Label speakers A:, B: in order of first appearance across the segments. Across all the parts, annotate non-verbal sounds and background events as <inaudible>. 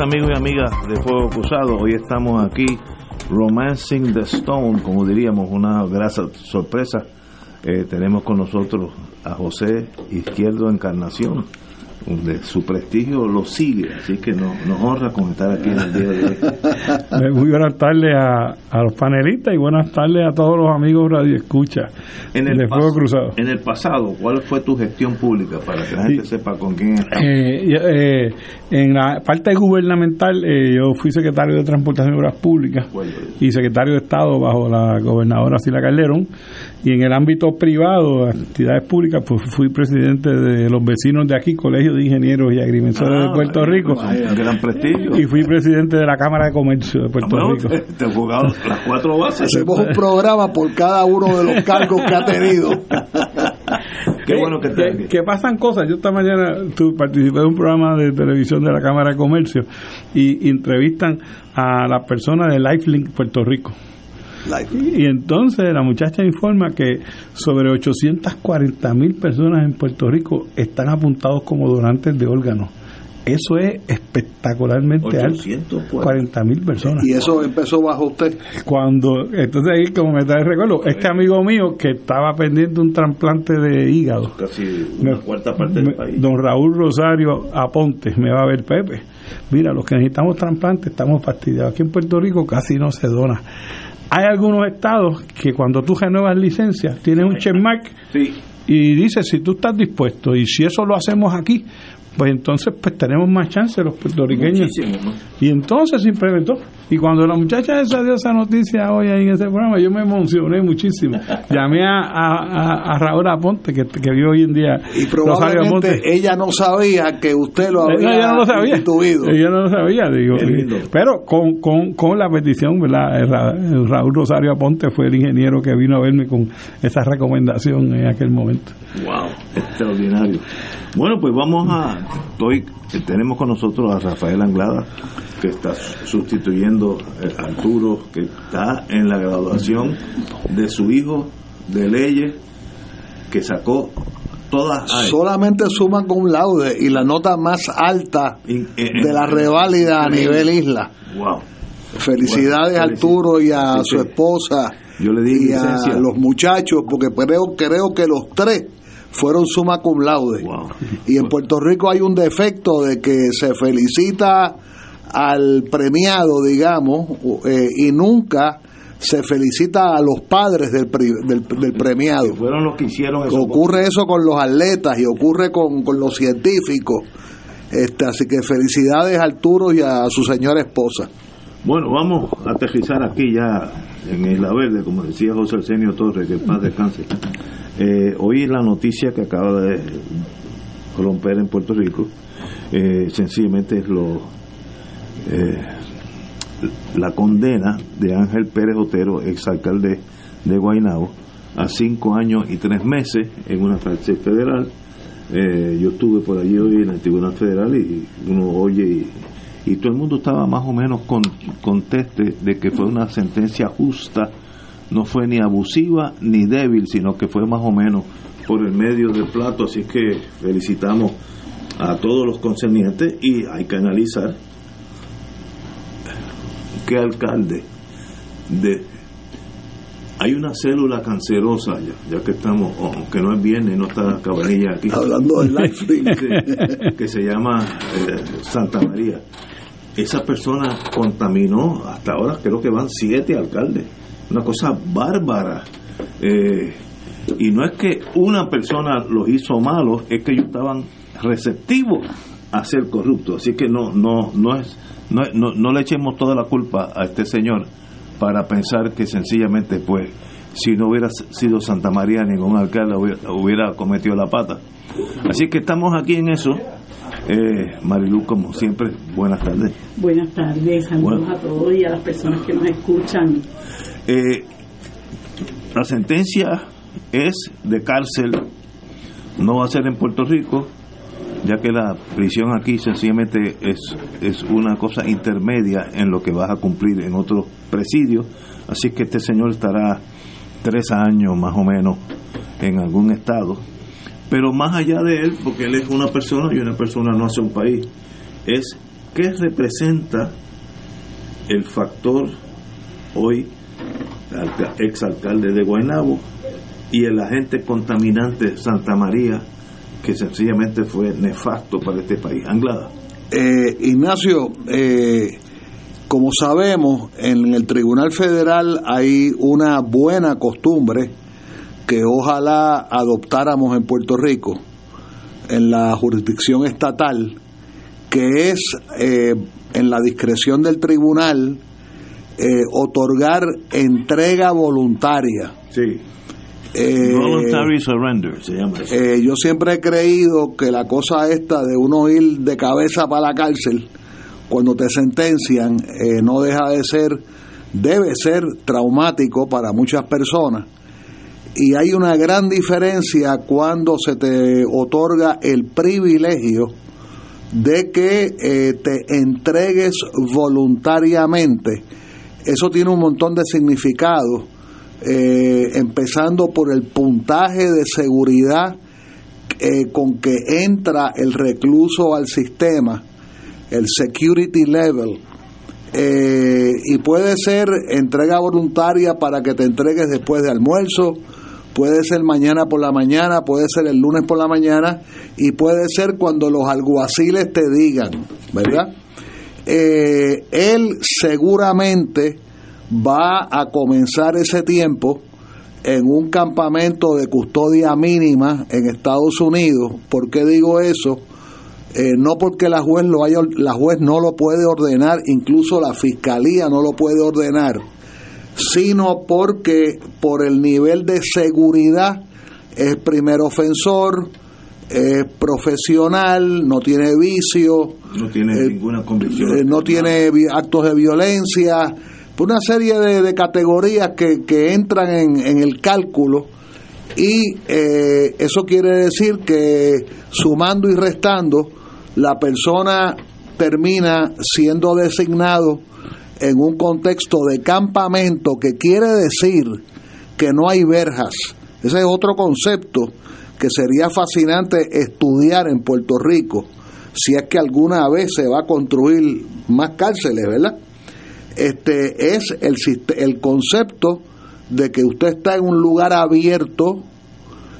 A: amigos y amigas de Fuego Cruzado. Hoy estamos aquí Romancing the Stone, como diríamos, una grasa sorpresa. Eh, tenemos con nosotros a José Izquierdo Encarnación de su prestigio lo sigue, así que nos, nos honra con estar aquí en el día de hoy.
B: Eh, muy buenas tardes a, a, los panelistas y buenas tardes a todos los amigos Radio Escucha
A: en el
B: de Fuego Cruzado.
A: En el pasado, ¿cuál fue tu gestión pública para que la gente
B: Sí.
A: sepa con quién estamos?
B: Eh, eh, en la parte gubernamental, eh, yo fui secretario de Transportación y Obras Públicas y secretario de Estado bajo la gobernadora Sila Calderón. Y en el ámbito privado, actividades públicas, pues fui presidente de los vecinos de aquí, Colegio de Ingenieros y Agrimensores
A: Ah,
B: de Puerto Rico.
A: vaya, gran prestigio.
B: Y fui presidente de la Cámara de Comercio de Puerto
A: Bueno,
B: Rico.
A: te, he jugado las cuatro bases.
C: Hacemos un programa por cada uno de los cargos que ha tenido.
A: Qué bueno que te
B: que pasan cosas. Yo esta mañana tu- participé de un programa de televisión de la Cámara de Comercio y, y entrevistan a las personas de Lifelink Puerto Rico. Y, y entonces la muchacha informa que sobre 840 mil personas en Puerto Rico están apuntados como donantes de órganos. Eso es espectacularmente alto. 40 mil personas.
C: Y eso empezó bajo usted.
B: Cuando, entonces ahí como me trae recuerdo, este amigo mío que estaba pendiente de un trasplante de hígado,
A: Casi una
B: Me-
A: cuarta parte del país.
B: don Raúl Rosario Aponte, me va a ver Pepe. Mira, los que necesitamos trasplantes estamos fastidiados. Aquí en Puerto Rico casi no se dona. Hay algunos estados que cuando tú renuevas licencia tienes un checkmark
A: Sí,
B: y dice si tú estás dispuesto y si eso lo hacemos aquí, pues entonces pues tenemos más chance los puertorriqueños.
A: muchísimo, ¿no?
B: Y entonces se implementó. Y cuando la muchacha esa dio esa noticia hoy ahí en ese programa, yo me emocioné muchísimo. Llamé a, a, a- a Raúl Aponte, que, que vive hoy en día.
C: Y probablemente
B: Aponte.
C: ella no sabía que usted lo
B: Eh,
C: había
B: no, ella no lo sabía.
C: instituido.
B: Ella no lo sabía, digo. Pero con, con, con la petición, ¿verdad? El Ra- el Raúl Rosario Aponte fue el ingeniero que vino a verme con esa recomendación en aquel momento.
A: Wow, extraordinario. Bueno, pues vamos a. Estoy, tenemos con nosotros a Rafael Anglada, que está sustituyendo a Arturo, que está en la graduación de su hijo de leyes, que sacó todas.
C: Solamente suman con un laude y la nota más alta
A: in- en-
C: de la reválida a nivel isla.
A: Wow.
C: Felicidades a Arturo y a
A: sí,
C: su esposa
A: Yo le
C: y a
A: licencia.
C: los muchachos, porque creo, creo que los tres fueron suma cum laude.
A: Wow.
C: Y en Puerto Rico hay un defecto de que se felicita al premiado, digamos, eh, y nunca se felicita a los padres del, pri- del, del premiado.
A: Fueron los que hicieron eso.
C: Ocurre eso con los atletas y ocurre con, con los científicos. Este, así que felicidades a Arturo y a su señora esposa.
A: Bueno, vamos a aterrizar aquí ya en Isla Verde, como decía José Arsenio Torres, que en paz descanse. Eh, oí la noticia que acaba de romper en Puerto Rico, eh, sencillamente es lo eh, la condena de Ángel Pérez Otero, exalcalde de Guaynabo, a cinco años y tres meses en una cárcel federal. Eh, yo estuve por allí hoy en el Tribunal Federal y uno oye y, y todo el mundo estaba más o menos con, conteste de que fue una sentencia justa, no fue ni abusiva ni débil, sino que fue más o menos por el medio del plato, así que felicitamos a todos los concernientes y hay que analizar qué alcalde de hay una célula cancerosa ya, ya que estamos aunque no es viernes no está Cabanilla aquí.
C: Hablando del life
A: que, <laughs> que se llama eh, Santa María. Esa persona contaminó hasta ahora creo que van siete alcaldes una cosa bárbara. Eh, y no es que una persona los hizo malos es que ellos estaban receptivos a ser corruptos. Así que no no no es no, no, no le echemos toda la culpa a este señor para pensar que sencillamente pues si no hubiera sido Santa María ningún alcalde hubiera, hubiera cometido la pata. Así que estamos aquí en eso. Eh, Marilu, como siempre, buenas tardes.
D: Buenas tardes, saludos a todos y a las personas que nos escuchan.
A: Eh, la sentencia es de cárcel, no va a ser en Puerto Rico, ya que la prisión aquí sencillamente es, es una cosa intermedia en lo que vas a cumplir en otros presidios, así que este señor estará tres años más o menos en algún estado. Pero más allá de él, porque él es una persona y una persona no hace un país, es qué representa el factor hoy exalcalde de Guaynabo y el agente contaminante Santa María, que sencillamente fue nefasto para este país. Anglada.
C: Eh, Ignacio, eh, como sabemos, en el Tribunal Federal hay una buena costumbre que ojalá adoptáramos en Puerto Rico, en la jurisdicción estatal, que es eh, en la discreción del tribunal eh, otorgar entrega voluntaria.
A: Sí.
C: Eh,
A: Voluntary surrender se llama eso.
C: eh, yo siempre he creído que la cosa esta de uno ir de cabeza para la cárcel cuando te sentencian eh, no deja de ser, debe ser traumático para muchas personas. Y hay una gran diferencia cuando se te otorga el privilegio de que eh, te entregues voluntariamente. Eso tiene un montón de significados, eh, empezando por el puntaje de seguridad eh, con que entra el recluso al sistema, el security level, eh, y puede ser entrega voluntaria para que te entregues después de almuerzo, puede ser mañana por la mañana, puede ser el lunes por la mañana y puede ser cuando los alguaciles te digan, ¿verdad? Eh, él seguramente va a comenzar ese tiempo en un campamento de custodia mínima en Estados Unidos. ¿Por qué digo eso? Eh, no porque la juez la juez no lo puede ordenar, incluso la fiscalía no lo puede ordenar, sino porque por el nivel de seguridad es primer ofensor, es profesional, no tiene vicio,
A: No tiene
C: eh,
A: ninguna convicción.
C: eh, no tiene actos de violencia, por una serie de, de categorías que, que entran en, en el cálculo y eh, eso quiere decir que sumando y restando, la persona termina siendo designado en un contexto de campamento que quiere decir que no hay verjas. Ese es otro concepto que sería fascinante estudiar en Puerto Rico, si es que alguna vez se va a construir más cárceles, ¿verdad? Este es el, el concepto de que usted está en un lugar abierto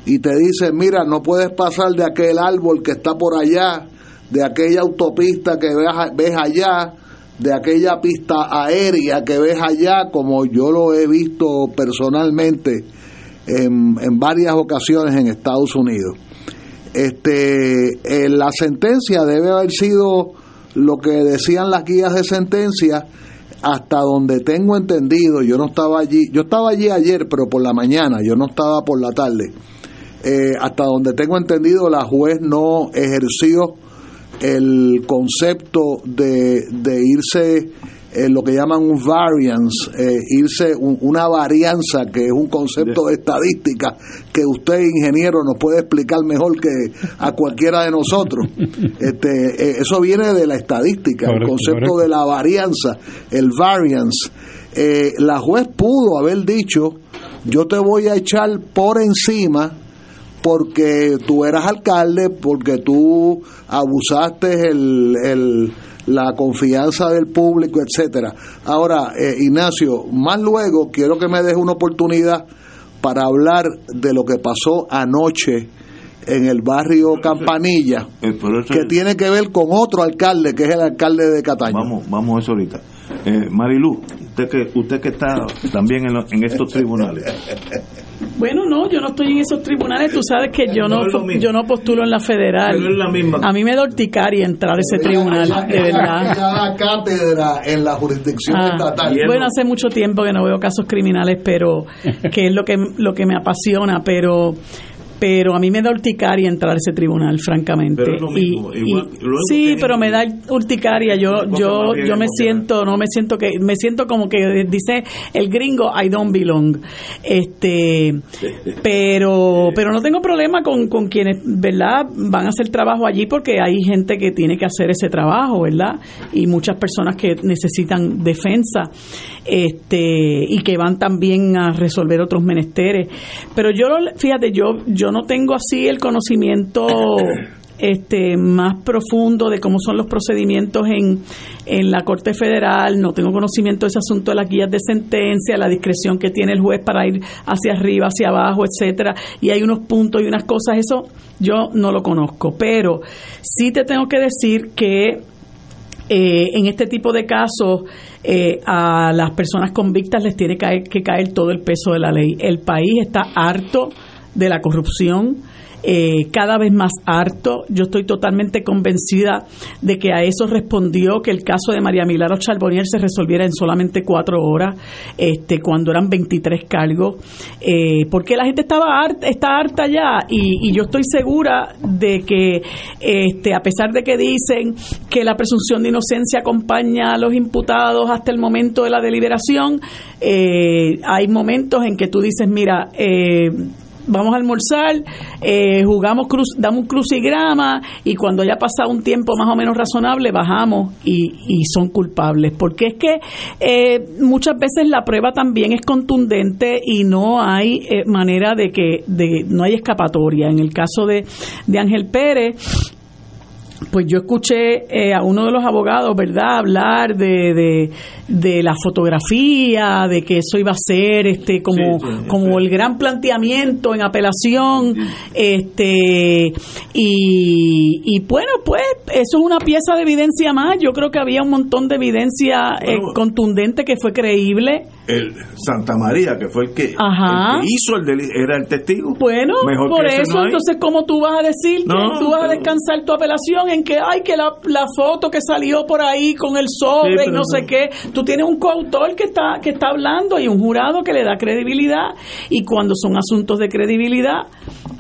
C: y te dice, mira, no puedes pasar de aquel árbol que está por allá, de aquella autopista que ves allá, de aquella pista aérea que ves allá, como yo lo he visto personalmente en, varias ocasiones en Estados Unidos. Este, eh, la sentencia debe haber sido lo que decían las guías de sentencia, hasta donde tengo entendido, yo no estaba allí, yo estaba allí ayer, pero por la mañana, yo no estaba por la tarde. Eh, hasta donde tengo entendido, la juez no ejerció el concepto de irse eh, lo que llaman un variance, eh, irse una varianza, que es un concepto de estadística que usted, ingeniero, nos puede explicar mejor que a cualquiera de nosotros. <laughs> Este, eh, eso viene de la estadística, el concepto de la varianza, el variance. la juez pudo haber dicho, yo te voy a echar por encima porque tú eras alcalde, porque tú abusaste el la confianza del público, etcétera. Ahora, eh, Ignacio, más luego quiero que me des una oportunidad para hablar de lo que pasó anoche en el barrio Campanilla, eh, que tiene que ver con otro alcalde, que es el alcalde de Cataño.
A: Vamos, vamos a eso ahorita. Eh, Marilu, usted que, usted que está también en, en estos tribunales,
D: bueno, no, yo no estoy en esos tribunales. Tú sabes que yo no, yo no postulo en la federal. A mí me da urticaria entrar a ese tribunal, de verdad.
C: cátedra en la jurisdicción ah, estatal.
D: Bueno, hace mucho tiempo que no veo casos criminales, pero que es lo que lo que me apasiona, pero pero a mí me da urticaria entrar a ese tribunal, francamente. sí, pero me da urticaria. Yo, yo, yo me siento, no me siento que, me siento como que dice el gringo, I don't belong. Este, <laughs> pero, pero no tengo problema con, con quienes, ¿verdad? Van a hacer trabajo allí porque hay gente que tiene que hacer ese trabajo, ¿verdad? Y muchas personas que necesitan defensa, este, y que van también a resolver otros menesteres. Pero yo, fíjate, yo, yo yo no tengo así el conocimiento <coughs> este más profundo de cómo son los procedimientos en, en la Corte Federal, no tengo conocimiento de ese asunto de las guías de sentencia, la discreción que tiene el juez para ir hacia arriba, hacia abajo, etcétera, y hay unos puntos y unas cosas, eso yo no lo conozco, pero sí te tengo que decir que eh, en este tipo de casos eh, a las personas convictas les tiene que caer todo el peso de la ley. El país está harto de la corrupción, eh, cada vez más harto. Yo estoy totalmente convencida de que a eso respondió que el caso de María Milagro Charbonier se resolviera en solamente cuatro horas, este, cuando eran 23 cargos, eh, porque la gente estaba harta, está harta ya y, yo estoy segura de que, este, a pesar de que dicen que la presunción de inocencia acompaña a los imputados hasta el momento de la deliberación, eh, hay momentos en que tú dices, mira, eh, vamos a almorzar, eh, jugamos, cruz, damos un crucigrama y cuando haya pasado un tiempo más o menos razonable bajamos y, son culpables. Porque es que eh, muchas veces la prueba también es contundente y no hay eh, manera de que de, no hay escapatoria. En el caso de, de Ángel Pérez, pues yo escuché eh, a uno de los abogados, ¿verdad?, hablar de, de, la fotografía, de que eso iba a ser este como, como el gran planteamiento en apelación, este y, y bueno, pues eso es una pieza de evidencia más. Yo creo que había un montón de evidencia eh, contundente que fue creíble
A: el Santa María, que fue el que, hizo el delito, era el testigo.
D: Bueno, por eso, entonces, ¿cómo tú vas a decir que tú vas a descansar tu apelación en que, hay que la, la foto que salió por ahí con el sobre y no sé qué? Tú tienes un coautor que está, que está hablando y un jurado que le da credibilidad. Y cuando son asuntos de credibilidad,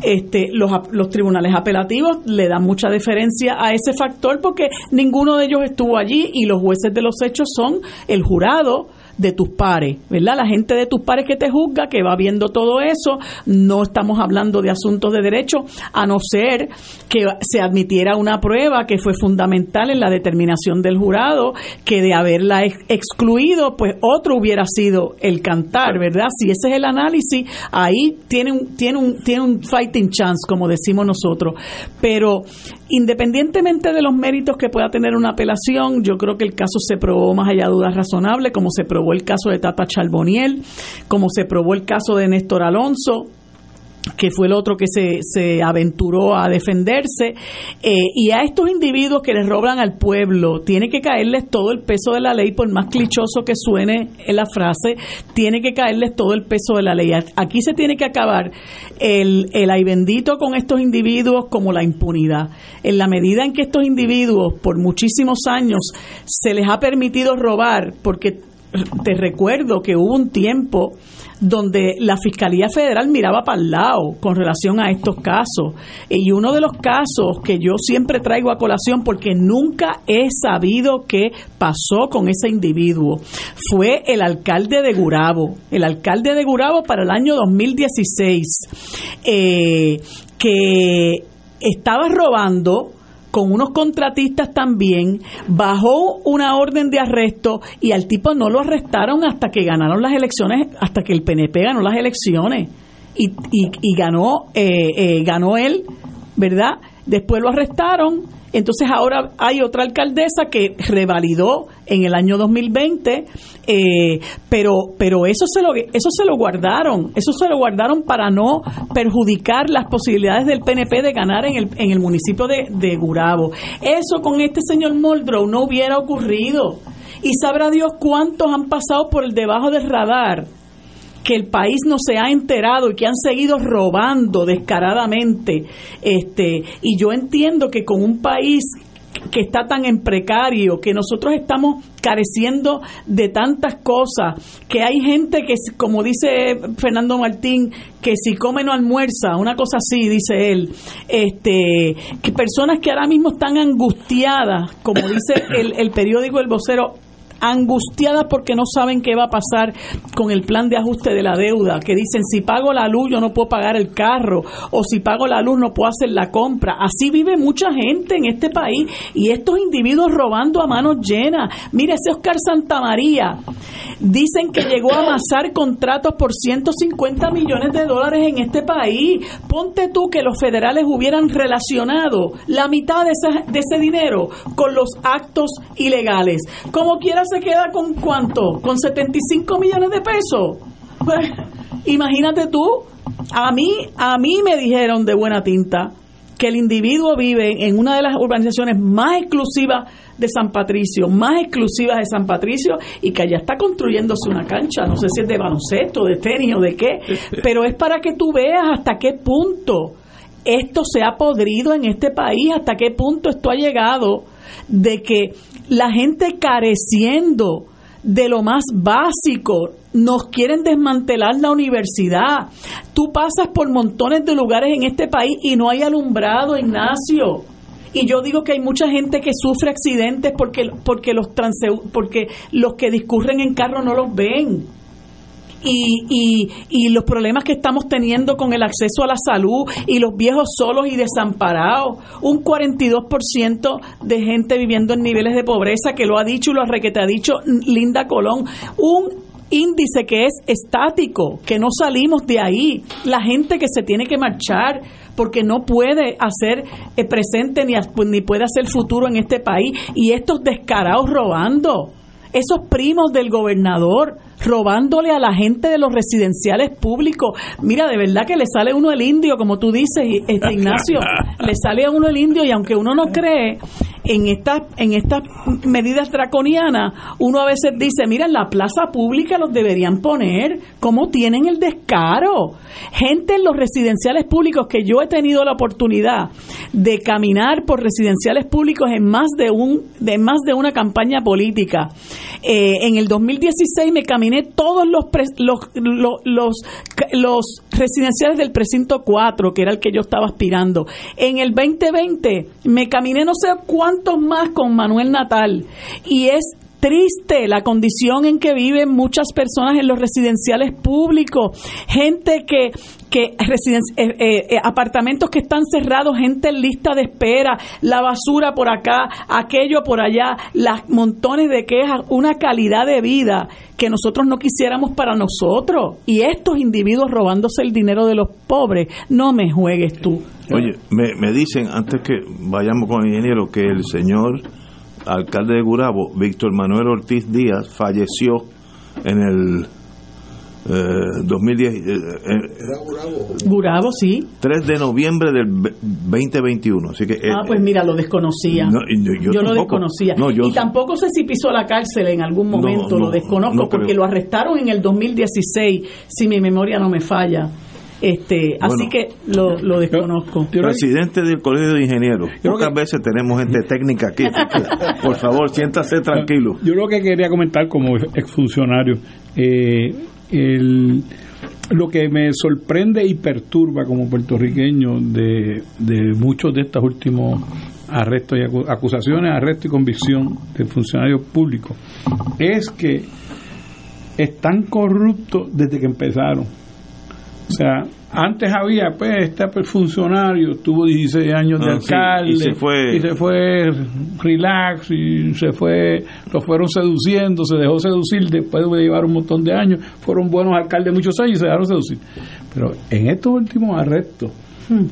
D: este, los, los tribunales apelativos le dan mucha deferencia a ese factor porque ninguno de ellos estuvo allí y los jueces de los hechos son el jurado de tus pares, ¿verdad? La gente de tus pares que te juzga, que va viendo todo eso, no estamos hablando de asuntos de derecho, a no ser que se admitiera una prueba que fue fundamental en la determinación del jurado, que de haberla excluido, pues otro hubiera sido el cantar, ¿verdad? Si ese es el análisis, ahí tiene un, tiene un, tiene un fighting chance, como decimos nosotros. Pero independientemente de los méritos que pueda tener una apelación, yo creo que el caso se probó más allá de dudas razonables, como se probó el caso de Tata Charboniel, como se probó el caso de Néstor Alonso, que fue el otro que se, se aventuró a defenderse, eh, y a estos individuos que les roban al pueblo, tiene que caerles todo el peso de la ley, por más clichoso que suene en la frase, tiene que caerles todo el peso de la ley. Aquí se tiene que acabar el, el ay bendito con estos individuos como la impunidad. En la medida en que estos individuos por muchísimos años se les ha permitido robar, porque te recuerdo que hubo un tiempo donde la Fiscalía Federal miraba para el lado con relación a estos casos. Y uno de los casos que yo siempre traigo a colación, porque nunca he sabido qué pasó con ese individuo, fue el alcalde de Gurabo. El alcalde de Gurabo para el año 2016, eh, que estaba robando con unos contratistas también, bajó una orden de arresto y al tipo no lo arrestaron hasta que ganaron las elecciones, hasta que el PNP ganó las elecciones y, y, ganó, eh, eh, ganó él, ¿verdad? Después lo arrestaron entonces ahora hay otra alcaldesa que revalidó en el año 2020, eh, pero pero eso se lo eso se lo guardaron, eso se lo guardaron para no perjudicar las posibilidades del PNP de ganar en el, en el municipio de, de Gurabo. Eso con este señor Moldrow no hubiera ocurrido. Y sabrá Dios cuántos han pasado por el debajo del radar que el país no se ha enterado y que han seguido robando descaradamente. Este, y yo entiendo que con un país que está tan en precario, que nosotros estamos careciendo de tantas cosas, que hay gente que, como dice Fernando Martín, que si come no almuerza, una cosa así, dice él, este, que personas que ahora mismo están angustiadas, como dice el, el periódico El Vocero, angustiadas porque no saben qué va a pasar con el plan de ajuste de la deuda, que dicen si pago la luz yo no puedo pagar el carro o si pago la luz no puedo hacer la compra. Así vive mucha gente en este país y estos individuos robando a manos llenas. Mire ese Oscar Santamaría. Dicen que llegó a amasar contratos por 150 millones de dólares en este país. Ponte tú que los federales hubieran relacionado la mitad de de ese dinero con los actos ilegales. Como quieras se queda con cuánto? Con 75 millones de pesos. Pues, imagínate tú, a mí, a mí me dijeron de buena tinta que el individuo vive en una de las urbanizaciones más exclusivas de San Patricio, más exclusivas de San Patricio, y que allá está construyéndose una cancha, no sé si es de baloncesto, de tenis o de qué, <laughs> pero es para que tú veas hasta qué punto esto se ha podrido en este país, hasta qué punto esto ha llegado de que la gente careciendo de lo más básico, nos quieren desmantelar la universidad. Tú pasas por montones de lugares en este país y no hay alumbrado, Ignacio. Y yo digo que hay mucha gente que sufre accidentes porque, porque, los, porque los que discurren en carro no los ven y, y, y los problemas que estamos teniendo con el acceso a la salud y los viejos solos y desamparados. Un 42% de gente viviendo en niveles de pobreza, que lo ha dicho y lo ha dicho Linda Colón. Un índice que es estático, que no salimos de ahí. La gente que se tiene que marchar porque no puede hacer eh, presente ni, ni puede hacer futuro en este país. Y estos descarados robando. Esos primos del gobernador robándole a la gente de los residenciales públicos. Mira, de verdad que le sale uno el indio, como tú dices, este Ignacio, <laughs> le sale a uno el indio y aunque uno no cree en estas en estas medidas draconianas, uno a veces dice, mira, en la plaza pública los deberían poner, ¿cómo tienen el descaro? Gente en los residenciales públicos que yo he tenido la oportunidad de caminar por residenciales públicos en más de un de más de una campaña política. Eh, en el 2016 me caminé todos los, los, los, los, residenciales del precinto 4, que era el que yo estaba aspirando. En el 2020 me caminé no sé cuántos más con Manuel Natal y es triste la condición en que viven muchas personas en los residenciales públicos, gente que que eh, eh, eh, apartamentos que están cerrados, gente en lista de espera, la basura por acá, aquello por allá, las montones de quejas, una calidad de vida que nosotros no quisiéramos para nosotros. Y estos individuos robándose el dinero de los pobres, no me juegues tú.
A: Oye, me, me dicen, antes que vayamos con el ingeniero, que el señor alcalde de Gurabo, Víctor Manuel Ortiz Díaz, falleció en el 2010. Eh, eh,
D: eh, Gurabo, sí.
A: 3 de noviembre del 2021. Así que,
D: ah, pues mira, lo desconocía. yo, lo desconocía. y tampoco sé si pisó la cárcel en algún momento, lo desconozco, porque lo arrestaron en el 2016, si mi memoria no me falla. Este, así que lo, lo desconozco.
A: Presidente del Colegio de Ingenieros. Pocas veces tenemos gente técnica aquí. <laughs> por favor, siéntase tranquilo.
B: Yo lo que quería comentar como exfuncionario, eh, el, lo que me sorprende y perturba como puertorriqueño de, de muchos de estos últimos arrestos y acusaciones, arresto y convicción de funcionarios públicos, es que están corruptos desde que empezaron. O sea, antes había, pues, este funcionario tuvo 16 años de ah, alcalde
A: y, se fue.
B: y se fue relax y se fue, lo fueron seduciendo, se dejó seducir después de llevar un montón de años, fueron buenos alcaldes muchos años y se dejaron seducir. Pero en estos últimos arrestos,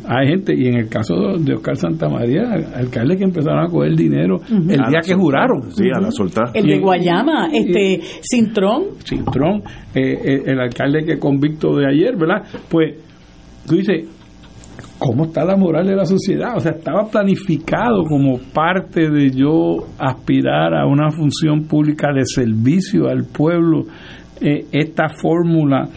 B: hay gente, y en el caso de Oscar Santamaría, alcaldes que empezaron a coger dinero el día que juraron.
A: Sí, a la soltar.
D: El de Guayama, este, Cintrón.
B: Cintrón, eh, eh, el alcalde que convicto de ayer, ¿verdad? Pues tú dices, ¿cómo está la moral de la sociedad? O sea, estaba planificado como parte de yo aspirar a una función pública de servicio al pueblo, eh, esta fórmula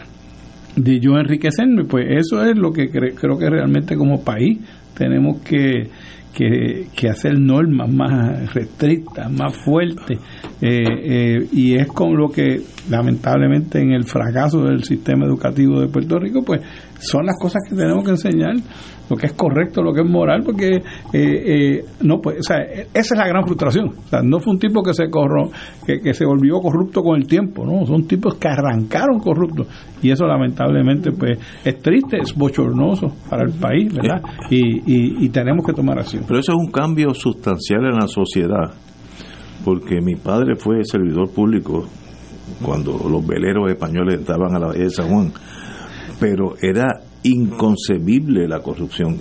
B: de yo enriquecerme, pues eso es lo que creo que realmente como país tenemos que, que, hacer normas más restrictas, más fuertes, eh, eh, y es con lo que lamentablemente en el fracaso del sistema educativo de Puerto Rico, pues son las cosas que tenemos que enseñar lo que es correcto, lo que es moral, porque eh, eh, no pues, o sea, esa es la gran frustración. O sea, no fue un tipo que se corro, que, se volvió corrupto con el tiempo, no, son tipos que arrancaron corruptos y eso lamentablemente pues es triste, es bochornoso para el país, ¿verdad? Y, y, tenemos que tomar acción.
A: Pero eso es un cambio sustancial en la sociedad, porque mi padre fue servidor público cuando los veleros españoles entraban a la de San Juan, pero era inconcebible la corrupción.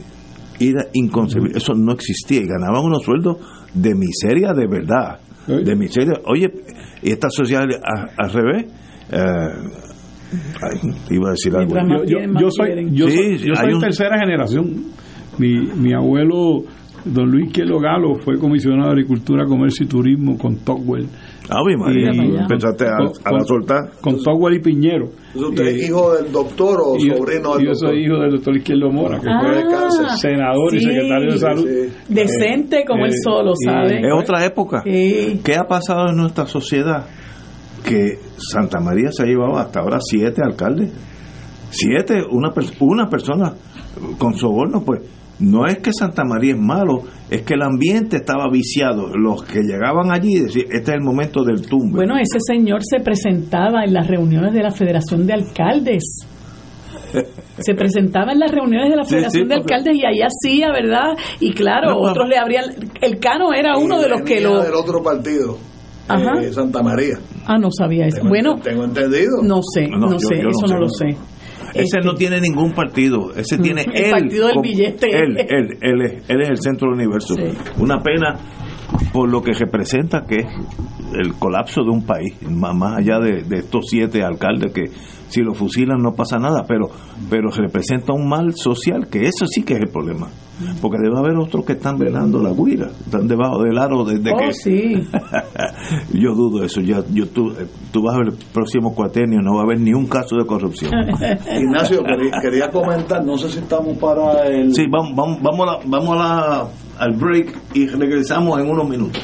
A: Era inconcebible. Eso no existía. Y ganaban unos sueldos de miseria de verdad. De miseria. Oye, y esta sociedad al, revés. Eh, iba a decir algo.
B: Yo, soy, yo soy, tercera generación. Mi, mi abuelo, don Luis Quielo Galo, fue comisionado de Agricultura, Comercio y Turismo con Tocqueville
A: Ave María, pensaste a, la soltar.
B: Con software y Piñero.
C: ¿Usted es hijo del doctor o sobrino
B: del
C: yo
B: doctor? Yo soy hijo del doctor Izquierdo Mora, que fue
D: ah,
B: senador y secretario de salud.
D: Decente como él solo, ¿sabe?
A: Es otra época. ¿Qué ha pasado en nuestra sociedad? Que Santa María se ha llevado hasta ahora siete alcaldes. Siete, una, una persona con soborno, pues no es que Santa María es malo, es que el ambiente estaba viciado. Los que llegaban allí decían, este es el momento del tumbe.
D: Bueno, ese señor se presentaba en las reuniones de la Federación de Alcaldes. <laughs> se presentaba en las reuniones de la Federación de Alcaldes y ahí hacía, ¿verdad? Y claro, otros le abrían. El Cano era uno de los que lo.
C: del otro partido. Ajá. Santa María.
D: Ah, no sabía eso. bueno,
C: tengo entendido.
D: No sé, no, sé, eso no lo sé.
A: Ese no tiene ningún partido, ese tiene
D: el él. partido del billete.
A: Él, él, él, es, él es el centro del universo. Una pena por lo que representa que es el colapso de un país, más, allá de, de estos siete alcaldes que si lo fusilan no pasa nada, pero, pero representa un mal social, que eso sí que es el problema. Porque debe haber otros que están velando la guira, están debajo del aro desde
D: oh,
A: que...
D: sí. <laughs>
A: yo dudo eso, ya, yo, tú, tú vas a ver el próximo cuatrenio, no va a haber ni un caso de corrupción. <laughs>
C: Ignacio, quería, comentar, no sé si estamos para el...
A: Sí, vamos, vamos, vamos, a vamos a la, al break y regresamos en unos minutos.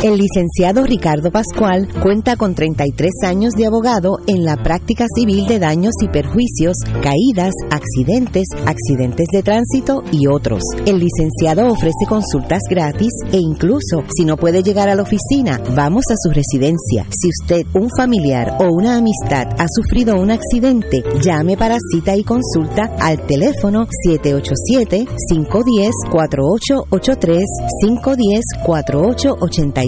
E: El licenciado Ricardo Pascual cuenta con 33 años de abogado en la práctica civil de daños y perjuicios, caídas, accidentes, accidentes de tránsito y otros. El licenciado ofrece consultas gratis e incluso, si no puede llegar a la oficina, vamos a su residencia. Si usted, un familiar o una amistad ha sufrido un accidente, llame para cita y consulta al teléfono 787-510-4883,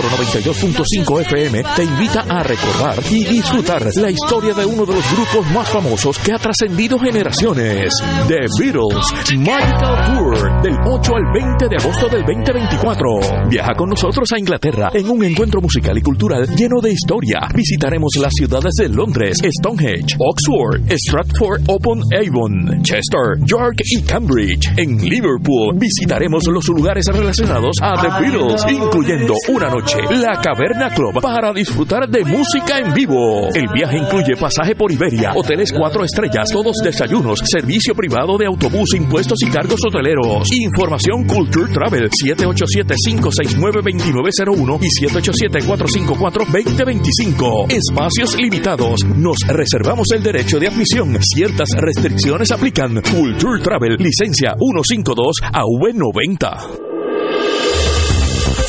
F: Oro 92.5 FM te invita a recordar y disfrutar la historia de uno de los grupos más famosos que ha trascendido generaciones, The Beatles Magical Tour, del 8 al 20 de agosto del 2024. Viaja con nosotros a Inglaterra en un encuentro musical y cultural lleno de historia. Visitaremos las ciudades de Londres, Stonehenge, Oxford, Stratford upon Avon, Chester, York y Cambridge. En Liverpool visitaremos los lugares relacionados a The Beatles, incluyendo una noche la Caverna Club para disfrutar de música en vivo. El viaje incluye pasaje por Iberia, hoteles cuatro estrellas, todos desayunos, servicio privado de autobús, impuestos y cargos hoteleros. Información Culture Travel 787-569-2901 y 787-454-2025. Espacios limitados. Nos reservamos el derecho de admisión. Ciertas restricciones aplican. Culture Travel, licencia 152 a V90.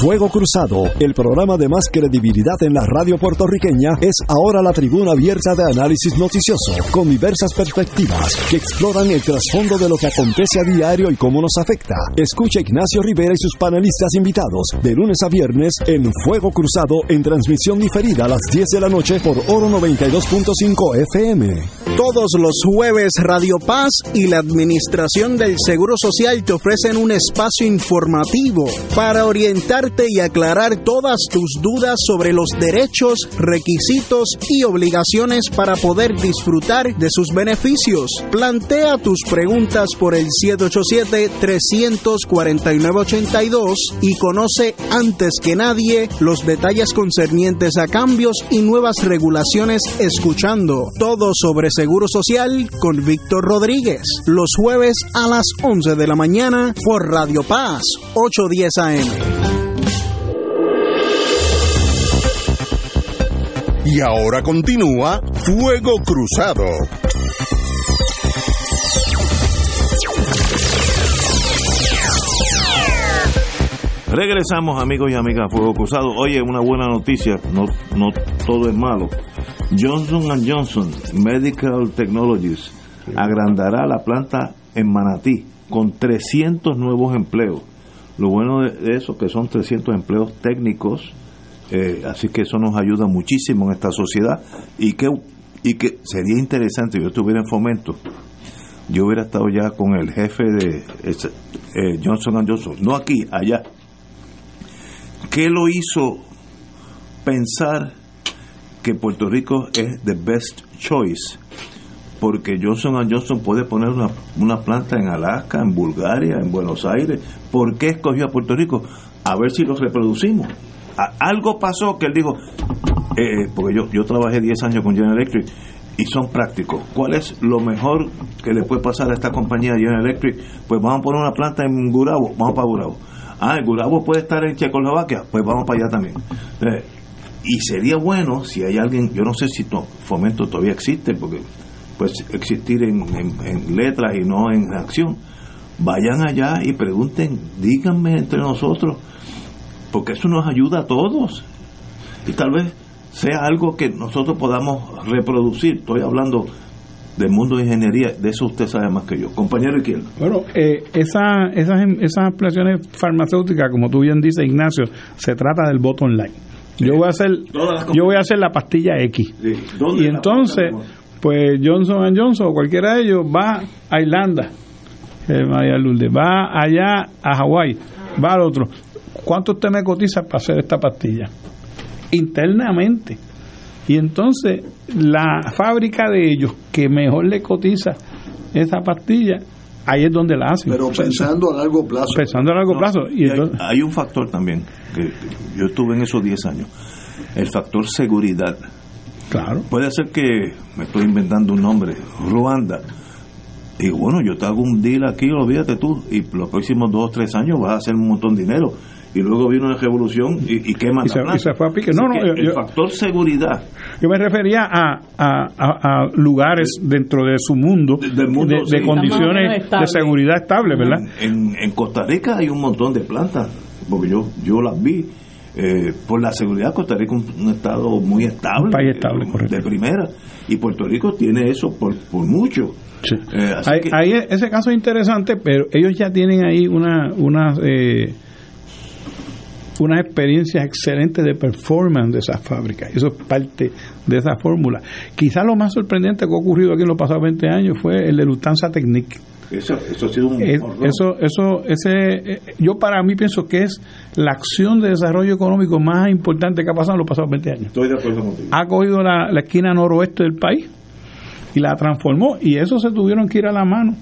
G: Fuego Cruzado, el programa de más credibilidad en la radio puertorriqueña, es ahora la tribuna abierta de análisis noticioso, con diversas perspectivas que exploran el trasfondo de lo que acontece a diario y cómo nos afecta. Escucha Ignacio Rivera y sus panelistas invitados de lunes a viernes en Fuego Cruzado en transmisión diferida a las 10 de la noche por Oro 92.5 FM.
H: Todos los jueves Radio Paz y la Administración del Seguro Social te ofrecen un espacio informativo para orientar y aclarar todas tus dudas sobre los derechos, requisitos y obligaciones para poder disfrutar de sus beneficios. Plantea tus preguntas por el 787-349-82 y conoce antes que nadie los detalles concernientes a cambios y nuevas regulaciones escuchando todo sobre Seguro Social con Víctor Rodríguez. Los jueves a las 11 de la mañana por Radio Paz 810 AM.
I: Y ahora continúa Fuego Cruzado.
A: Regresamos amigos y amigas a Fuego Cruzado. Oye, una buena noticia, no, no todo es malo. Johnson Johnson Medical Technologies agrandará la planta en Manatí con 300 nuevos empleos. Lo bueno de eso que son 300 empleos técnicos eh, así que eso nos ayuda muchísimo en esta sociedad y que, y que sería interesante, yo estuviera en fomento, yo hubiera estado ya con el jefe de eh, Johnson Johnson, no aquí, allá. ¿Qué lo hizo pensar que Puerto Rico es the best choice? Porque Johnson Johnson puede poner una, una planta en Alaska, en Bulgaria, en Buenos Aires. ¿Por qué escogió a Puerto Rico? A ver si los reproducimos algo pasó que él dijo, eh, porque yo, yo trabajé 10 años con General Electric y son prácticos. ¿Cuál es lo mejor que le puede pasar a esta compañía General Electric? Pues vamos a poner una planta en Gurabo, vamos para Gurabo. Ah, el Gurabo puede estar en Checoslovaquia, pues vamos para allá también. Y sería bueno si hay alguien, yo no sé si Fomento todavía existe, porque puede existir en letras y no en acción. Vayan allá y pregunten, díganme entre nosotros porque eso nos ayuda a todos. Y tal vez sea algo que nosotros podamos reproducir. Estoy hablando del mundo de ingeniería, de eso usted sabe más que yo. Compañero Izquierdo.
B: Bueno, eh, esa, esas, esas ampliaciones farmacéuticas, como tú bien dices, Ignacio, se trata del bottom line. Yo voy a hacer, yo voy a hacer la pastilla X. Y entonces, pues Johnson Johnson o cualquiera de ellos va a Irlanda, eh, María Lourdes, va allá a Hawái, va al otro. ¿Cuánto usted me cotiza para hacer esta pastilla? Internamente. Y entonces la fábrica de ellos que mejor le cotiza esa pastilla, ahí es donde la hacen.
C: Pero pensando a largo plazo.
B: Pensando a largo plazo.
A: Y, hay, un factor también, que yo estuve en esos 10 años, el factor seguridad.
B: Claro.
A: Puede ser que, me estoy inventando un nombre, Ruanda. Y bueno, yo te hago un deal aquí, olvídate tú, y los próximos dos o tres años vas a hacer un montón de dinero y luego vino una revolución y, y quema
B: y se, fue a pique. No, no,
A: el factor seguridad.
B: Yo me refería a, a, a, lugares dentro de su mundo, de, condiciones de seguridad estable, ¿verdad?
A: En, en, Costa Rica hay un montón de plantas, porque yo, yo las vi. Eh, por la seguridad, Costa Rica es un, estado muy estable, un
B: país estable correcto.
A: de primera, y Puerto Rico tiene eso por, por mucho.
B: Eh, hay, ese caso es interesante, pero ellos ya tienen ahí una, una eh, unas experiencias excelentes de performance de esas fábricas. Eso es parte de esa fórmula. Quizá lo más sorprendente que ha ocurrido aquí en los pasados 20 años fue el de Lufthansa Technique.
A: Eso, eso ha sido un
B: eso, eso, ese, eh, yo para mí pienso que es la acción de desarrollo económico más importante que ha pasado en los pasados 20 años.
A: Estoy de acuerdo contigo.
B: Ha cogido la, la esquina noroeste del país y la transformó y eso se tuvieron que ir a la mano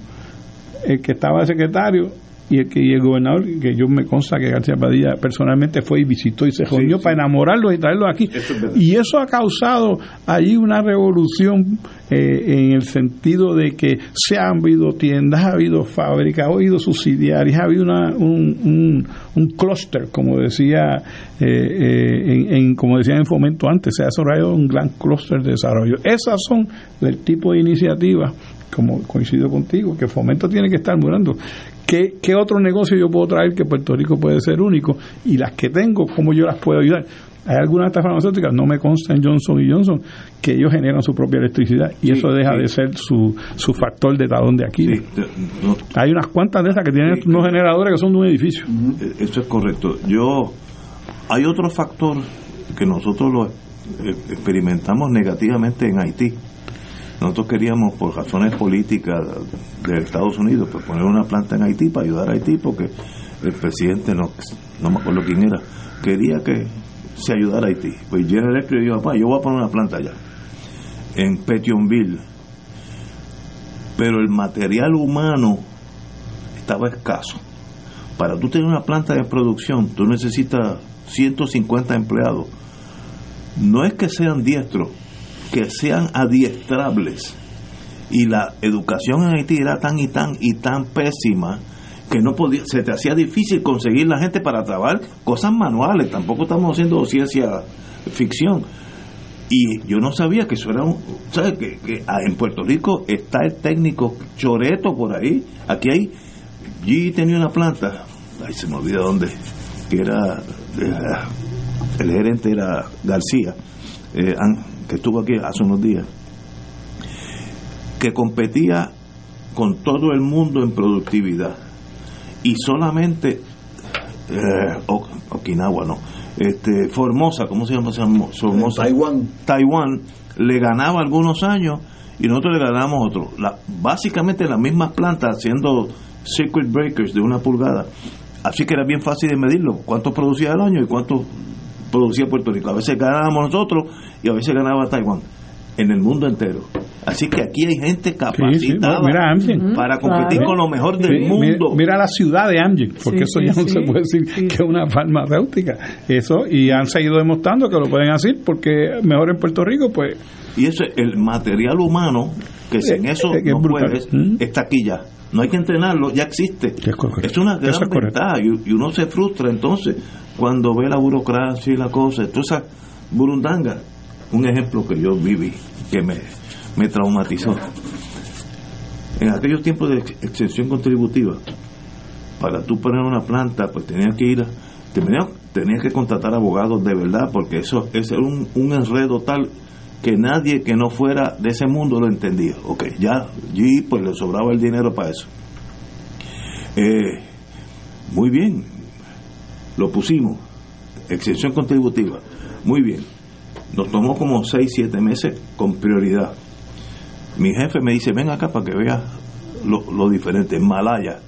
B: el que estaba de secretario y el, que, el gobernador, que yo me consta que García Padilla personalmente fue y visitó y se reunió para enamorarlos y traerlos aquí. y eso ha causado allí una revolución eh, en el sentido de que se han habido tiendas, ha habido fábricas, ha habido subsidiarias, ha habido una, un, un, un clúster, como decía eh, eh, en, como decían en Fomento antes, se ha desarrollado un gran clúster de desarrollo. Esas son el tipo de iniciativas como coincido contigo, que Fomento tiene que estar murando. ¿Qué, ¿Qué otro negocio yo puedo traer que Puerto Rico puede ser único? Y las que tengo, ¿cómo yo las puedo ayudar? Hay algunas de estas farmacéuticas, no me consta en Johnson y Johnson, que ellos generan su propia electricidad y eso deja de ser su, su factor de talón de aquí. Hay unas cuantas de esas que tienen unos generadores que son de un edificio.
A: Eh, eso es correcto. Yo Hay otro factor que nosotros lo eh, experimentamos negativamente en Haití nosotros queríamos, por razones políticas de Estados Unidos, pues poner una planta en Haití para ayudar a Haití, porque el presidente, no, no me acuerdo quién era, quería que se ayudara a Haití. Pues General Electric dijo, papá, yo voy a poner una planta allá, en Petionville. Pero el material humano estaba escaso. Para tú tener una planta de producción, tú necesitas 150 empleados. No es que sean diestros, que sean adiestrables. Y la educación en Haití era tan y tan y tan pésima que no podía, se te hacía difícil conseguir la gente para trabajar cosas manuales, tampoco estamos haciendo ciencia ficción. Y yo no sabía que eso era un. ¿Sabes? Que, que ah, en Puerto Rico está el técnico Choreto por ahí. Aquí hay. Yo tenía una planta, ahí se me olvida dónde, que era. Eh, el gerente era García. Eh, que estuvo aquí hace unos días, que competía con todo el mundo en productividad y solamente eh, Okinawa no este Formosa cómo se llama Formosa
C: Taiwán.
A: Taiwán le ganaba algunos años y nosotros le ganamos otro. La, básicamente las mismas plantas haciendo circuit breakers de una pulgada. Así que era bien fácil de medirlo cuánto producía el año y cuánto producía Puerto Rico a veces ganábamos nosotros y a veces ganaba Taiwán en el mundo entero. Así que aquí hay gente capacitada para competir con lo mejor del mundo.
B: Mira, la ciudad de Amgen, porque eso ya no se puede decir que es una farmacéutica. Eso, y han seguido demostrando que lo pueden hacer porque mejor en Puerto Rico, pues.
A: Y eso es el material humano, que sin eh, eso eh, no puedes, está aquí ya. No hay que entrenarlo, ya existe. Es, una gran ventaja y, uno se frustra entonces cuando ve la burocracia y la cosa. Entonces, burundanga un ejemplo que yo viví, que me, me traumatizó. En aquellos tiempos de exención contributiva, para tú poner una planta, pues tenías que ir, tenías, tenías que contratar abogados de verdad, porque eso, es un, un enredo tal que nadie que no fuera de ese mundo lo entendía. Ok, ya, y pues le sobraba el dinero para eso. Eh, muy bien, lo pusimos, exención contributiva, muy bien nos tomó como 6, 7 meses con prioridad. Mi jefe me dice, ven acá para que veas lo, lo diferente. En Malaya,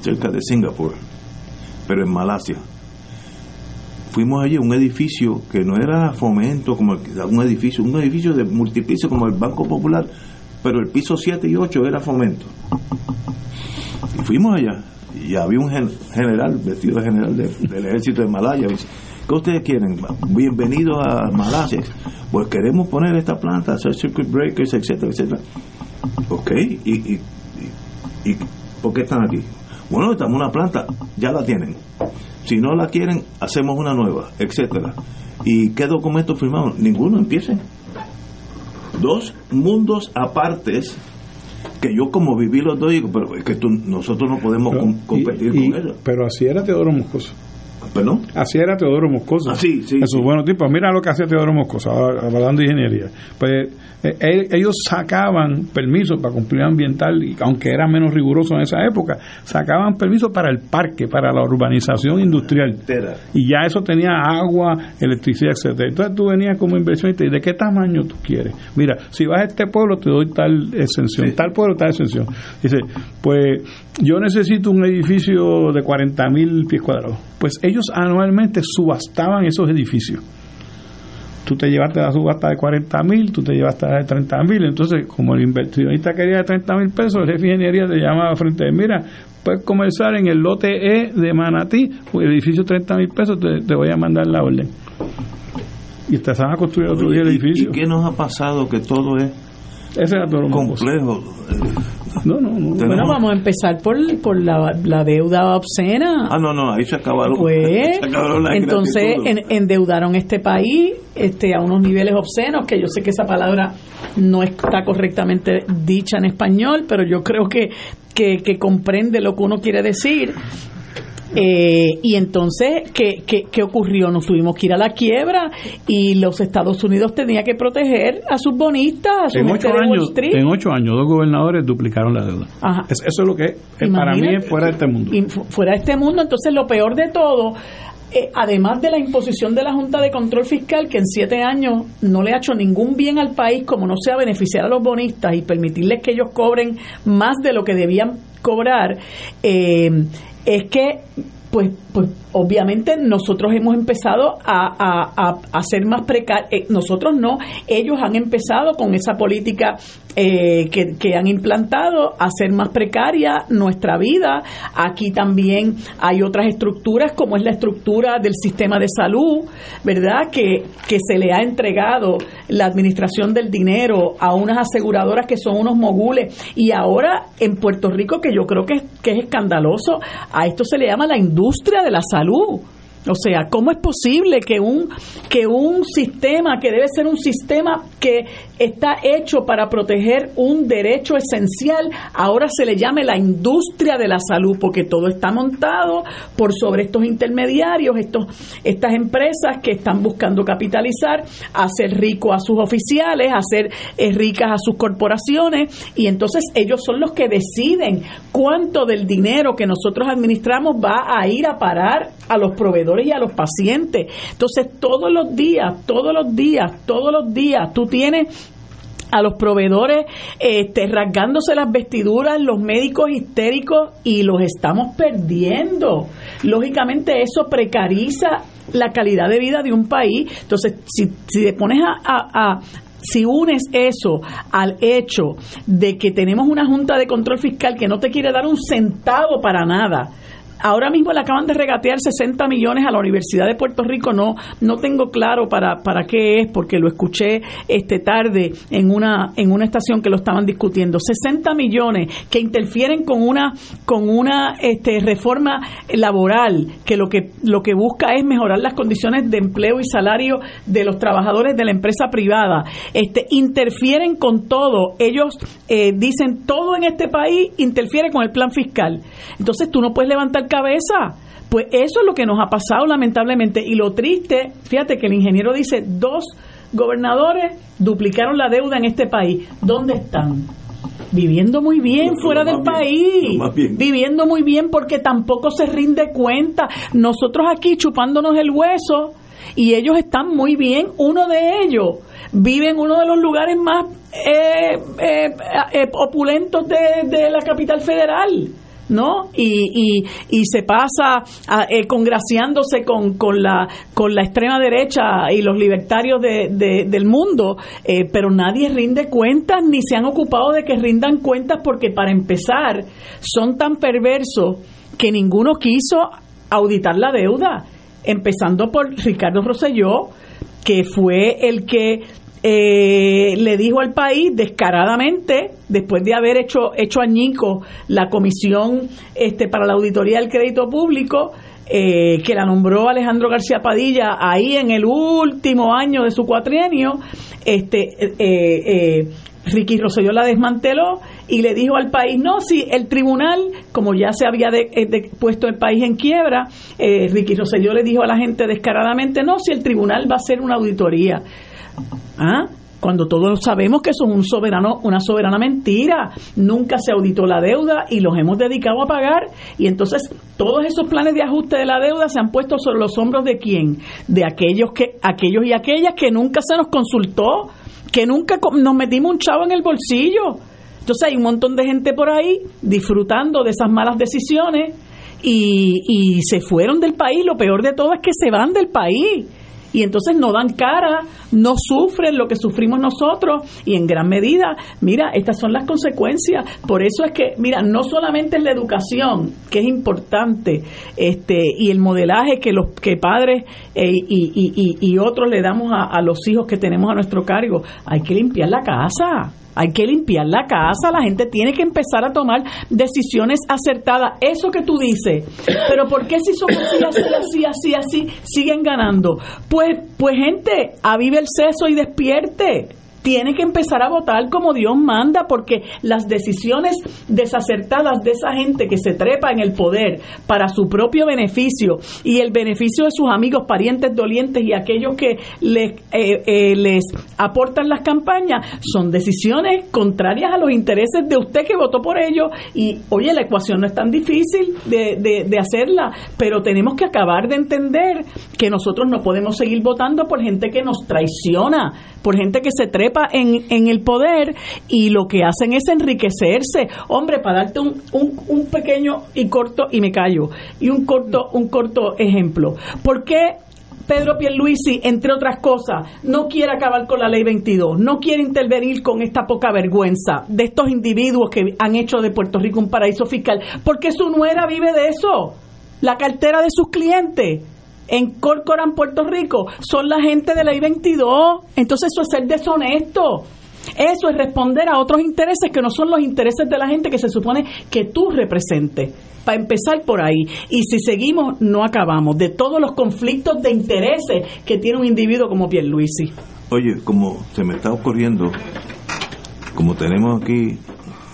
A: cerca de Singapur, pero en Malasia. Fuimos allí a un edificio que no era fomento, como un edificio, un edificio de multipiso como el Banco Popular, pero el piso 7 y 8 era fomento. Y fuimos allá y había un general, vestido de general del ejército de Malaya, ¿Qué ustedes quieren? Bienvenidos a Malasia. Pues queremos poner esta planta, hacer circuit breakers, etcétera, etcétera. Ok, ¿y, y, por qué están aquí? Bueno, estamos una planta, ya la tienen. Si no la quieren, hacemos una nueva, etcétera. ¿Y qué documentos firmamos? Ninguno, empiecen. Dos mundos apartes que yo como viví los dos digo, pero es que nosotros no podemos competir con ellos.
B: Pero así era Teodoro Moscoso.
A: Perdón.
B: Así era Teodoro Moscoso.
A: Ah, sí, sí.
B: Esos buenos tipos. Mira lo que hacía Teodoro Moscoso, hablando de ingeniería. Pues eh, ellos sacaban permisos para cumplir ambiental, y aunque era menos riguroso en esa época, sacaban permisos para el parque, para la urbanización industrial. Y ya eso tenía agua, electricidad, etcétera. Entonces tú venías como inversionista y ¿de qué tamaño tú quieres? Mira, si vas a este pueblo te doy tal exención, tal pueblo tal exención. Dice, pues yo necesito un edificio de 40 mil pies cuadrados. Pues ellos anualmente subastaban esos edificios tú te llevaste la subasta de 40 mil, tú te llevaste la de 30 mil, entonces como el inversionista quería de 30 mil pesos, el jefe de ingeniería te llamaba frente a mira, puedes comenzar en el lote E de Manatí, el edificio 30 mil pesos, te, voy a mandar la orden. Y te van a construir otro día el edificio.
A: ¿Y qué nos ha pasado que todo es
B: ese era todo
A: complejo?
D: No, no, no. Bueno, vamos a empezar por, por la, la, deuda obscena.
A: Ah, no, no, ahí se acabaron.
D: Pues, <laughs> entonces endeudaron este país este, a unos niveles obscenos, que yo sé que esa palabra no está correctamente dicha en español, pero yo creo que, que, que comprende lo que uno quiere decir. Eh, y entonces, ¿qué, ¿qué, ocurrió? Nos tuvimos que ir a la quiebra y los Estados Unidos tenían que proteger a sus bonistas, a sus
B: en ocho, años, en ocho años, dos gobernadores duplicaron la deuda. eso es lo que eh, para mí es fuera de este mundo.
D: fuera de este mundo, entonces lo peor de todo eh, además de la imposición de la Junta de Control Fiscal, que en siete años no le ha hecho ningún bien al país, como no sea beneficiar a los bonistas y permitirles que ellos cobren más de lo que debían cobrar, eh, es que pues, pues obviamente nosotros hemos empezado a, a, ser más precarios, eh, nosotros no, ellos han empezado con esa política eh, que, que, han implantado a ser más precaria nuestra vida. Aquí también hay otras estructuras, como es la estructura del sistema de salud, ¿verdad? Que, que se le ha entregado la administración del dinero a unas aseguradoras que son unos mogules. Y ahora en Puerto Rico, que yo creo que, que es escandaloso, a esto se le llama la industria de la salud. ካሉ O sea, ¿cómo es posible que un, que un sistema que debe ser un sistema que está hecho para proteger un derecho esencial, ahora se le llame la industria de la salud, porque todo está montado por sobre estos intermediarios, estos, estas empresas que están buscando capitalizar, hacer rico a sus oficiales, hacer eh, ricas a sus corporaciones, y entonces ellos son los que deciden cuánto del dinero que nosotros administramos va a ir a parar a los proveedores y a los pacientes. Entonces todos los días, todos los días, todos los días, tú tienes a los proveedores este, rasgándose las vestiduras, los médicos histéricos y los estamos perdiendo. Lógicamente eso precariza la calidad de vida de un país. Entonces, si, si te pones a, si unes eso al hecho de que tenemos una junta de control fiscal que no te quiere dar un centavo para nada, Ahora mismo le acaban de regatear 60 millones a la Universidad de Puerto Rico. No, no tengo claro para, para qué es, porque lo escuché este tarde en una, en una estación que lo estaban discutiendo. 60 millones que interfieren con una, con una este, reforma laboral que lo que lo que busca es mejorar las condiciones de empleo y salario de los trabajadores de la empresa privada. Este, interfieren con todo. Ellos eh, dicen todo en este país interfiere con el plan fiscal. Entonces tú no puedes levantar cabeza. Pues eso es lo que nos ha pasado lamentablemente. Y lo triste, fíjate que el ingeniero dice, dos gobernadores duplicaron la deuda en este país. ¿Dónde están? Viviendo muy bien fuera del país, viviendo muy bien porque tampoco se rinde cuenta. Nosotros aquí chupándonos el hueso y ellos están muy bien. Uno de ellos vive en uno de los lugares más eh, eh, eh, opulentos de, de la capital federal ¿no? Y, y, se pasa eh, congraciándose con, con, la, con la extrema derecha y los libertarios de, del mundo, eh, pero nadie rinde cuentas ni se han ocupado de que rindan cuentas porque para empezar son tan perversos que ninguno quiso auditar la deuda, empezando por Ricardo Rosselló, que fue el que eh, le dijo al país descaradamente, después de haber hecho, hecho añico la comisión este, para la auditoría del crédito público, eh, que la nombró Alejandro García Padilla ahí en el último año de su cuatrienio, este, eh, Ricky Rosselló la desmanteló y le dijo al país, no, si el tribunal, como ya se había eh, puesto el país en quiebra, eh, Ricky Rosselló le dijo a la gente descaradamente, no, si el tribunal va a hacer una auditoría. ¿Ah? cuando todos sabemos que son un soberano, una soberana mentira. Nunca se auditó la deuda y los hemos dedicado a pagar. Y entonces todos esos planes de ajuste de la deuda se han puesto sobre los hombros de quién? De aquellos que, aquellos y aquellas que nunca se nos consultó, que nunca nos metimos un chavo en el bolsillo. Entonces hay un montón de gente por ahí disfrutando de esas malas decisiones y, y se fueron del país. Lo peor de todo es que se van del país y entonces no dan cara, no sufren lo que sufrimos nosotros y en gran medida, mira, estas son las consecuencias. Por eso es que, mira, no solamente es la educación, que es importante, este y el modelaje que los que padres eh, y, y, otros le damos a, a los hijos que tenemos a nuestro cargo, hay que limpiar la casa hay que limpiar la casa, la gente tiene que empezar a tomar decisiones acertadas. Eso que tú dices, pero ¿por qué si somos así, así, así, así, así, siguen ganando? Pues, pues gente, avive el seso y despierte tiene que empezar a votar como Dios manda, porque las decisiones desacertadas de esa gente que se trepa en el poder para su propio beneficio y el beneficio de sus amigos, parientes, dolientes y aquellos que les, eh, eh, les aportan las campañas, son decisiones contrarias a los intereses de usted que votó por ellos. Y oye, la ecuación no es tan difícil de, de, de hacerla, pero tenemos que acabar de entender que nosotros no podemos seguir votando por gente que nos traiciona, por gente que se trepa en, el poder y lo que hacen es enriquecerse. Hombre, para darte un, un, pequeño y corto, y me callo, y un corto, un corto ejemplo. ¿Por qué Pedro Pierluisi, entre otras cosas, no quiere acabar con la ley 22, no quiere intervenir con esta poca vergüenza de estos individuos que han hecho de Puerto Rico un paraíso fiscal, porque su nuera vive de eso, la cartera de sus clientes en Corcoran, Puerto Rico, son la gente de la I-22. Entonces eso es ser deshonesto. Eso es responder a otros intereses que no son los intereses de la gente que se supone que tú representes. Para empezar por ahí. Y si seguimos, no acabamos. De todos los conflictos de intereses que tiene un individuo como Pierluisi.
A: Oye, como se me está ocurriendo, como tenemos aquí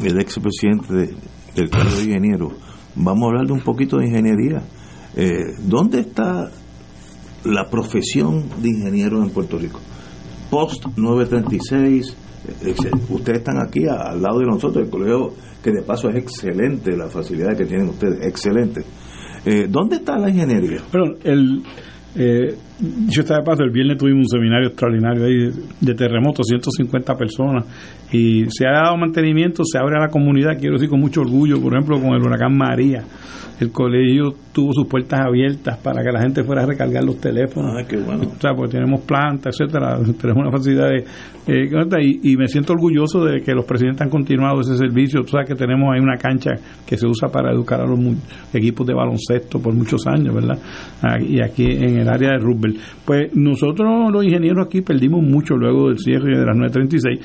A: el expresidente de, del Colegio de Ingenieros, vamos a hablar de un poquito de ingeniería. Eh, ¿Dónde está la profesión de ingeniero en Puerto Rico. Post 936, ustedes están aquí al lado de nosotros, el colegio que de paso es excelente, la facilidad que tienen ustedes, excelente. Eh, ¿Dónde está la ingeniería?
B: Bueno, el, eh, yo estaba de paso, el viernes tuvimos un seminario extraordinario ahí de, terremotos, 150 personas, y se ha dado mantenimiento, se abre a la comunidad, quiero decir con mucho orgullo, por ejemplo, con el huracán María el colegio tuvo sus puertas abiertas para que la gente fuera a recargar los teléfonos.
A: Ah, qué bueno.
B: O sea, porque tenemos plantas, etcétera, <laughs> tenemos una facilidad de... Eh, y, me siento orgulloso de que los presidentes han continuado ese servicio. Tú sabes que tenemos ahí una cancha que se usa para educar a los equipos de baloncesto por muchos años, ¿verdad? Ah, y aquí en el área de Rubel. Pues nosotros los ingenieros aquí perdimos mucho luego del cierre de las 936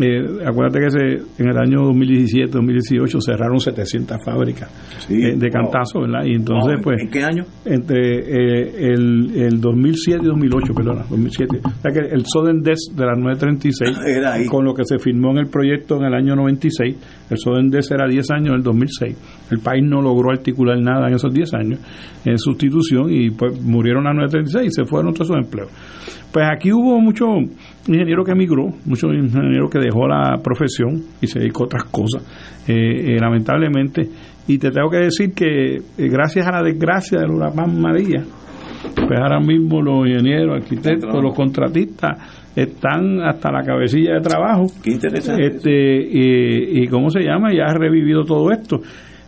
B: eh, acuérdate que en el año 2017-2018 cerraron 700 fábricas eh, de cantazo, ¿verdad? Y entonces, pues.
A: ¿En qué año?
B: Entre eh, el, el 2007 y 2008, perdona, 2007. O sea que el Soden Des de las 936, <laughs>
A: era
B: con lo que se firmó en el proyecto en el año 96, el Soden Des era 10 años en el 2006. El país no logró articular nada en esos 10 años en sustitución y pues murieron las 936 y se fueron todos esos empleos. Pues aquí hubo mucho ingeniero que emigró, mucho ingeniero que dejó la profesión y se dedicó a otras cosas, eh, eh, lamentablemente. Y te tengo que decir que eh, gracias a la desgracia de huracán María, pues ahora mismo los ingenieros, arquitectos, los contratistas están hasta la cabecilla de trabajo.
A: Qué interesante.
B: Este, y, cómo se llama, ya ha revivido todo esto.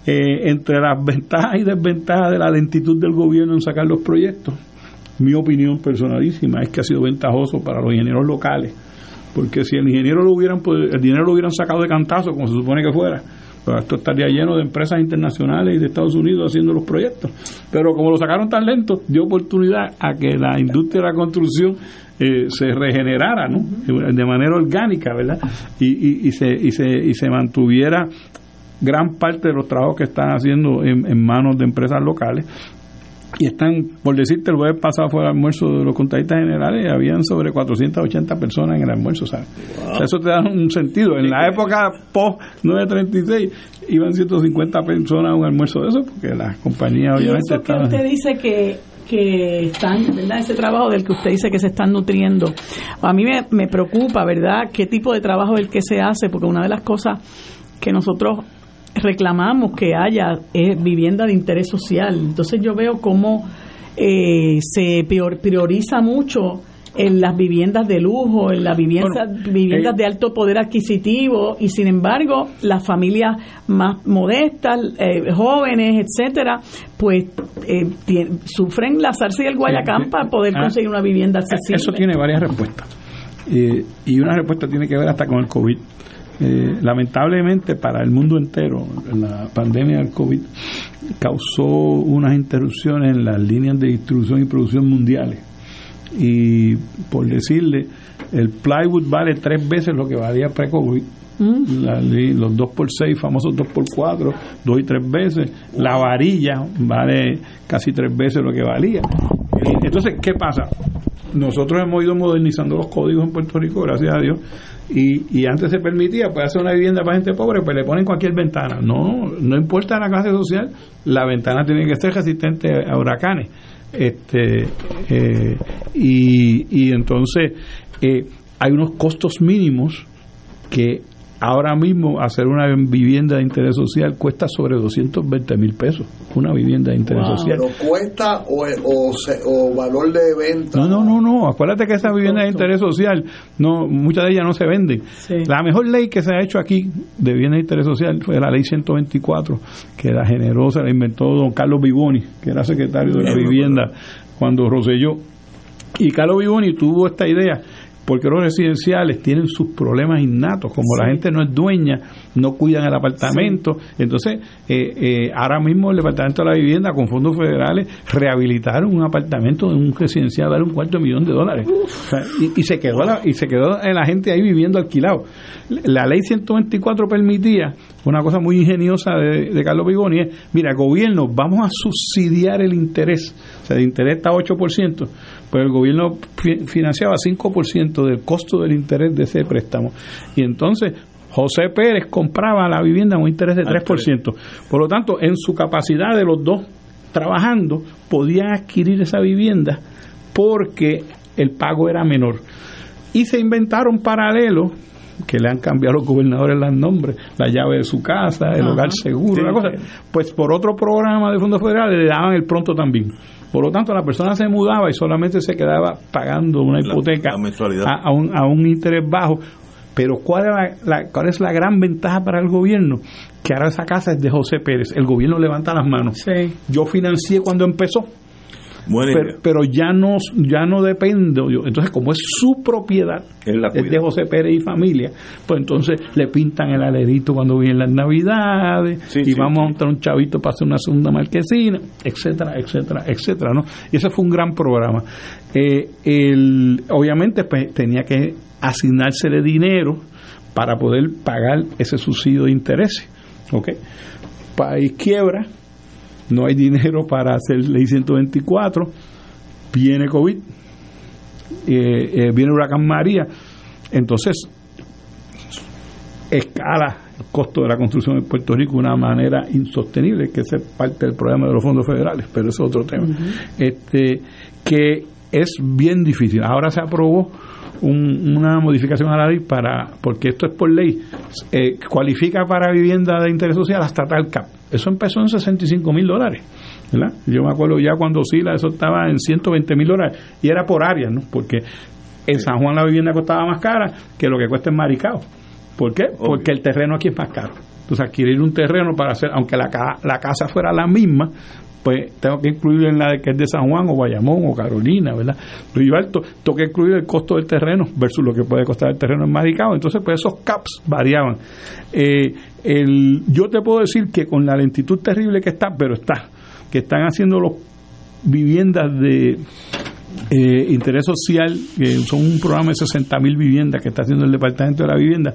B: entre las <laughs> ventajas y desventajas de la lentitud del gobierno en sacar los proyectos mi opinión personalísima es que ha sido ventajoso para los ingenieros locales, porque si el ingeniero lo hubieran el dinero lo hubieran sacado de cantazo, como se supone que fuera, pues esto estaría lleno de empresas internacionales y de Estados Unidos haciendo los proyectos. Pero como lo sacaron tan lento, dio oportunidad a que la industria de la construcción eh, se regenerara, ¿no? De manera orgánica, ¿verdad? Y, y, se, y, se, y se mantuviera gran parte de los trabajos que están haciendo en manos de empresas locales y están, por decirte, el jueves pasado fue el almuerzo de los contadistas generales y habían sobre 480 personas en el almuerzo, ¿sabes? eso te da un sentido. En la época post 936 iban 150 personas a un almuerzo de eso, porque las compañías obviamente
D: eso que usted dice que que están, ¿verdad? Ese trabajo del que usted dice que se están nutriendo. A mí me, me preocupa, ¿verdad? ¿Qué tipo de trabajo es el que se hace? Porque una de las cosas que nosotros reclamamos que haya es vivienda de interés social. Entonces yo veo cómo eh, se prioriza mucho en las viviendas de lujo, en las viviendas, viviendas eh, de alto poder adquisitivo y sin embargo las familias más modestas, eh, jóvenes, etcétera, pues sufren la zarza y el guayacán para poder ah, conseguir una vivienda accesible.
B: Eso tiene varias respuestas y una respuesta tiene que ver hasta con el COVID. Eh, lamentablemente para el mundo entero, la pandemia del COVID causó unas interrupciones en las líneas de distribución y producción mundiales. Y por decirle, el plywood vale tres veces lo que valía pre-COVID. Mm. los 2x6, famosos 2x4, dos y tres veces. La varilla vale casi tres veces lo que valía. Entonces, ¿qué pasa? Nosotros hemos ido modernizando los códigos en Puerto Rico, gracias a Dios, y, y antes se permitía pues hacer una vivienda para gente pobre pues le ponen cualquier ventana. No no importa la clase social la ventana tiene que ser resistente a huracanes. Este eh, y, y entonces eh, hay unos costos mínimos que Ahora mismo hacer una vivienda de interés social cuesta sobre 220 mil pesos, una vivienda de interés social.
C: ¿Pero cuesta o, o, valor de venta?
B: No, no, no, no. Acuérdate que esa vivienda de interés social, no muchas de ellas no se venden. La mejor ley que se ha hecho aquí de vivienda de interés social fue la ley 124, que era generosa, la inventó don Carlos Vivoni, que era secretario de la vivienda cuando Roselló. Y Carlos Vivoni tuvo esta idea porque los residenciales tienen sus problemas innatos, como la gente no es dueña, no cuidan el apartamento. Entonces, eh, eh, ahora mismo el Departamento de la Vivienda, con fondos federales, rehabilitaron un apartamento de un residencial, dar un cuarto de millón de dólares. y, se quedó la, y se quedó la gente ahí viviendo alquilado. La ley 124 permitía, una cosa muy ingeniosa de, Carlos Bigoni, es, mira, gobierno, vamos a subsidiar el interés. O sea, el interés está a 8%, pues el gobierno financiaba 5% del costo del interés de ese préstamo. Y entonces José Pérez compraba la vivienda a un interés de 3%. Por lo tanto, en su capacidad de los dos trabajando, podían adquirir esa vivienda porque el pago era menor. Y se inventaron paralelos que le han cambiado los gobernadores los nombres, la llave de su casa, el hogar seguro, la cosa. Pues por otro programa de fondos federales le daban el pronto también. Por lo tanto, la persona se mudaba y solamente se quedaba pagando una hipoteca a, un, a un interés bajo. Pero ¿cuál es la, ¿cuál es la gran ventaja para el gobierno? Que ahora esa casa es de José Pérez. El gobierno levanta las manos. Yo financié cuando empezó pero, ya no ya no dependo yo entonces como es su propiedad es de José Pérez y familia pues entonces le pintan el alerito cuando vienen las navidades y vamos a montar un chavito para hacer una segunda marquesina etcétera etcétera etcétera no y ese fue un gran programa. Eh, el, obviamente pues tenía que asignársele dinero para poder pagar ese subsidio de intereses ¿ok? país quiebra no hay dinero para hacer ley 124, viene COVID, eh, eh, viene huracán María, entonces escala el costo de la construcción en Puerto Rico de una manera insostenible, que es parte del problema de los fondos federales, pero es otro tema. este Que es bien difícil. Ahora se aprobó una modificación a la ley para, porque esto es por ley, eh, cualifica para vivienda de interés social hasta tal cap. Eso empezó en 65 mil dólares. ¿verdad? Yo me acuerdo ya cuando Sila eso estaba en 120 mil dólares y era por área, ¿no? Porque en San Juan la vivienda costaba más cara que lo que cuesta en Maricao. ¿Por qué? Porque el terreno aquí es más caro. Entonces adquirir un terreno para hacer, aunque la, la casa fuera la misma, pues tengo que incluir en la de, que es de San Juan o Bayamón o Carolina, ¿verdad? Río Alto, tengo que incluir el costo del terreno versus lo que puede costar el terreno en Maricao. Entonces, pues esos caps variaban. Eh, el, yo te puedo decir que con la lentitud terrible que está, pero está, que están haciendo los viviendas de eh, interés social, que son un programa de 60 mil viviendas que está haciendo el Departamento de la Vivienda.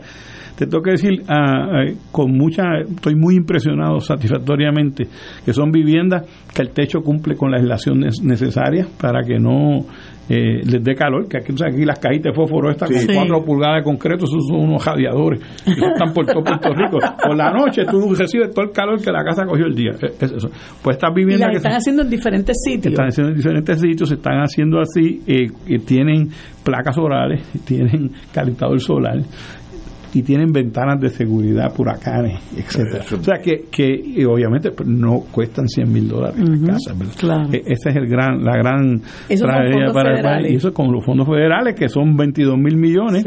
B: Te tengo que decir, ah, ah, con mucha, estoy muy impresionado satisfactoriamente, que son viviendas que el techo cumple con las aislaciones necesarias para que no eh, les dé calor, que aquí, aquí las cajitas de fósforo están con 4 pulgadas de concreto, esos son unos radiadores, que están por todo Puerto Rico. Por la noche tú recibes todo el calor que la casa cogió el día. Pues estas viviendas...
D: Y están haciendo en diferentes sitios.
B: Están haciendo en diferentes sitios, se están haciendo así, eh, tienen placas solares, <laughs> tienen calentador solar, y tienen ventanas de seguridad, huracanes, etcétera. O sea que, que obviamente pues, no cuestan 100 mil dólares la casa. E, esa es el gran, la gran
D: tragedia para el país.
B: Y eso con los fondos federales, que son 22 mil millones,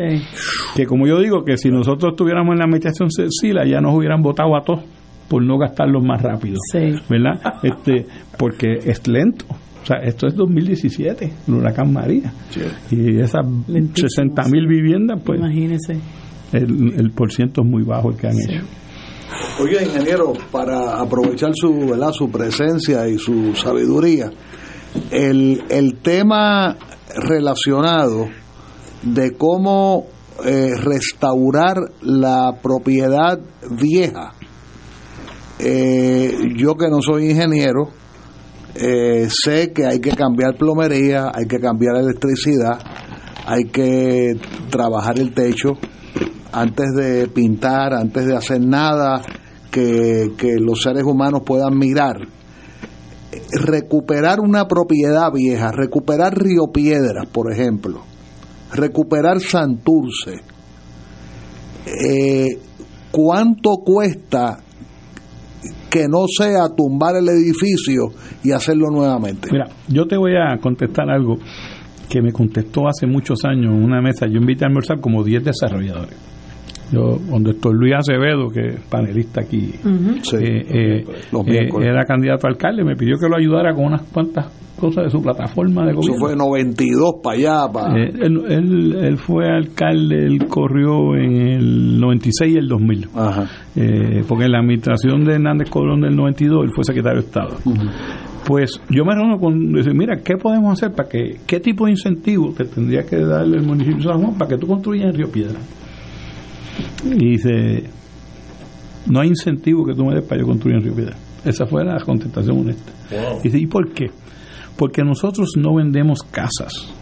B: que como yo digo, que si nosotros estuviéramos en la administración Cecilia, ya nos hubieran votado a todos por no gastarlos más rápido. ¿Verdad? Este, porque es lento. O sea, esto es 2017, el huracán María. Y esas 60 mil viviendas, pues.
D: Imagínese
B: el, el por ciento es muy bajo el que han hecho.
C: Oye, ingeniero, para aprovechar su, ¿verdad? su presencia y su sabiduría, el, el tema relacionado de cómo eh, restaurar la propiedad vieja. Eh, yo que no soy ingeniero, eh, sé que hay que cambiar plomería, hay que cambiar electricidad, hay que trabajar el techo, antes de pintar, antes de hacer nada que, los seres humanos puedan mirar, recuperar una propiedad vieja, recuperar Río Piedras, por ejemplo, recuperar Santurce, eh, ¿cuánto cuesta que no sea tumbar el edificio y hacerlo nuevamente?
B: Mira, yo te voy a contestar algo que me contestó hace muchos años en una mesa. Yo invité a almorzar como 10 desarrolladores yo donde estoy Luis Acevedo que es panelista aquí eh, eh, eh, era candidato a alcalde me pidió que lo ayudara con unas cuantas cosas de su plataforma de gobierno.
C: eso fue 92 para allá para...
B: Él, él, fue alcalde él corrió en el 96 y el 2000 porque en la administración de Hernández Colón del 92 él fue secretario de Estado. Pues yo me reúno con decir, mira, ¿qué podemos hacer para que, qué tipo de incentivo te tendría que darle el municipio de San Juan para que tú construyas en Río Piedra? Y dice, no hay incentivo que tú me des para yo construir en Río Piedra. Esa fue la contestación honesta. Y dice, ¿y por qué? Porque nosotros no vendemos casas,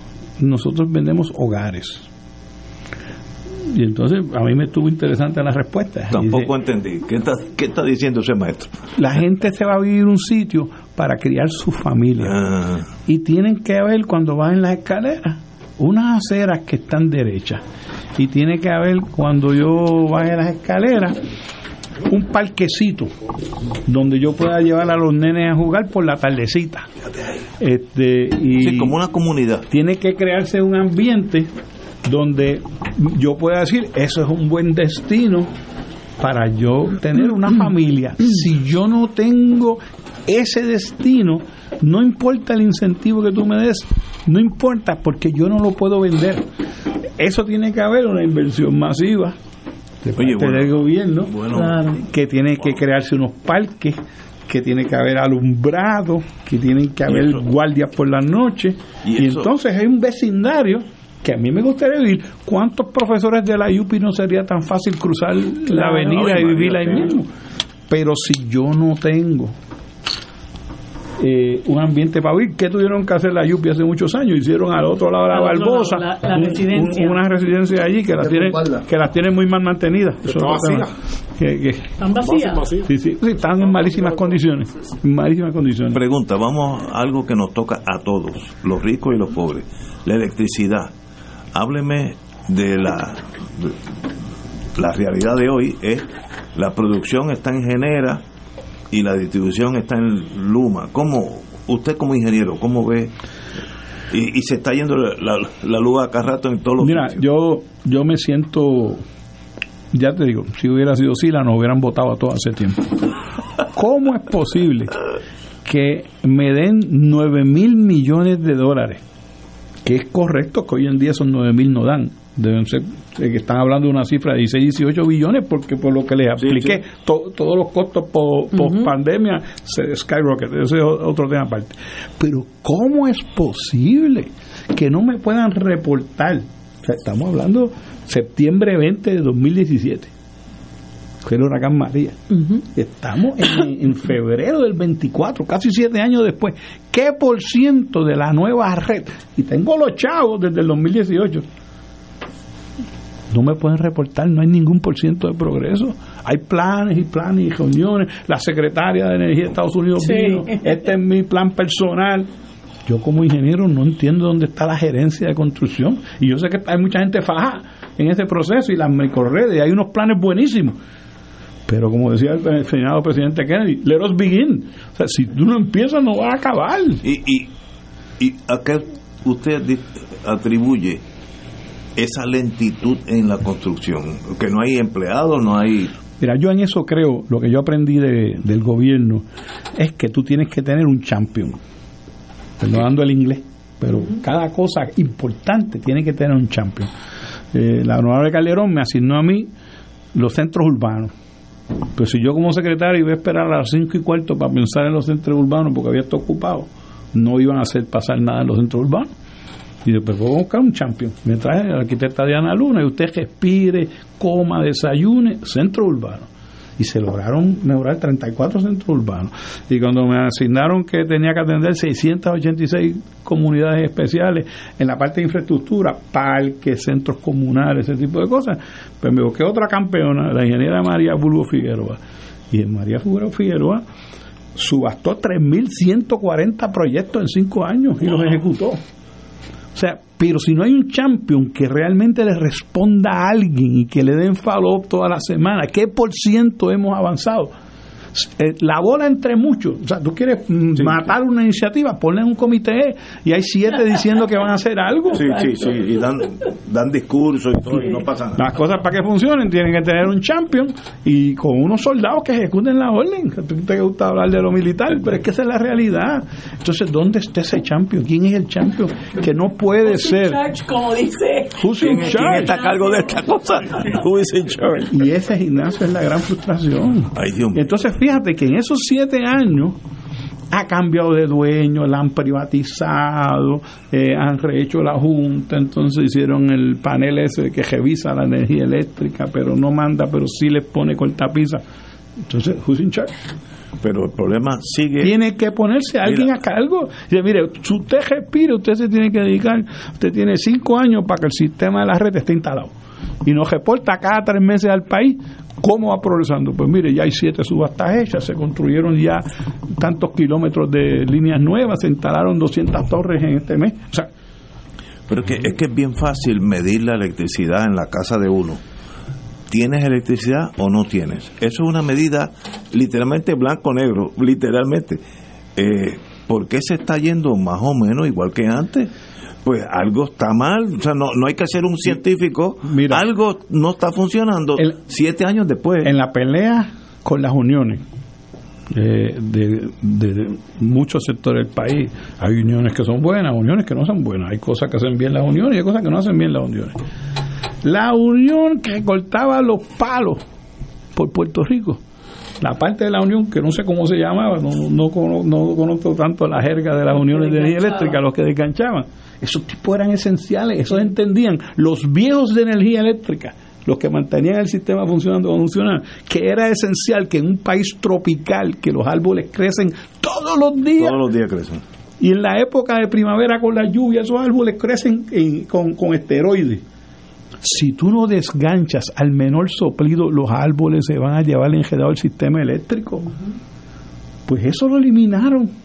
B: nosotros vendemos hogares. Y entonces a mí me estuvo interesante la respuesta.
A: Tampoco entendí. ¿Qué está, ¿Qué está diciendo ese maestro?
B: La gente se va a vivir un sitio para criar su familia. Ah. Y tienen que ver cuando van en las escaleras unas aceras que están derechas y tiene que haber cuando yo a las escaleras un parquecito donde yo pueda llevar a los nenes a jugar por la tardecita. Este, y
A: como una comunidad.
B: Tiene que crearse un ambiente donde yo pueda decir, eso es un buen destino para yo tener una familia. Si yo no tengo ese destino, no importa el incentivo que tú me des, no importa porque yo no lo puedo vender. Eso tiene que haber una inversión masiva de parte del gobierno que tiene que crearse unos parques que tiene que haber alumbrado, que tienen que haber guardias por la noche y, entonces hay un vecindario que a mí me gustaría vivir. ¿Cuántos profesores de la UPI no sería tan fácil cruzar la avenida y vivir ahí mismo? Pero si yo no tengo eh, un ambiente para vivir. ¿Qué tuvieron que hacer la Yupi hace muchos años? Hicieron al otro lado de la Barbosa una residencia allí que las tiene que las tiene muy mal mantenidas.
D: ¿Están vacías?
B: Sí, sí, están en malísimas condiciones. malísimas condiciones.
A: Pregunta, vamos a algo que nos toca a todos, los ricos y los pobres. La electricidad. Hábleme de la la realidad de hoy es la producción está en genera y la distribución está en Luma. ¿Cómo, usted como ingeniero, cómo ve? Y, se está yendo la, la, luz acá rato en todos los
B: Mira, yo, yo me siento, ya te digo, si hubiera sido Sila, nos hubieran votado a todos hace tiempo. ¿Cómo es posible que me den 9 mil millones de dólares? Que es correcto que hoy en día esos 9 mil no dan, deben ser que están hablando de una cifra de 16, 18 billones porque por lo que les expliqué todos los costos por, pandemia se skyrocket, ese es otro tema aparte pero ¿cómo es posible que no me puedan reportar estamos hablando septiembre 20 de 2017 fue el huracán María. Estamos en, <coughs> febrero del 24, casi siete años después. ¿Qué por ciento de la nueva red? Y tengo los chavos desde el 2018. No me pueden reportar, no hay ningún por ciento de progreso. Hay planes y planes y reuniones. La secretaria de Energía de Estados Unidos vino, este es mi plan personal. Yo como ingeniero no entiendo dónde está la gerencia de construcción. Y yo sé que hay mucha gente faja en ese proceso y las microredes, y hay unos planes buenísimos pero como decía el senado presidente Kennedy, let us begin. O sea, si tú no empiezas, no vas a acabar.
A: ¿Y, y, y a qué usted atribuye esa lentitud en la construcción? Que no hay empleados, no hay...
B: Mira, yo en eso creo, lo que yo aprendí de, del gobierno es que tú tienes que tener un champion. Perdonando el inglés, pero cada cosa importante tiene que tener un champion. Eh, la honorable Calderón me asignó a mí los centros urbanos pues si yo como secretario iba a esperar a las 5 y cuarto para pensar en los centros urbanos porque había estado ocupado, no iban a hacer pasar nada en los centros urbanos. Y después voy a buscar un champion. Me trae la arquitecta Diana Luna y usted respire, coma, desayune, centro urbano y se lograron mejorar 34 centros urbanos. Y cuando me asignaron que tenía que atender 686 comunidades especiales en la parte de infraestructura, parques, centros comunales, ese tipo de cosas, pues me busqué otra campeona, la ingeniera María Bulbo Figueroa. Y en María Bulbo Figueroa subastó 3.140 proyectos en cinco años y los ejecutó. Sea, pero si no hay un champion que realmente le responda a alguien y que le den follow-up toda la semana, ¿qué por ciento hemos avanzado? Eh, la bola entre muchos. O sea, tú quieres mm, matar una iniciativa, ponle un comité y hay siete diciendo que van a hacer algo.
A: Sí, sí, sí, y dan, dan discursos y todo, y no pasa nada.
B: Las cosas para que funcionen tienen que tener un champion y con unos soldados que ejecuten la orden. tú te gusta hablar de lo militar, pero es que esa es la realidad. Entonces, ¿dónde está ese champion? ¿Quién es el champion? Que no puede ser.
D: como dice.
A: ¿Quién, está a cargo de esta cosa?
B: Y ese gimnasio es la gran frustración.
A: Ay, Dios
B: Entonces, fíjate que en esos siete años ha cambiado de dueño, la han privatizado, eh, han rehecho la junta, entonces hicieron el panel ese que revisa la energía eléctrica, pero no manda, pero sí les pone cortapisa. Entonces, who's in charge?
A: Pero el problema sigue.
B: Tiene que ponerse alguien a cargo. Dice, mire, si usted respira, usted se tiene que dedicar, usted tiene cinco años para que el sistema de la red esté instalado y nos reporta cada tres meses al país cómo va progresando. Pues mire, ya hay siete subastas hechas, se construyeron ya tantos kilómetros de líneas nuevas, se instalaron 200 torres en este mes. O sea,
A: pero que, es que es bien fácil medir la electricidad en la casa de uno. ¿Tienes electricidad o no tienes? Eso es una medida literalmente blanco-negro, literalmente. Eh, ¿Por qué se está yendo más o menos igual que antes? Pues algo está mal. O sea, no, no hay que ser un científico. Mira, algo no está funcionando siete años después.
B: En la pelea con las uniones eh, de, de, muchos sectores del país, hay uniones que son buenas, uniones que no son buenas. Hay cosas que hacen bien las uniones y hay cosas que no hacen bien las uniones. La unión que cortaba los palos por Puerto Rico la parte de la unión que no sé cómo se llamaba, no, no, no, conozco tanto la jerga de las uniones de energía eléctrica, los que desganchaban. Esos tipos eran esenciales, esos entendían, los viejos de energía eléctrica, los que mantenían el sistema funcionando funcionando, que era esencial que en un país tropical, que los árboles crecen todos los días.
A: Todos los días crecen.
B: Y en la época de primavera con la lluvia, esos árboles crecen con, con esteroides. Si tú no desganchas al menor soplido, los árboles se van a llevar enredado el sistema eléctrico. Pues eso lo eliminaron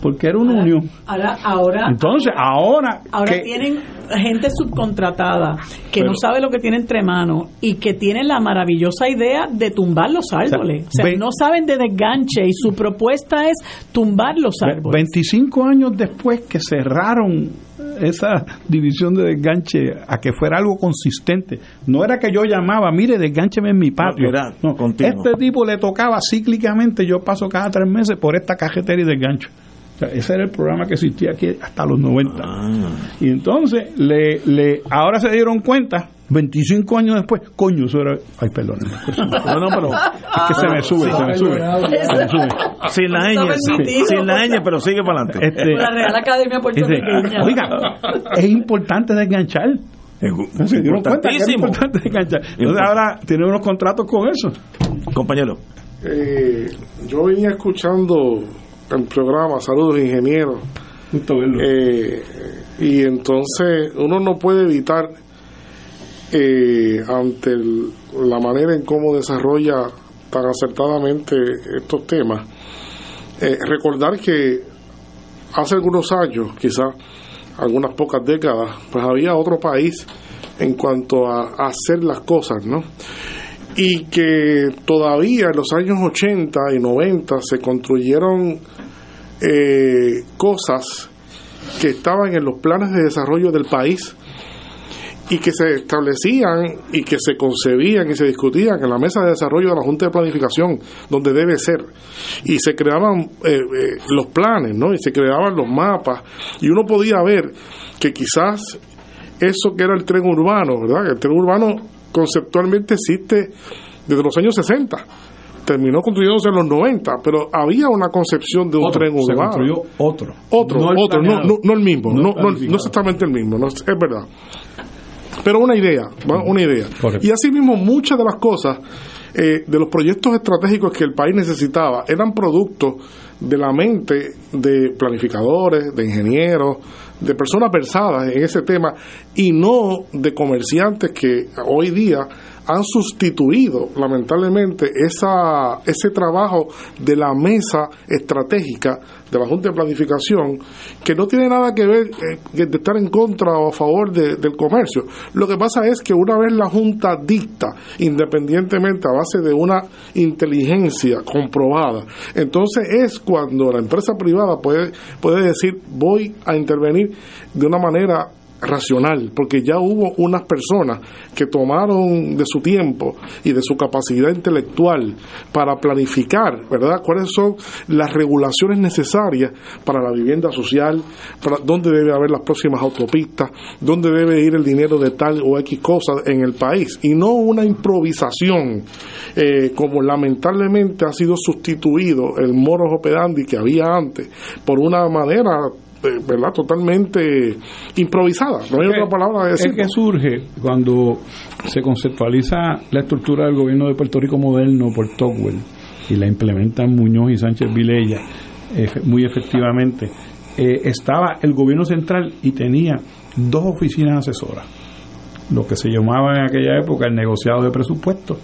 B: porque era una unión.
D: Ahora, ahora,
B: Entonces, ahora.
D: Ahora tienen gente subcontratada que no sabe lo que tiene entre manos y que tiene la maravillosa idea de tumbar los árboles. O sea, no saben de desganche y su propuesta es tumbar los árboles.
B: 25 años después que cerraron esa división de desganche a que fuera algo consistente. No era que yo llamaba, mire, desgancheme en mi patio. No, este tipo le tocaba cíclicamente, yo paso cada tres meses por esta cajetera y desgancho ese era el programa que existía aquí hasta los 90. Ah. Y entonces, le, le, ahora se dieron cuenta 25 años después, coño, eso era. Ay, perdón. No, <laughs> no, pero es que se me sube, se me sube. Se me sube.
A: Sin la ñ, sin, la ñ, pero sigue para adelante.
D: Este, la Real Academia Puertorriqueña.
B: Oiga, es importante desganchar. Es, se dieron cuenta que es importante desganchar. Entonces ahora tiene unos contratos con eso.
A: Compañero.
J: Eh, yo venía escuchando el programa Saludos Ingenieros. Eh, y entonces uno no puede evitar eh, ante la manera en cómo desarrolla tan acertadamente estos temas, eh, recordar que hace algunos años, quizás algunas pocas décadas, pues había otro país en cuanto a, hacer las cosas, ¿no? Y que todavía en los años 80 y 90 se construyeron eh, cosas que estaban en los planes de desarrollo del país y que se establecían y que se concebían y se discutían en la mesa de desarrollo de la Junta de Planificación, donde debe ser. Y se creaban eh, eh, los planes, ¿no? Y se creaban los mapas. Y uno podía ver que quizás eso que era el tren urbano, ¿verdad? El tren urbano conceptualmente existe desde los años 60 terminó construyéndose en los 90, pero había una concepción de un tren urbano. Se
B: construyó otro.
J: Otro, no otro, no, no, el mismo, no, no, no exactamente el mismo, es verdad. Pero una idea, una idea. Y asimismo muchas de las cosas, eh, de los proyectos estratégicos que el país necesitaba, eran producto de la mente de planificadores, de ingenieros, de personas versadas en ese tema y no de comerciantes que hoy día han sustituido lamentablemente esa, ese trabajo de la mesa estratégica de la Junta de Planificación que no tiene nada que ver eh, de estar en contra o a favor del comercio. Lo que pasa es que una vez la Junta dicta, independientemente a base de una inteligencia comprobada, entonces es cuando la empresa privada puede, puede decir voy a intervenir de una manera racional, porque ya hubo unas personas que tomaron de su tiempo y de su capacidad intelectual para planificar, ¿verdad?, cuáles son las regulaciones necesarias para la vivienda social, para dónde debe haber las próximas autopistas, dónde debe ir el dinero de tal o X cosas en el país, y no una improvisación eh, como lamentablemente ha sido sustituido el moros operandi que había antes por una manera ¿verdad? totalmente improvisada. No hay otra palabra de decir.
B: Es que surge cuando se conceptualiza la estructura del gobierno de Puerto Rico moderno por Tocqueville y la implementan Muñoz y Sánchez Vilella muy efectivamente. Eh, estaba el gobierno central y tenía dos oficinas asesoras lo que se llamaba en aquella época el negociado de presupuesto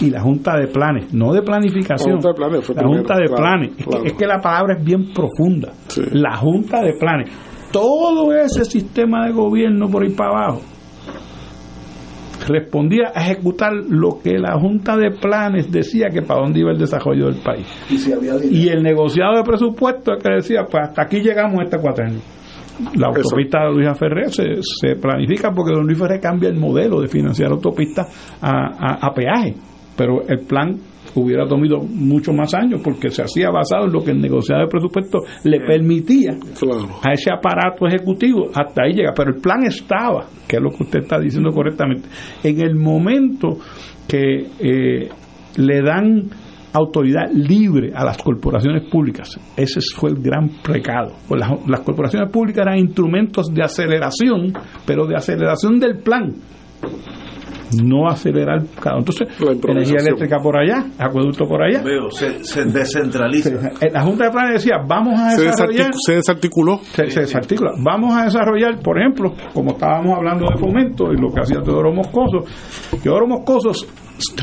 B: y la junta de planes, no de planificación, la junta de planes, Es, que, la palabra es bien profunda, la junta de planes, todo ese sistema de gobierno por ahí para abajo respondía a ejecutar lo que la junta de planes decía que para dónde iba el desarrollo del país. Y, el negociado de presupuesto que decía, pues hasta aquí llegamos este cuatrenio la autopista de Luis Ferrer se, planifica porque don Luis Ferrer cambia el modelo de financiar autopistas a, a, peaje, pero el plan hubiera tomado mucho más años porque se hacía basado en lo que el negociado de presupuesto le permitía a ese aparato ejecutivo, hasta ahí llega, pero el plan estaba, que es lo que usted está diciendo correctamente, en el momento que eh, le dan autoridad libre a las corporaciones públicas. Ese fue el gran pecado. Pues las, corporaciones públicas eran instrumentos de aceleración, pero de aceleración del plan no acelerar cada entonces energía eléctrica por allá acueducto por allá.
A: Veo, se, descentraliza.
B: La junta de planes decía vamos a desarrollar
J: se desarticuló.
B: Se, desarticula. Vamos a desarrollar por ejemplo como estábamos hablando de fomento y lo que hacía Teodoro Moscoso Teodoro Moscoso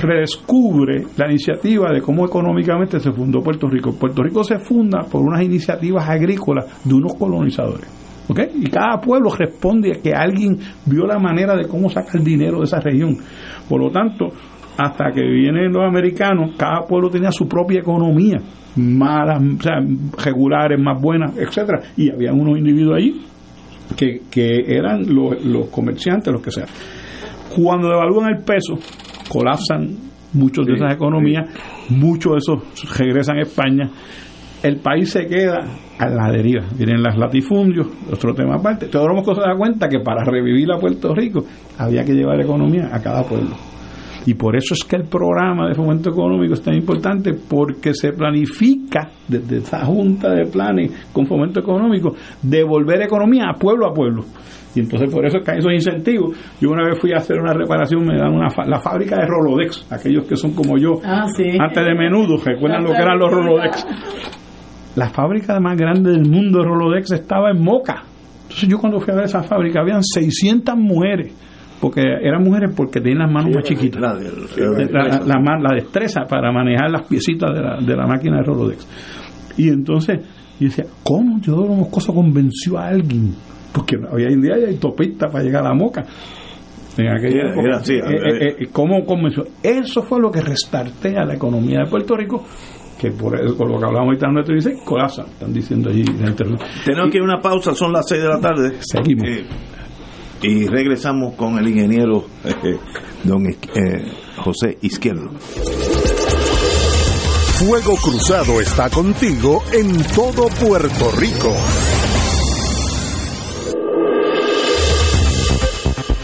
B: redescubre la iniciativa de cómo económicamente se fundó Puerto Rico. Puerto Rico se funda por unas iniciativas agrícolas de unos colonizadores. ¿Okay? Y cada pueblo responde a que alguien vio la manera de cómo sacar dinero de esa región. Por lo tanto, hasta que vienen los americanos, cada pueblo tenía su propia economía, malas, o sea, regulares, más buenas, etcétera, y había unos individuos allí que, que eran los, los comerciantes, los que sean. Cuando devalúan el peso, colapsan muchos de esas economías, muchos de esos regresan a España el país se queda a la deriva. Vienen las latifundios, otro tema aparte. Todos hemos se da cuenta que para revivir a Puerto Rico había que llevar economía a cada pueblo. Y por eso es que el programa de fomento económico es tan importante, porque se planifica desde esa junta de planes con fomento económico devolver economía a pueblo a pueblo. Y entonces por eso es que hay esos incentivos. Yo una vez fui a hacer una reparación, me dan una la fábrica de Rolodex, aquellos que son como yo,
D: ah,
B: antes de menudo, recuerdan lo que eran los Rolodex. <laughs> La fábrica más grande del mundo de Rolodex estaba en Moca. Entonces yo cuando fui a ver esa fábrica, habían 600 mujeres porque eran mujeres porque tenían las manos más chiquitas. La, la, destreza para manejar las piecitas de la, de la máquina de Rolodex. Y entonces yo decía, ¿cómo yo Moscoso convenció a alguien? Porque hoy en día hay autopista para llegar a la Moca. En aquella eh, eh, eh, ¿Cómo convenció? Eso fue lo que restartea la economía de Puerto Rico que por, eso, por lo que hablamos ahorita nuestro dice colapsa, están diciendo allí en internet.
A: Tenemos que ir a una pausa, son las 6 de la tarde.
B: Seguimos
A: y regresamos con el ingeniero eh, don eh, José Izquierdo.
I: Fuego Cruzado está contigo en todo Puerto Rico.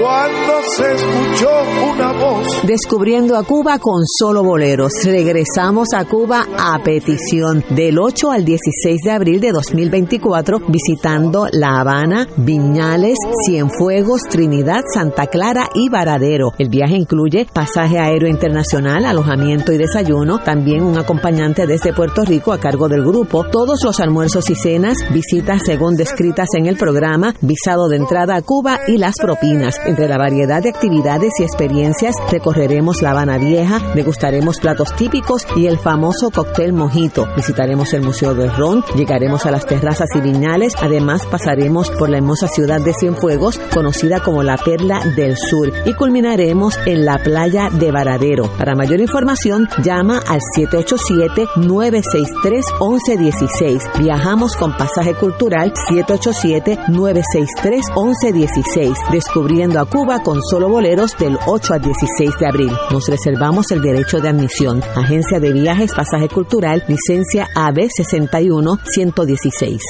K: cuando se escuchó una voz.
L: Descubriendo a Cuba con solo boleros. Regresamos a Cuba a petición del 8 al 16 de abril de 2024 visitando La Habana, Viñales, Cienfuegos, Trinidad, Santa Clara y Varadero. El viaje incluye pasaje aéreo internacional, alojamiento y desayuno, también un acompañante desde Puerto Rico a cargo del grupo, todos los almuerzos y cenas, visitas según descritas en el programa, visado de entrada a Cuba y las propinas. Entre la variedad de actividades y experiencias, recorreremos La Habana Vieja, degustaremos platos típicos y el famoso cóctel mojito. Visitaremos el Museo del Ron, llegaremos a las terrazas y viñales, además pasaremos por la hermosa ciudad de Cienfuegos, conocida como la Perla del Sur, y culminaremos en la playa de Varadero. Para mayor información, llama al 787-963-1116. Viajamos con pasaje cultural 787-963-1116, descubriendo a Cuba con solo boleros del 8 al 16 de abril. Nos reservamos el derecho de admisión. Agencia de Viajes, Pasaje Cultural, licencia AB 61-116.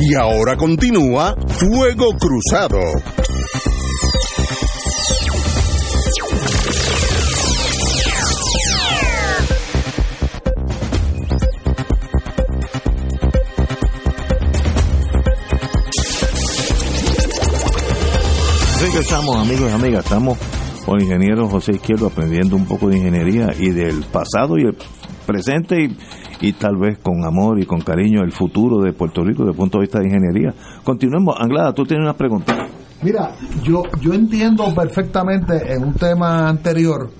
I: Y ahora continúa Fuego Cruzado.
A: Regresamos, amigos y amigas. Estamos con ingeniero José Izquierdo aprendiendo un poco de ingeniería y del pasado y el presente y, y tal vez con amor y con cariño el futuro de Puerto Rico desde el punto de vista de ingeniería. Continuemos. Anglada, tú tienes una pregunta.
C: Mira, yo, yo entiendo perfectamente en un tema anterior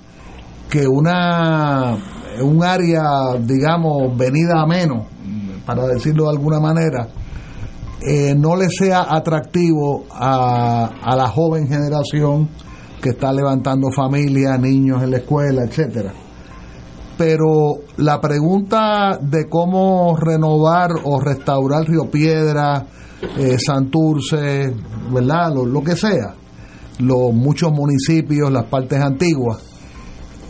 C: que una un área, digamos, venida a menos, para decirlo de alguna manera, eh, no le sea atractivo a, a la joven generación que está levantando familia, niños en la escuela, etcétera. Pero la pregunta de cómo renovar o restaurar Río Piedra, eh, Santurce, ¿verdad? Lo, lo que sea, los muchos municipios, las partes antiguas,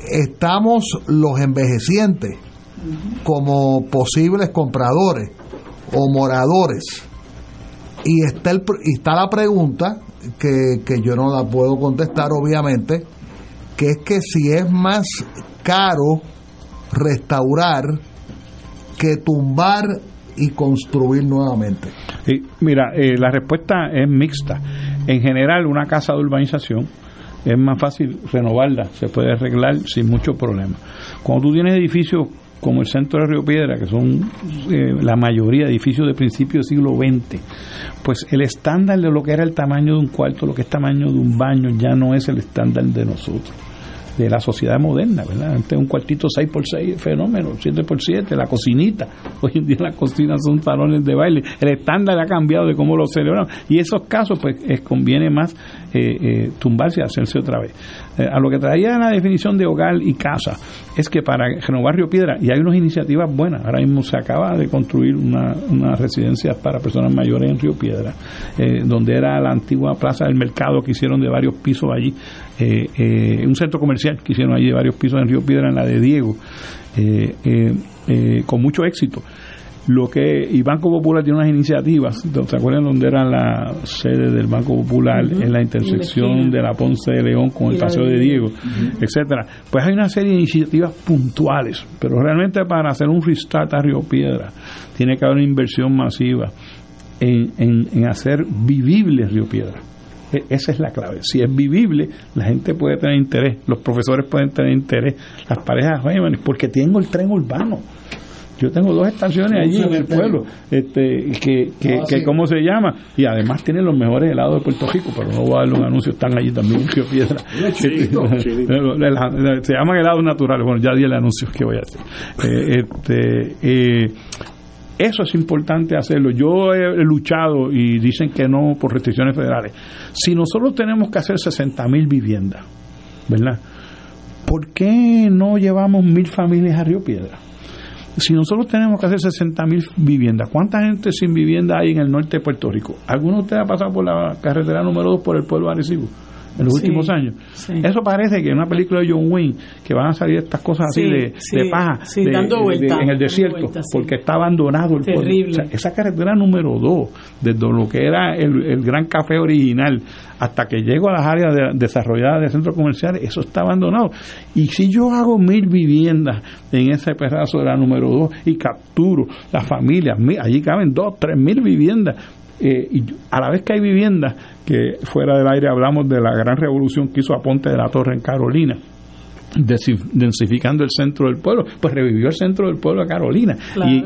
C: estamos los envejecientes como posibles compradores o moradores. Y está, el, y está la pregunta, que, que yo no la puedo contestar obviamente, que es que si es más caro restaurar que tumbar y construir nuevamente.
B: Sí, mira, eh, la respuesta es mixta. En general, una casa de urbanización es más fácil renovarla, se puede arreglar sin mucho problema. Cuando tú tienes edificios como el centro de Río Piedra, que son eh, la mayoría edificios de principios del siglo XX, pues el estándar de lo que era el tamaño de un cuarto, lo que es tamaño de un baño, ya no es el estándar de nosotros de la sociedad moderna, ¿verdad? Antes un cuartito 6x6, fenómeno, 7x7, la cocinita. <laughs> Hoy en día las cocinas son salones de baile. El estándar ha cambiado de cómo lo celebramos. Y esos casos, pues, conviene más eh, eh, tumbarse y hacerse otra vez. Eh, a lo que traía la definición de hogar y casa, es que para renovar Río Piedra, y hay unas iniciativas buenas, ahora mismo se acaba de construir una, una residencia para personas mayores en Río Piedra, donde era la antigua plaza del mercado que hicieron de varios pisos allí, un centro comercial que hicieron allí de varios pisos en Río Piedra, en la de Diego, con mucho éxito. Lo que y Banco Popular tiene unas iniciativas ¿se acuerdan dónde era la sede del Banco Popular en la intersección de la Ponce de León con el Paseo de Diego etcétera. Pues hay una serie de iniciativas puntuales pero realmente para hacer un restart a Río Piedra tiene que haber una inversión masiva en, en, hacer vivible Río Piedra esa es la clave. Si es vivible, la gente puede tener interés, los profesores pueden tener interés, las parejas jóvenes, porque tengo el tren urbano. Yo tengo dos estaciones allí en el pueblo, este, que, que, ah, ¿cómo se llama? Y además tienen los mejores helados de Puerto Rico, pero no voy a darle un anuncio, están allí también en <laughs> Río Piedra. <laughs> Se llaman helados naturales, bueno, ya di el anuncio que voy a hacer. Eh, este, eh, eso es importante hacerlo. Yo he luchado y dicen que no por restricciones federales. Si nosotros tenemos que hacer 60 mil viviendas, ¿verdad? ¿Por qué no llevamos mil familias a Río Piedra? si nosotros tenemos que hacer 60 mil viviendas, ¿cuánta gente sin vivienda hay en el norte de Puerto Rico? ¿Alguno de ustedes ha pasado por la carretera número 2 por el pueblo de Arecibo? En los últimos años. Eso parece que en una película de John Wayne que van a salir estas cosas así de, de, paja en el desierto porque está abandonado el pueblo. esa carretera número 2, desde lo que era el, gran café original hasta que llego a las áreas desarrolladas de centros comerciales, eso está abandonado. Y si yo hago mil viviendas en ese pedazo de la número 2 y capturo las familias, allí caben dos, tres mil viviendas, eh, y a la vez que hay viviendas, que fuera del aire hablamos de la gran revolución que hizo Aponte de la Torre en Carolina, densificando el centro del pueblo, pues revivió el centro del pueblo de Carolina.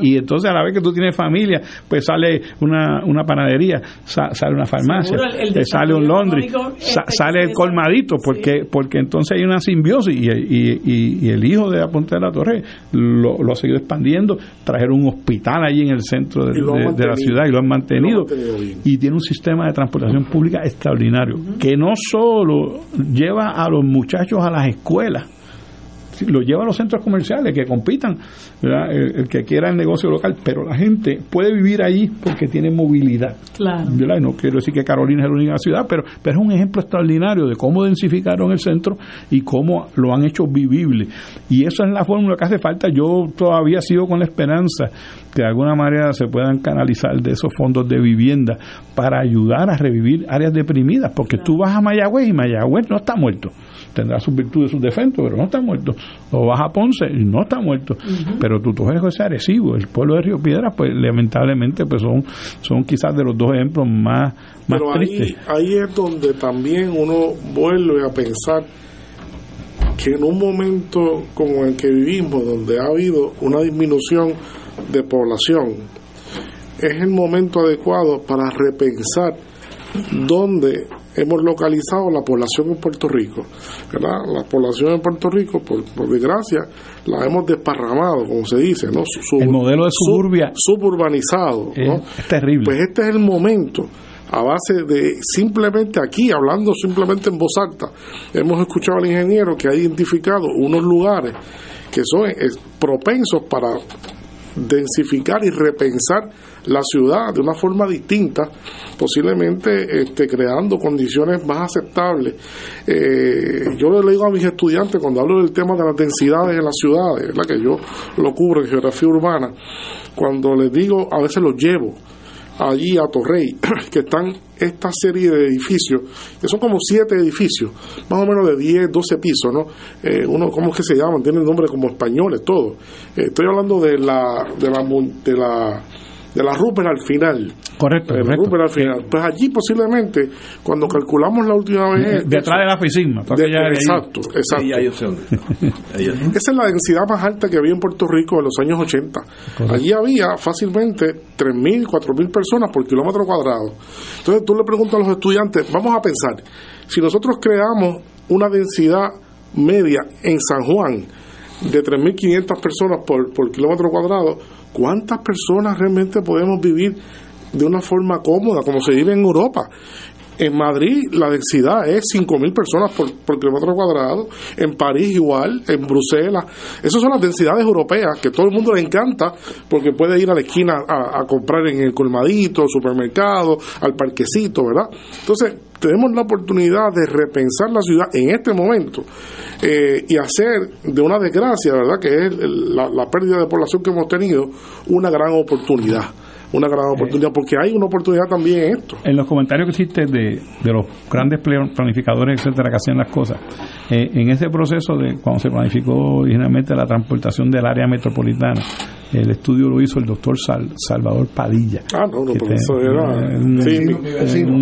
B: Y, entonces a la vez que tú tienes familia, pues sale una, una panadería, sale una farmacia, sale un Londres, sale el colmadito, porque porque entonces hay una simbiosis y, y, el hijo de Aponte de la Torre lo, lo, ha seguido expandiendo, trajeron un hospital allí en el centro de, la ciudad y lo han mantenido. y tiene un sistema de transportación pública extraordinario, que no solo lleva a los muchachos a las escuelas, lo lleva a los centros comerciales que compitan, el, que quiera el negocio local, pero la gente puede vivir ahí porque tiene movilidad. Claro. no quiero decir que Carolina es la única ciudad, pero, pero es un ejemplo extraordinario de cómo densificaron el centro y cómo lo han hecho vivible. Y eso es la fórmula que hace falta. Yo todavía sigo con la esperanza que de alguna manera se puedan canalizar de esos fondos de vivienda para ayudar a revivir áreas deprimidas, porque tú vas a Mayagüez y Mayagüez no está muerto tendrá sus virtudes, sus defectos, pero no está muerto. o vas a Ponce y no está muerto. Pero tu hijo es agresivo el pueblo de Río Piedras pues lamentablemente pues son son quizás de los dos ejemplos más más
J: pero ahí, ahí es donde también uno vuelve a pensar que en un momento como el que vivimos donde ha habido una disminución de población es el momento adecuado para repensar dónde hemos localizado la población en Puerto Rico. ¿verdad? La población en Puerto Rico, por, desgracia, la hemos desparramado, como se dice, ¿no?
B: el modelo de suburbia
J: suburbanizado.
B: Es, terrible.
J: Pues este es el momento a base de simplemente aquí, hablando simplemente en voz alta, hemos escuchado al ingeniero que ha identificado unos lugares que son propensos para densificar y repensar la ciudad de una forma distinta, posiblemente este, creando condiciones más aceptables. Eh, yo le digo a mis estudiantes cuando hablo del tema de las densidades en las ciudades, la que yo lo cubro en geografía urbana, cuando les digo, a veces los llevo allí a Torrey, <clears throat> que están esta serie de edificios, que son como siete edificios, más o menos de 10, 12 pisos, ¿no? Eh, uno, ¿cómo es que se llaman? Tienen nombre como españoles, todos. Eh, estoy hablando de la, de la, de la de la Rupert al final.
B: Correcto. De
J: la al final. Pues allí posiblemente, cuando calculamos la última vez...
B: Detrás de la oficina.
J: exacto, exacto. Esa es la densidad más alta que había en Puerto Rico en los años 80. Allí había fácilmente 3.000, 4.000 personas por kilómetro cuadrado. Entonces tú le preguntas a los estudiantes, vamos a pensar, si nosotros creamos una densidad media en San Juan de 3.500 personas por, por kilómetro cuadrado, ¿Cuántas personas realmente podemos vivir de una forma cómoda, como se vive en Europa? En Madrid la densidad es 5.000 personas por, kilómetro cuadrado, en París igual, en Bruselas. Esas son las densidades europeas que todo el mundo le encanta porque puede ir a la esquina a, comprar en el colmadito, al supermercado, al parquecito, ¿verdad? Entonces, tenemos la oportunidad de repensar la ciudad en este momento eh, y hacer de una desgracia, ¿verdad? Que es la pérdida de población que hemos tenido, una gran oportunidad una gran oportunidad, porque hay una oportunidad también en esto.
B: En los comentarios que hiciste de, de los grandes planificadores, etcétera, que hacían las cosas, eh, en ese proceso de cuando se planificó originalmente la transportación del área metropolitana, el estudio lo hizo el doctor Salvador Padilla.
J: Ah, no, no, pero eso era un,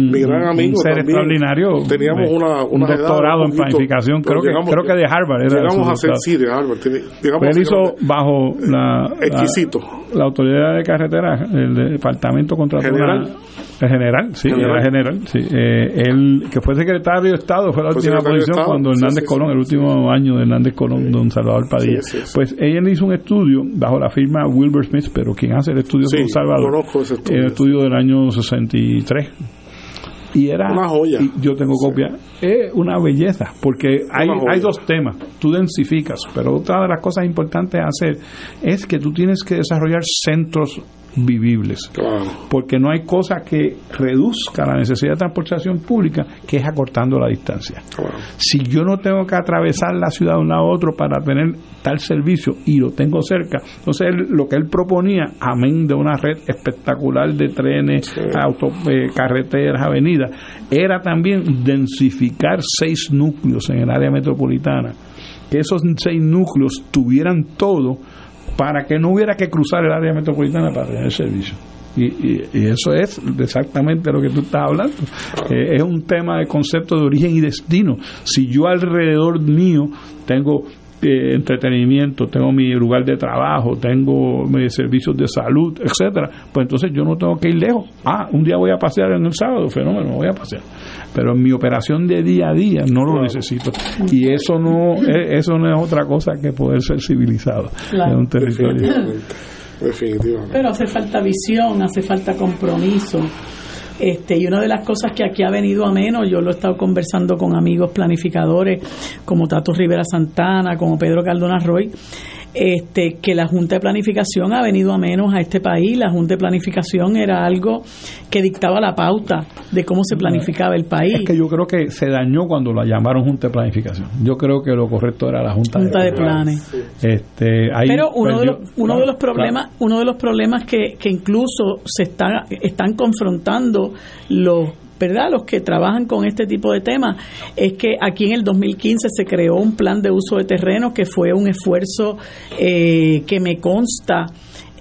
J: mi, gran amigo.
B: Un ser extraordinario.
J: Teníamos una,
B: un doctorado en planificación, creo que, creo que de Harvard. Era
J: llegamos a ser, sí, de Harvard.
B: él hizo bajo la,
J: exquisito.
B: La, autoridad de carretera, el departamento contrató
J: general.
B: el general, sí, general. era general. Sí. Eh, él, que fue secretario de Estado, fue la última posición cuando Hernández Colón, el último año de Hernández Colón, don Salvador Padilla. Pues ella hizo un estudio bajo la firma Wilbur Smith, pero quien hace el estudio
J: sí,
B: con Salvador,
J: el
B: estudio del año 63. Y era
J: una joya.
B: yo tengo copia. Es una belleza, porque hay, hay dos temas. Tú densificas, pero otra de las cosas importantes a hacer es que tú tienes que desarrollar centros vivibles. Porque no hay cosa que reduzca la necesidad de transportación pública que es acortando la distancia. Si yo no tengo que atravesar la ciudad de un lado a otro para tener tal servicio y lo tengo cerca, entonces lo que él proponía, amén de una red espectacular de trenes, auto, eh, carreteras, avenidas, era también densificar seis núcleos en el área metropolitana. Que esos seis núcleos tuvieran todo para que no hubiera que cruzar el área metropolitana para tener servicio. Y, eso es exactamente lo que tú estás hablando. Eh, es un tema de concepto de origen y destino. Si yo alrededor mío tengo eh, entretenimiento, tengo mi lugar de trabajo, tengo mis servicios de salud, etcétera, pues entonces yo no tengo que ir lejos. Ah, un día voy a pasear en el sábado, fenómeno, voy a pasear. Pero en mi operación de día a día no lo necesito. Y eso no es, eso no es otra cosa que poder ser civilizado en un territorio.
D: Pero hace falta visión, hace falta compromiso este, y una de las cosas que aquí ha venido a menos, yo lo he estado conversando con amigos planificadores como Tato Rivera Santana, como Pedro Cardona Roy, este, que la Junta de Planificación ha venido a menos a este país. La Junta de Planificación era algo que dictaba la pauta de cómo se planificaba el país.
B: Es que yo creo que se dañó cuando la llamaron Junta de Planificación. Yo creo que lo correcto era la Junta,
D: de, Planes.
B: Este,
D: Pero uno, de los, uno de los problemas, uno de los problemas que, que incluso se está, están confrontando los ¿verdad? Los que trabajan con este tipo de temas, es que aquí en el 2015 se creó un plan de uso de terreno que fue un esfuerzo eh, que me consta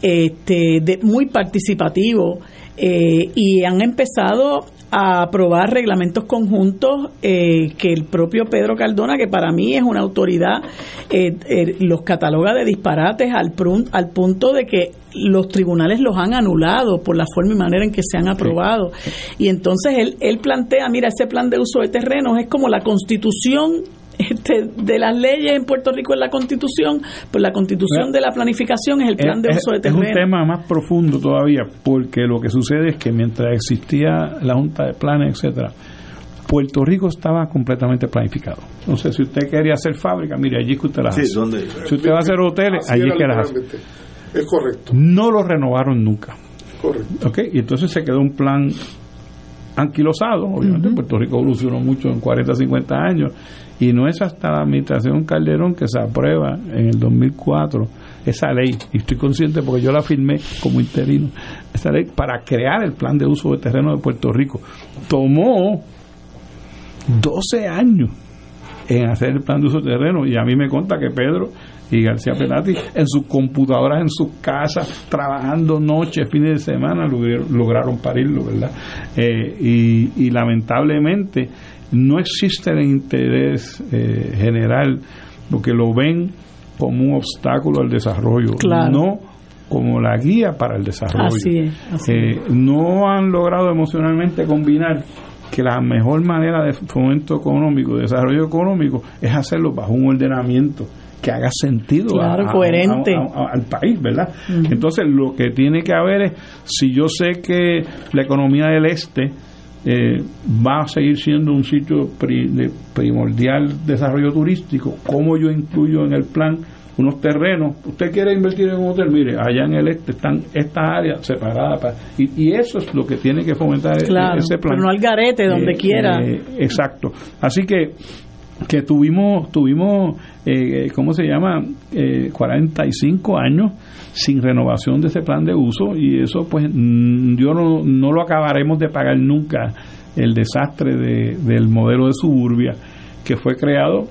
D: este, de, muy participativo eh, y han empezado a aprobar reglamentos conjuntos eh, que el propio Pedro Cardona, que para mí es una autoridad, eh, eh, los cataloga de disparates al, al punto de que los tribunales los han anulado por la forma y manera en que se han aprobado. Y entonces él, él plantea, mira, ese plan de uso de terrenos es como la constitución este, de las leyes en Puerto Rico en la Constitución, pues la Constitución de la planificación es el plan de uso de terreno.
B: Es un tema más profundo todavía, porque lo que sucede es que mientras existía la Junta de Planes, etcétera, Puerto Rico estaba completamente planificado. No sé, si usted quería hacer fábrica, mire, allí es que usted las hace. Si usted va a hacer hoteles, allí es que las hace.
J: Es correcto.
B: No lo renovaron nunca.
J: Correcto.
B: ¿Ok? Y entonces se quedó un plan anquilosado. Obviamente, Puerto Rico evolucionó mucho en 40, 50 años y no es hasta la administración Calderón que se aprueba en el 2004 esa ley, y estoy consciente porque yo la firmé como interino, esa ley para crear el plan de uso de terreno de Puerto Rico. Tomó 12 años en hacer el plan de uso de terreno y a mí me conta que Pedro y García Penati en sus computadoras, en sus casas, trabajando noches, fines de semana, lograron parirlo, ¿verdad? Eh, y, y lamentablemente no existe el interés eh, general porque lo ven como un obstáculo al desarrollo, no como la guía para el desarrollo. Eh, no han logrado emocionalmente combinar que la mejor manera de fomento económico, de desarrollo económico, es hacerlo bajo un ordenamiento que haga sentido
D: coherente.
B: al país, ¿verdad? Entonces, lo que tiene que haber es, si yo sé que la economía del este eh, va a seguir siendo un sitio de primordial desarrollo turístico, ¿cómo yo incluyo en el plan unos terrenos? ¿Usted quiere invertir en un hotel? Mire, allá en el este están estas áreas separadas. y, eso es lo que tiene que fomentar e-, ese plan.
D: Pero no al garete, donde eh, quiera.
B: Eh, exacto. Así que que tuvimos, tuvimos eh, ¿cómo se llama? Eh, 45 años sin renovación de ese plan de uso y eso pues mm, yo no, no lo acabaremos de pagar nunca el desastre de, del modelo de suburbia que fue creado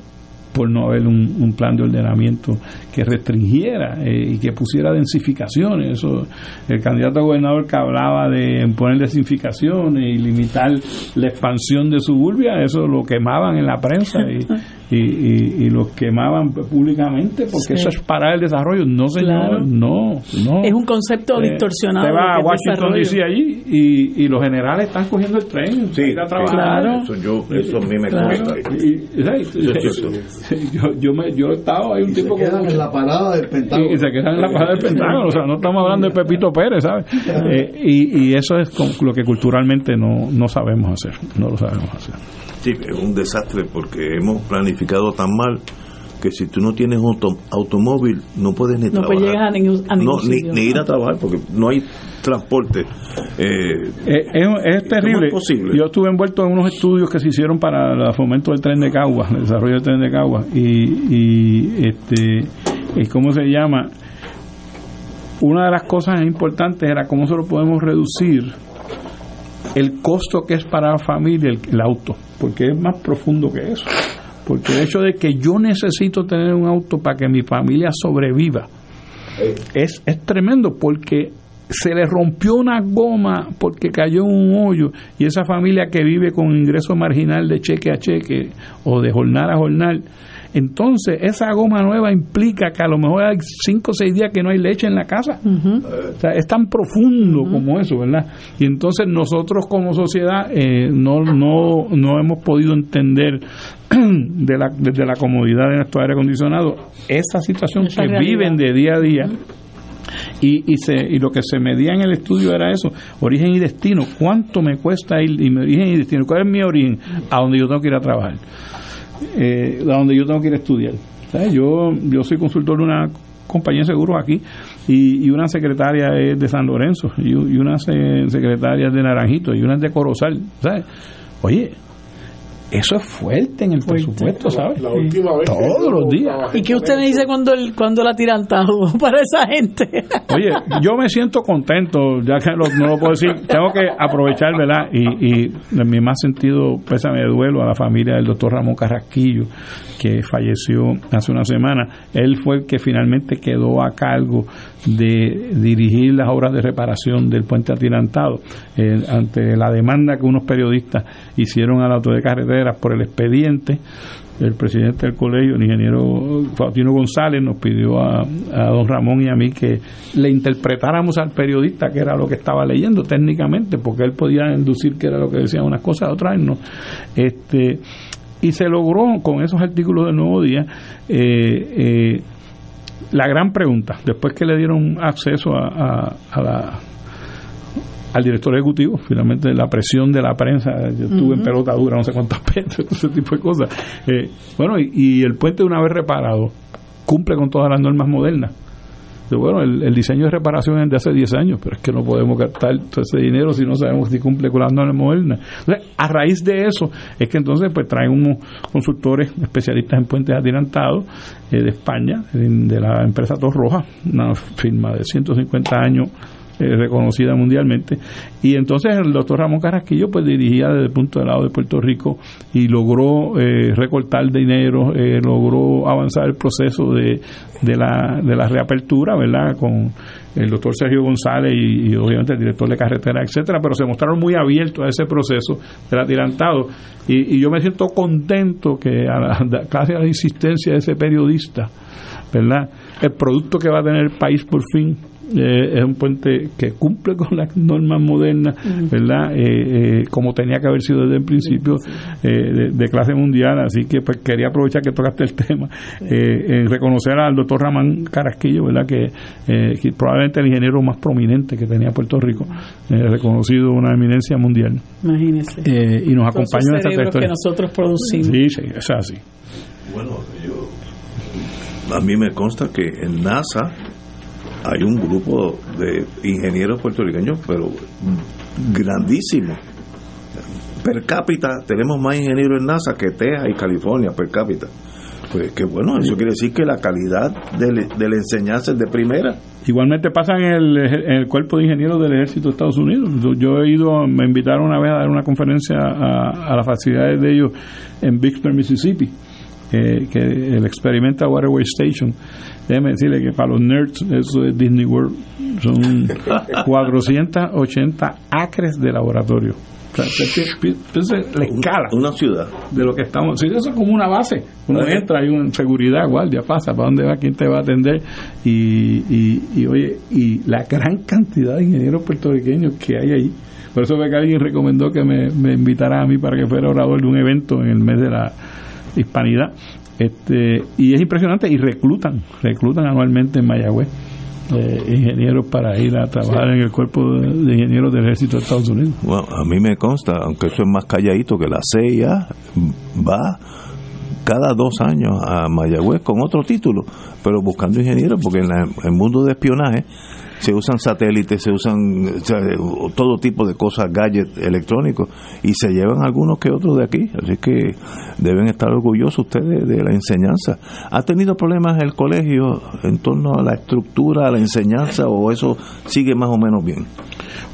B: por no haber un, plan de ordenamiento que restringiera eh, y que pusiera densificaciones. Eso, el candidato a gobernador que hablaba de poner densificaciones y limitar la expansión de suburbia, eso lo quemaban en la prensa y, <laughs> y, y, los quemaban públicamente porque eso es para el desarrollo. No, señor, no, no.
D: Es un concepto eh, distorsionado.
B: Usted va a Washington DC allí y, y, los generales están cogiendo el tren
A: sí, a trabajar. Eso, yo, eso a mí me claro. <laughs> <laughs>
B: yo, yo, me, yo he estado ahí un tipo
C: se quedan en la parada del Pentágono.
B: Y, se quedan en la parada del Pentágono. O sea, no estamos hablando de Pepito Pérez, ¿sabes? Eh, y, y eso es lo que culturalmente no, no sabemos hacer. No lo sabemos hacer.
A: Sí, es un desastre porque hemos planificado tan mal que si tú no tienes un automóvil no puedes ni trabajar.
D: llegar a ningún,
A: ni, ir a trabajar porque no hay transporte.
B: Eh, es, terrible. Yo estuve envuelto en unos estudios que se hicieron para el fomento del tren de Cagua, el desarrollo del tren de Cagua y, y este, ¿cómo se llama? Una de las cosas importantes era cómo se lo podemos reducir el costo que es para la familia el, auto, porque es más profundo que eso. Porque el hecho de que yo necesito tener un auto para que mi familia sobreviva es, es tremendo porque se le rompió una goma porque cayó en un hoyo y esa familia que vive con ingreso marginal de cheque a cheque o de jornal a jornal entonces, esa goma nueva implica que a lo mejor hay 5 o 6 días que no hay leche en la casa. O sea, es tan profundo como eso, ¿verdad? Y entonces nosotros como sociedad eh, no, no, no hemos podido entender <clears throat> de la, desde la comodidad de nuestro aire acondicionado esa situación que viven de día a día. Y, y, se, y lo que se medía en el estudio era eso, origen y destino, cuánto me cuesta ir, y mi origen y destino, cuál es mi origen, a donde yo tengo que ir a trabajar eh, donde yo tengo que ir a estudiar. Yo, yo soy consultor de una compañía de seguros aquí y, una secretaria es de San Lorenzo y, una secretaria es de Naranjito y una es de Corozal. ¿sabes? Oye, eso es fuerte en el presupuesto, ¿sabes?
J: La última vez
B: Todos los días.
D: ¿Y qué usted me dice cuando, el, cuando la tirantado <laughs> para esa gente?
B: Oye, yo me siento contento, ya que no lo puedo decir, tengo que aprovechar, ¿verdad? Y, y en mi más sentido pésame de duelo a la familia del doctor Ramón Carrasquillo, que falleció hace una semana. Él fue el que finalmente quedó a cargo de dirigir las obras de reparación del puente atirantado eh, ante la demanda que unos periodistas hicieron a la autoridad de carreteras por el expediente el presidente del colegio, el ingeniero Faustino González, nos pidió a, a, don Ramón y a mí que le interpretáramos al periodista que era lo que estaba leyendo técnicamente, porque él podía inducir que era lo que decía unas cosas, otras no. Este, y se logró con esos artículos del Nuevo Día eh, eh, la gran pregunta, después que le dieron acceso a, la al director ejecutivo, finalmente la presión de la prensa, yo estuve en pelota dura, no sé cuántas <laughs> veces, ese tipo de cosas. Eh, bueno, y, y, el puente una vez reparado cumple con todas las normas modernas bueno, el, diseño de reparación es de hace 10 años, pero es que no podemos gastar todo ese dinero si no sabemos si cumple con las normas modernas. Entonces, a raíz de eso, es que entonces pues traen unos consultores especialistas en puentes adelantados eh, de España, de la empresa Torroja, una firma de 150 años eh, reconocida mundialmente. Y entonces el doctor Ramón Carrasquillo pues dirigía desde el punto de lado de Puerto Rico y logró eh, recortar dinero, eh, logró avanzar el proceso de, de, la, de la reapertura, ¿verdad? Con el doctor Sergio González y, obviamente el director de carretera, etcétera, pero se mostraron muy abiertos a ese proceso del atirantado y, y yo me siento contento que a la, casi <laughs> a la insistencia de ese periodista, ¿verdad? El producto que va a tener el país por fin eh, es un puente que cumple con las normas modernas, ¿verdad? Eh, eh, como tenía que haber sido desde el principio de, clase mundial, así que pues quería aprovechar que tocaste el tema, en reconocer al doctor Ramán Carasquillo, ¿verdad? Que, probablemente el ingeniero más prominente que tenía Puerto Rico, reconocido una eminencia mundial.
D: Imagínese.
B: y nos acompañó en esta
D: que nosotros producimos.
B: Sí, sí, es así.
A: Bueno, yo, a mí me consta que en NASA hay un grupo de ingenieros puertorriqueños, pero grandísimo. Per cápita, tenemos más ingenieros en NASA que Texas y California, per cápita. Pues que bueno, eso quiere decir que la calidad de, la enseñanza es de primera.
B: Igualmente pasa en el, cuerpo de ingenieros del ejército de Estados Unidos. Yo he ido, me invitaron una vez a dar una conferencia a, las facilidades de ellos en Bixper, Mississippi que, el experimenta Waterway Station. Déjeme decirle que para los nerds eso es Disney World. Son <laughs> 480 acres de laboratorio. O sea, la escala.
A: Una ciudad.
B: De lo que estamos. Sí, eso es como una base. Uno entra, hay una seguridad, guardia, pasa, para dónde va, quién te va a atender. Y, y, y, oye, y la gran cantidad de ingenieros puertorriqueños que hay ahí. Por eso ve que alguien recomendó que me, me invitara a mí para que fuera orador de un evento en el mes de la hispanidad. Este, y es impresionante y reclutan, reclutan anualmente en Mayagüez eh, ingenieros para ir a trabajar en el cuerpo de, ingenieros del ejército de Estados Unidos.
A: Bueno, a mí me consta, aunque eso es más calladito, que la CIA va cada dos años a Mayagüez con otro título, pero buscando ingenieros, porque en el mundo de espionaje se usan satélites, se usan todo tipo de cosas, gadgets electrónicos, y se llevan algunos que otros de aquí. Así que deben estar orgullosos ustedes de la enseñanza. ¿Ha tenido problemas el colegio en torno a la estructura, a la enseñanza, o eso sigue más o menos bien?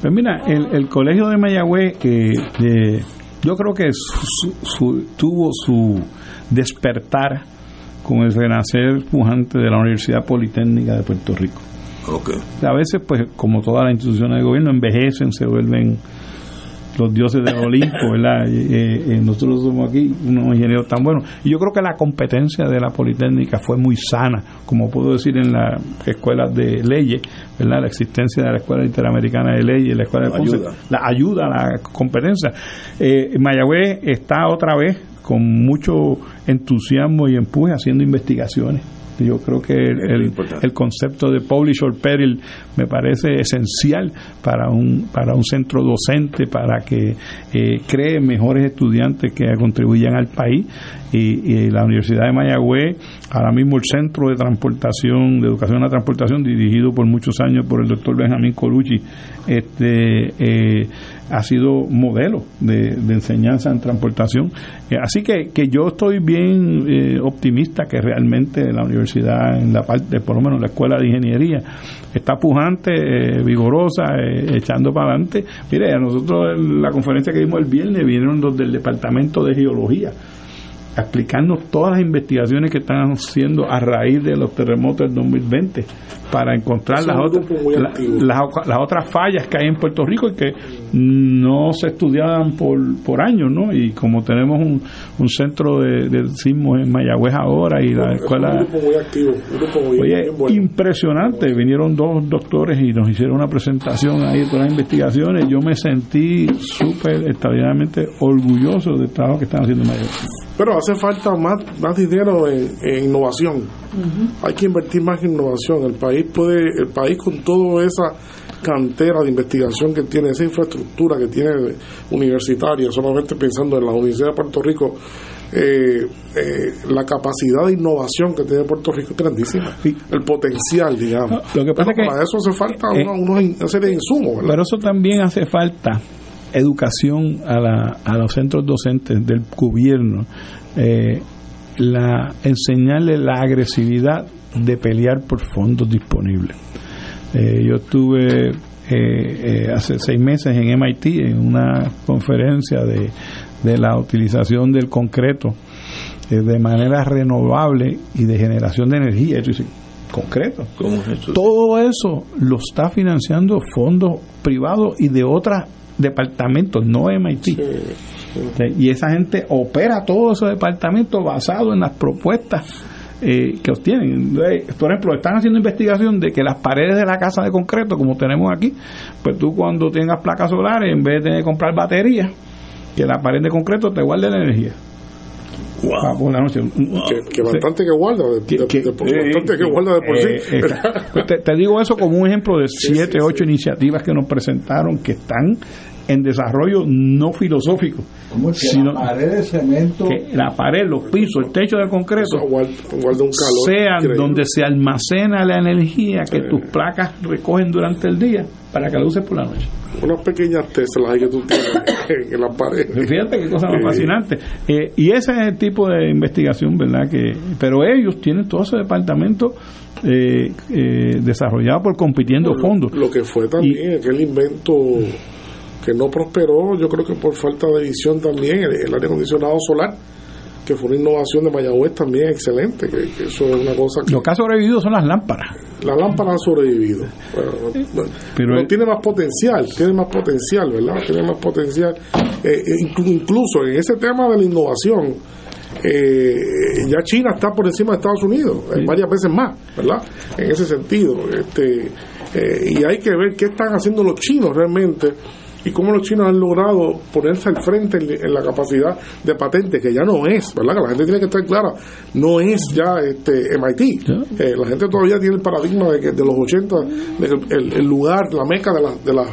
B: Pues mira, el, colegio de Mayagüez, que yo creo que tuvo su despertar con el renacer pujante de la Universidad Politécnica de Puerto Rico. A veces, pues, como todas las instituciones de gobierno, envejecen, se vuelven los dioses del <laughs> Olimpo, ¿verdad? Eh, nosotros somos aquí unos ingenieros tan buenos. Y yo creo que la competencia de la Politécnica fue muy sana, como puedo decir en las escuelas de leyes, ¿verdad? La existencia de la Escuela Interamericana de Leyes, la Escuela de Ponce, ayuda. la ayuda a la competencia. Eh, Mayagüez está otra vez con mucho entusiasmo y empuje haciendo investigaciones Yo creo que el, el, concepto de publish or peril me parece esencial para un, para un centro docente, para que eh, cree mejores estudiantes que contribuyan al país. Y, la Universidad de Mayagüez, ahora mismo el Centro de Transportación, de Educación a la Transportación, dirigido por muchos años por el doctor Benjamín Colucci, este, eh, ha sido modelo de, enseñanza en transportación. Eh, así que, que yo estoy bien eh, optimista que realmente la universidad, en la parte, por lo menos la escuela de ingeniería, está pujante, vigorosa, echando para adelante. Mire, a nosotros en la conferencia que dimos el viernes vinieron los del Departamento de Geología explicarnos todas las investigaciones que están haciendo a raíz de los terremotos del 2020 para encontrar las otras, las, otras fallas que hay en Puerto Rico y que no se estudiaban por, por años, ¿no? Y como tenemos un, un centro de, de sismos en Mayagüez ahora y la escuela... oye, impresionante, vinieron dos doctores y nos hicieron una presentación ahí de todas las investigaciones, yo me sentí súper extraordinariamente orgulloso del trabajo que están haciendo en Mayagüez.
J: Pero hace falta más, más dinero en, innovación. Hay que invertir más en innovación. El país puede, el país con toda esa cantera de investigación que tiene, esa infraestructura que tiene universitaria, solamente pensando en la Universidad de Puerto Rico, eh, eh, la capacidad de innovación que tiene Puerto Rico es grandísima. El potencial, digamos.
B: Lo que pasa
J: para eso hace falta eh, una, serie de insumos.
B: Pero eso también hace falta educación a, la, a los centros docentes del gobierno, la enseñarle la agresividad de pelear por fondos disponibles. Eh, yo estuve eh, eh, hace seis meses en MIT en una conferencia de, de la utilización del concreto de manera renovable y de generación de energía. Eso concreto. Todo eso lo está financiando fondos privados y de otros departamentos, no MIT. Y esa gente opera todos esos departamentos basados en las propuestas eh, que obtienen. Por ejemplo, están haciendo investigación de que las paredes de la casa de concreto, como tenemos aquí, pues tú cuando tengas placas solares, en vez de comprar baterías, que la pared de concreto te guarde la energía.
J: Wow. la noche. Que, bastante que guarda, de, bastante que guarda de por sí. Eh, <laughs>
B: pues te, te, digo eso como un ejemplo de siete, ocho iniciativas que nos presentaron que están en desarrollo no filosófico.
C: sino la pared de cemento.
B: Que la pared, los pisos, el techo de concreto sean donde se almacena la energía que tus placas recogen durante el día para que la uses por la noche.
J: Unas pequeñas Teslas que tú tienes <laughs> en la pared.
B: Fíjate qué cosa más fascinante. Eh, y ese es el tipo de investigación, ¿verdad? que Pero ellos tienen todo ese departamento eh, eh, desarrollado por compitiendo fondos.
J: Lo que fue también aquel invento que no prosperó, yo creo que por falta de visión también, el, aire acondicionado solar, que fue una innovación de Mayagüez también excelente, que, eso es una cosa
B: que... Lo que ha sobrevivido son las lámparas.
J: Las lámparas han sobrevivido, pero, tiene más potencial, tiene más potencial, ¿verdad? Tiene más potencial. Eh, eh, incluso en ese tema de la innovación, eh, ya China está por encima de Estados Unidos, varias veces más, ¿verdad? En ese sentido. este Y hay que ver qué están haciendo los chinos realmente y cómo los chinos han logrado ponerse al frente en, la capacidad de patente, que ya no es, ¿verdad? Que la gente tiene que estar clara, no es ya este MIT. Eh, la gente todavía tiene el paradigma de que de los 80, de el, lugar, la meca de la, de la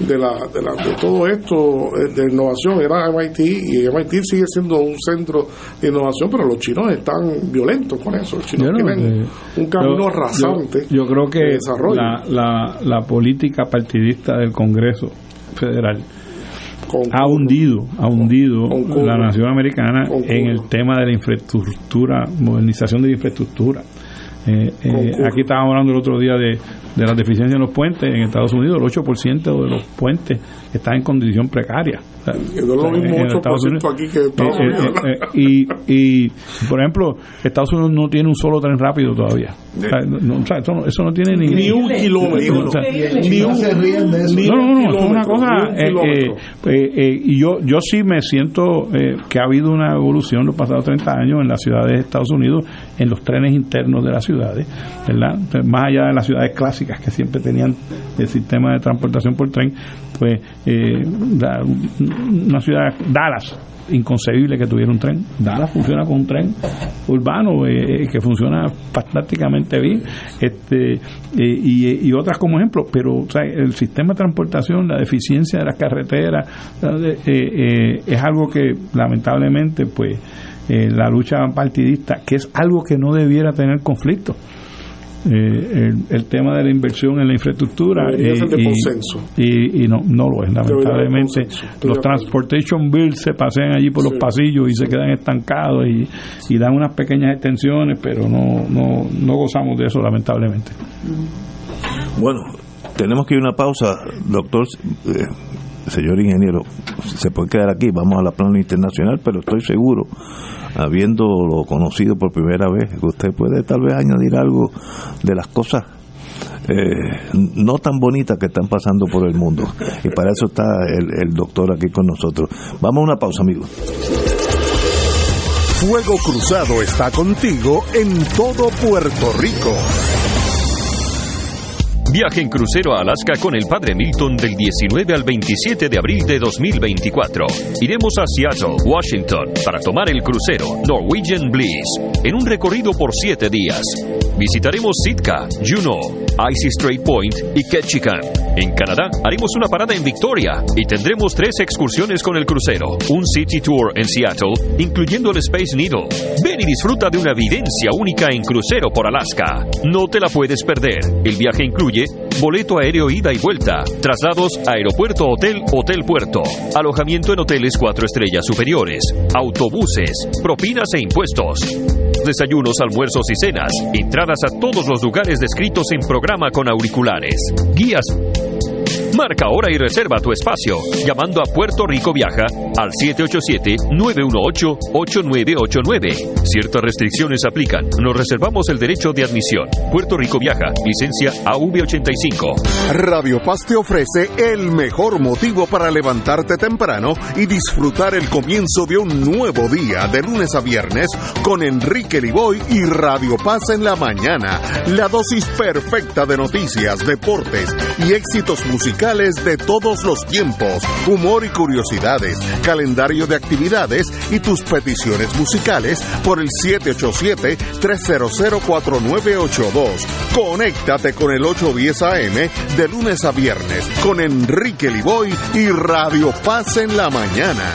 J: de, la, de, la, de todo esto eh, de innovación era MIT y MIT sigue siendo un centro de innovación, pero los chinos están violentos con eso. Los chinos tienen eh, un camino rasante.
B: Yo, creo que la, la, la política partidista del Congreso federal ha hundido, ha hundido la nación americana en el tema de la infraestructura, modernización de la infraestructura. Eh, eh, aquí estábamos hablando el otro día de, de las deficiencias en los puentes. En Estados Unidos, el 8% de los puentes están en condición precaria. y, y, por ejemplo, Estados Unidos no tiene un solo tren rápido todavía. eso, no, tiene
J: ni, ni un kilómetro.
B: ni un, no, no, no, es una cosa. Eh, eh, eh, y yo, yo sí me siento que ha habido una evolución los pasados 30 años en las ciudades de Estados Unidos, en los trenes internos de la ciudad ciudades, ¿verdad? Más allá de las ciudades clásicas que siempre tenían el sistema de transportación por tren, pues eh, una ciudad, Dallas, inconcebible que tuviera un tren. Dallas funciona con un tren urbano eh, que funciona fantásticamente bien este y, y, otras como ejemplo, pero el sistema de transportación, la deficiencia de las carreteras es algo que lamentablemente pues eh, la lucha partidista, que es algo que no debiera tener conflicto. Eh, el, tema de la inversión en la infraestructura
J: y,
B: y, no, no lo es lamentablemente. los transportation bills se pasean allí por los pasillos y se quedan estancados y, dan unas pequeñas extensiones pero no, no, no gozamos de eso lamentablemente.
A: Bueno tenemos que ir a una pausa. Doctor eh, señor ingeniero, se puede quedar aquí, vamos a la plana internacional, pero estoy seguro, habiéndolo conocido por primera vez, usted puede tal vez añadir algo de las cosas eh, no tan bonitas que están pasando por el mundo. Y para eso está el, el doctor aquí con nosotros. Vamos a una pausa, amigos.
I: Fuego Cruzado está contigo en todo Puerto Rico.
M: Viaje en crucero a Alaska con el Padre Milton del 19 al 27 de abril de 2024. Iremos a Seattle, Washington, para tomar el crucero Norwegian Bliss en un recorrido por siete días. Visitaremos Sitka, Juneau, Icy Strait Point y Ketchikan. En Canadá haremos una parada en Victoria y tendremos tres excursiones con el crucero. Un City Tour en Seattle, incluyendo el Space Needle. Ven y disfruta de una vivencia única en crucero por Alaska. No te la puedes perder. El viaje incluye boleto aéreo ida y vuelta, traslados aeropuerto hotel hotel puerto, alojamiento en hoteles cuatro estrellas superiores, autobuses, propinas e impuestos, desayunos, almuerzos y cenas, entradas a todos los lugares descritos en programa con auriculares, guías Marca ahora y reserva tu espacio llamando a Puerto Rico Viaja al 787-918-8989. Ciertas restricciones aplican. Nos reservamos el derecho de admisión. Puerto Rico Viaja, licencia AV85.
I: Radio Paz te ofrece el mejor motivo para levantarte temprano y disfrutar el comienzo de un nuevo día de lunes a viernes con Enrique Liboy y Radio Paz en la mañana. La dosis perfecta de noticias, deportes y éxitos musicales de todos los tiempos, humor y curiosidades, calendario de actividades y tus peticiones musicales por el 787-300-4982. Conéctate con el 810 AM de lunes a viernes con Enrique Liboy y Radio Paz en la mañana.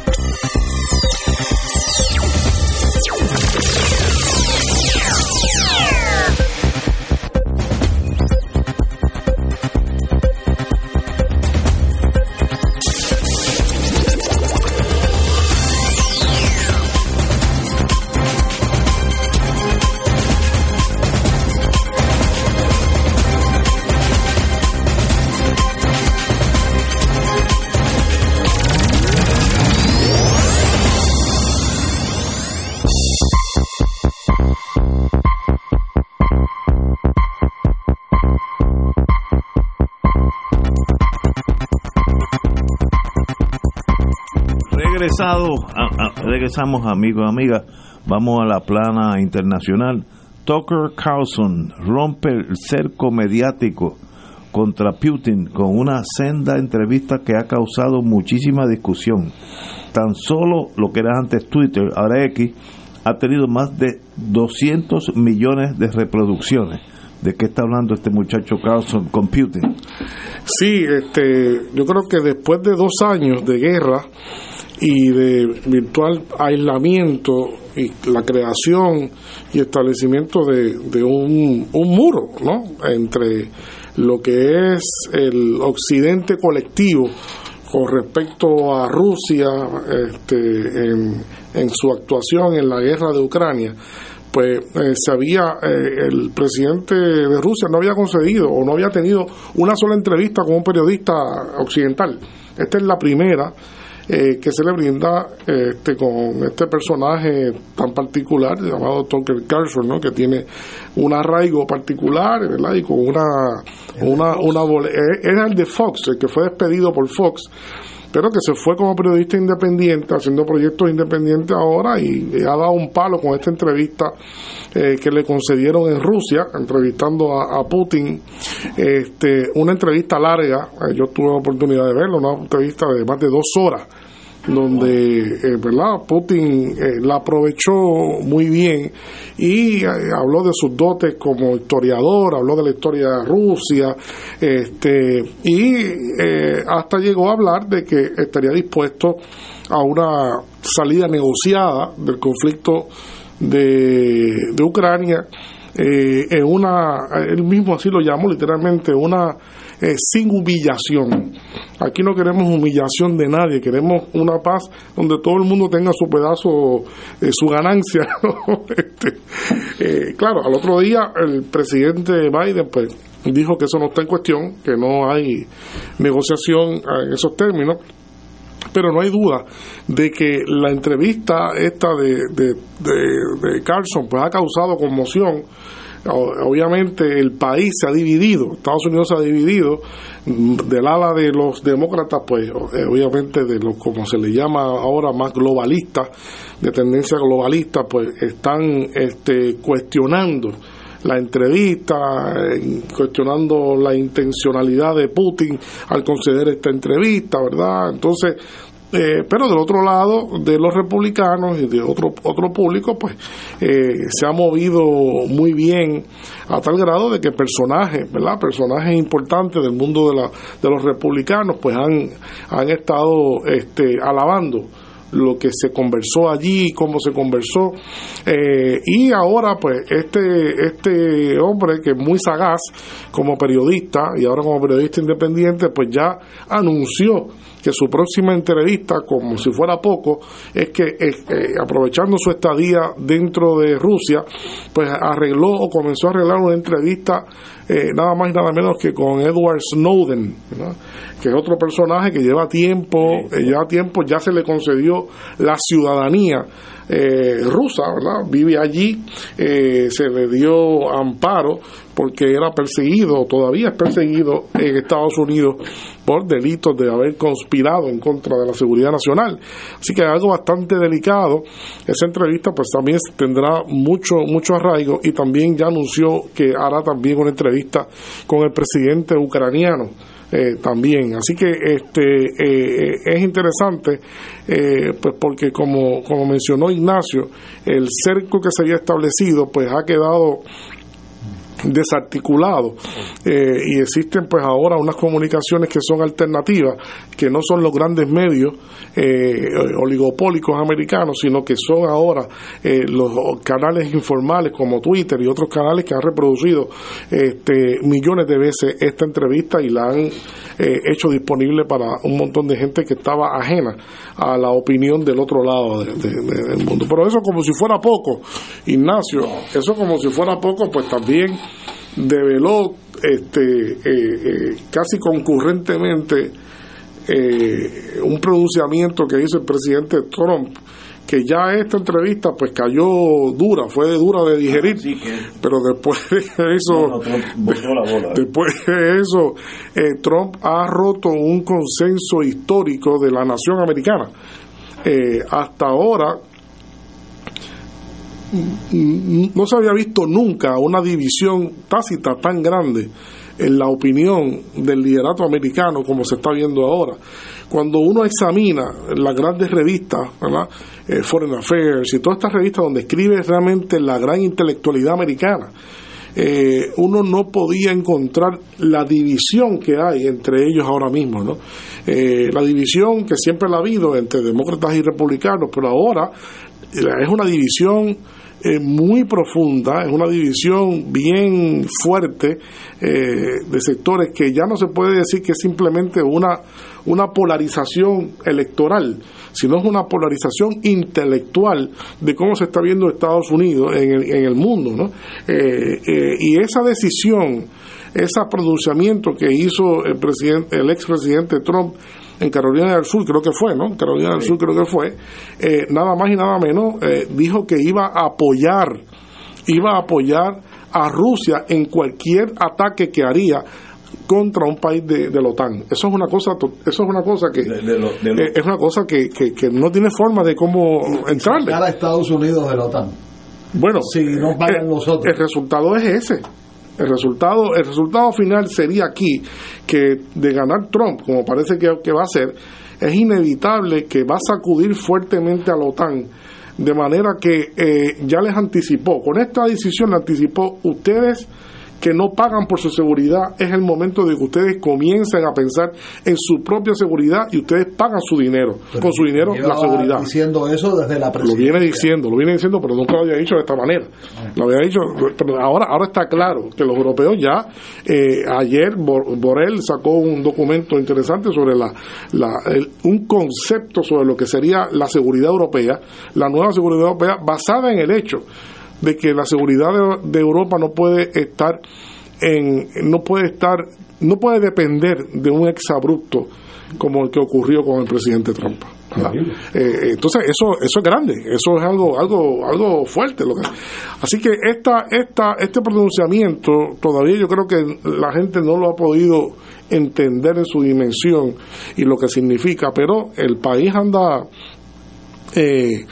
A: Regresamos amigos amigas, vamos a la plana internacional. Tucker Carlson rompe el cerco mediático contra Putin con una senda entrevista que ha causado muchísima discusión. Tan solo lo que era antes Twitter, ahora X, ha tenido más de 200 millones de reproducciones. ¿De qué está hablando este muchacho Carlson con Putin?
J: Sí, este, yo creo que después de dos años de guerra, y de virtual aislamiento y la creación y establecimiento de, de un, un, muro ¿no? entre lo que es el occidente colectivo con respecto a Rusia este, en, en su actuación en la guerra de Ucrania pues eh, se había, eh, el presidente de Rusia no había concedido o no había tenido una sola entrevista con un periodista occidental. Esta es la primera eh, que se le brinda este, con este personaje tan particular llamado Tucker Carlson, ¿no? que tiene un arraigo particular, ¿verdad? Y con una, una, una, era el de Fox, el que fue despedido por Fox pero que se fue como periodista independiente, haciendo proyectos independientes ahora y, ha dado un palo con esta entrevista eh, que le concedieron en Rusia, entrevistando a, Putin, este, una entrevista larga, eh, yo tuve la oportunidad de verlo, una entrevista de más de dos horas donde eh, verdad Putin eh, la aprovechó muy bien y eh, habló de sus dotes como historiador habló de la historia de Rusia este y hasta llegó a hablar de que estaría dispuesto a una salida negociada del conflicto de, de Ucrania en una él mismo así lo llamó literalmente una sin humillación. Aquí no queremos humillación de nadie, queremos una paz donde todo el mundo tenga su pedazo, eh, su ganancia. <laughs> este, eh, claro, al otro día el presidente Biden pues dijo que eso no está en cuestión, que no hay negociación en esos términos pero no hay duda de que la entrevista esta de, de, de, de Carlson pues ha causado conmoción obviamente el país se ha dividido, Estados Unidos se ha dividido del ala de los demócratas, pues eh, obviamente de los como se le llama ahora más globalistas, de tendencia globalista, pues están este, cuestionando la entrevista, cuestionando la intencionalidad de Putin al conceder esta entrevista, ¿verdad? Entonces, eh, pero del otro lado, de los republicanos y de otro, otro público, pues eh, se ha movido muy bien a tal grado de que personajes, ¿verdad? Personajes importantes del mundo de, la, de los republicanos, pues han, han estado este, alabando lo que se conversó allí, cómo se conversó. Eh, y ahora, pues, este, este hombre que es muy sagaz como periodista y ahora como periodista independiente, pues ya anunció que su próxima entrevista, como si fuera poco, es que eh, eh, aprovechando su estadía dentro de Rusia, pues arregló o comenzó a arreglar una entrevista eh, nada más y nada menos que con Edward Snowden, que es otro personaje que lleva tiempo, lleva tiempo, ya se le concedió la ciudadanía eh, rusa, ¿verdad? Vive allí, eh, se le dio amparo porque era perseguido, todavía es perseguido en Estados Unidos por delitos de haber conspirado en contra de la seguridad nacional. Así que algo bastante delicado. Esa entrevista pues también tendrá mucho, mucho arraigo y también ya anunció que hará también una entrevista con el presidente ucraniano eh, también. Así que este eh, es interesante, eh, pues porque como, como mencionó Ignacio, el cerco que se había establecido, pues ha quedado desarticulado eh, y existen pues ahora unas comunicaciones que son alternativas que no son los grandes medios eh, oligopólicos americanos sino que son ahora eh, los canales informales como Twitter y otros canales que han reproducido este, millones de veces esta entrevista y la han hecho disponible para un montón de gente que estaba ajena a la opinión del otro lado del mundo. Pero eso como si fuera poco Ignacio eso como si fuera poco pues también develó este, eh, eh, casi concurrentemente eh, un pronunciamiento que hizo el presidente Trump que ya esta entrevista pues cayó dura, fue dura de digerir, pero después de <laughs> eso, después de eso, Trump ha roto un consenso histórico de la nación americana. hasta ahora no se había visto nunca una división tácita tan grande en la opinión del liderato americano como se está viendo ahora. Cuando uno examina las grandes revistas, eh, Foreign Affairs y todas estas revistas donde escribe realmente la gran intelectualidad americana, eh, uno no podía encontrar la división que hay entre ellos ahora mismo, ¿no? Eh, la división que siempre la ha habido entre demócratas y republicanos, pero ahora es una división eh, muy profunda, es una división bien fuerte eh, de sectores que ya no se puede decir que es simplemente una, una polarización electoral, sino es una polarización intelectual de cómo se está viendo Estados Unidos en el, en el mundo. ¿no? Eh, y esa decisión, ese pronunciamiento que hizo el, presidente, el expresidente Trump en Carolina del Sur, creo que fue, ¿no? Carolina del Sur creo que fue, eh, nada más y nada menos, dijo que iba a apoyar, iba a apoyar a Rusia en cualquier ataque que haría contra un país de, la OTAN. Eso es una cosa, eso es una cosa que eh, es una cosa que, que, no tiene forma de cómo entrarle.
C: a Estados Unidos de la OTAN.
J: Bueno, si no pagan eh, el resultado es ese. El resultado, el resultado final sería aquí que de ganar Trump, como parece que, que va a ser, es inevitable que va a sacudir fuertemente a la OTAN de manera que eh, ya les anticipó, con esta decisión le anticipó, ustedes que no pagan por su seguridad, es el momento de que ustedes comiencen a pensar en su propia seguridad y ustedes pagan su dinero, con su dinero la seguridad.
C: diciendo eso desde la presidencia.
J: Lo viene diciendo, lo viene diciendo, pero nunca lo había dicho de esta manera. Lo había dicho, pero ahora, ahora está claro que los europeos ya, eh, ayer Borrell sacó un documento interesante sobre la, la un concepto sobre lo que sería la seguridad europea, la nueva seguridad europea basada en el hecho de que la seguridad de, Europa no puede estar en, no puede estar, no puede depender de un exabrupto como el que ocurrió con el presidente Trump. Eh, entonces eso eso es grande, eso es algo algo algo fuerte. Lo que, así que esta esta este pronunciamiento todavía yo creo que la gente no lo ha podido entender en su dimensión y lo que significa, pero el país anda eh,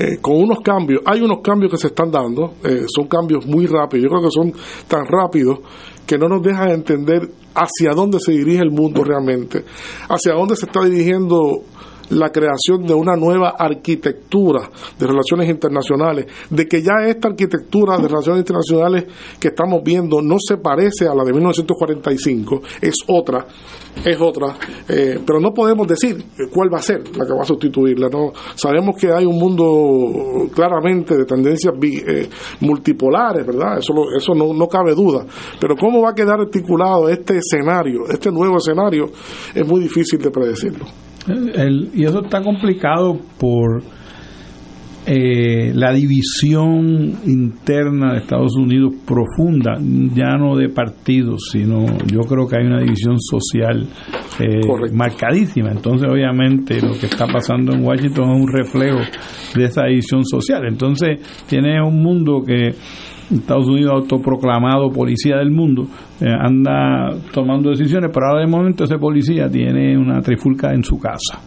J: eh, con unos cambios, hay unos cambios que se están dando, eh, son cambios muy rápidos, yo creo que son tan rápidos que no nos dejan entender hacia dónde se dirige el mundo realmente, hacia dónde se está dirigiendo la creación de una nueva arquitectura de relaciones internacionales, de que ya esta arquitectura de relaciones internacionales que estamos viendo no se parece a la de 1945, es otra, es otra, eh, pero no podemos decir cuál va a ser la que va a sustituirla. No sabemos que hay un mundo claramente de tendencias eh, multipolares, ¿verdad? Eso, eso no, no cabe duda. Pero cómo va a quedar articulado este escenario, este nuevo escenario, es muy difícil de predecirlo
B: y eso está complicado por eh, la división interna de Estados Unidos profunda, ya no de partidos, sino yo creo que hay una división social eh, marcadísima. Entonces, obviamente, lo que está pasando en Washington es un reflejo de esa división social. Entonces, tiene un mundo que Estados Unidos autoproclamado policía del mundo, eh, anda tomando decisiones, pero ahora de momento ese policía tiene una trifulca en su casa.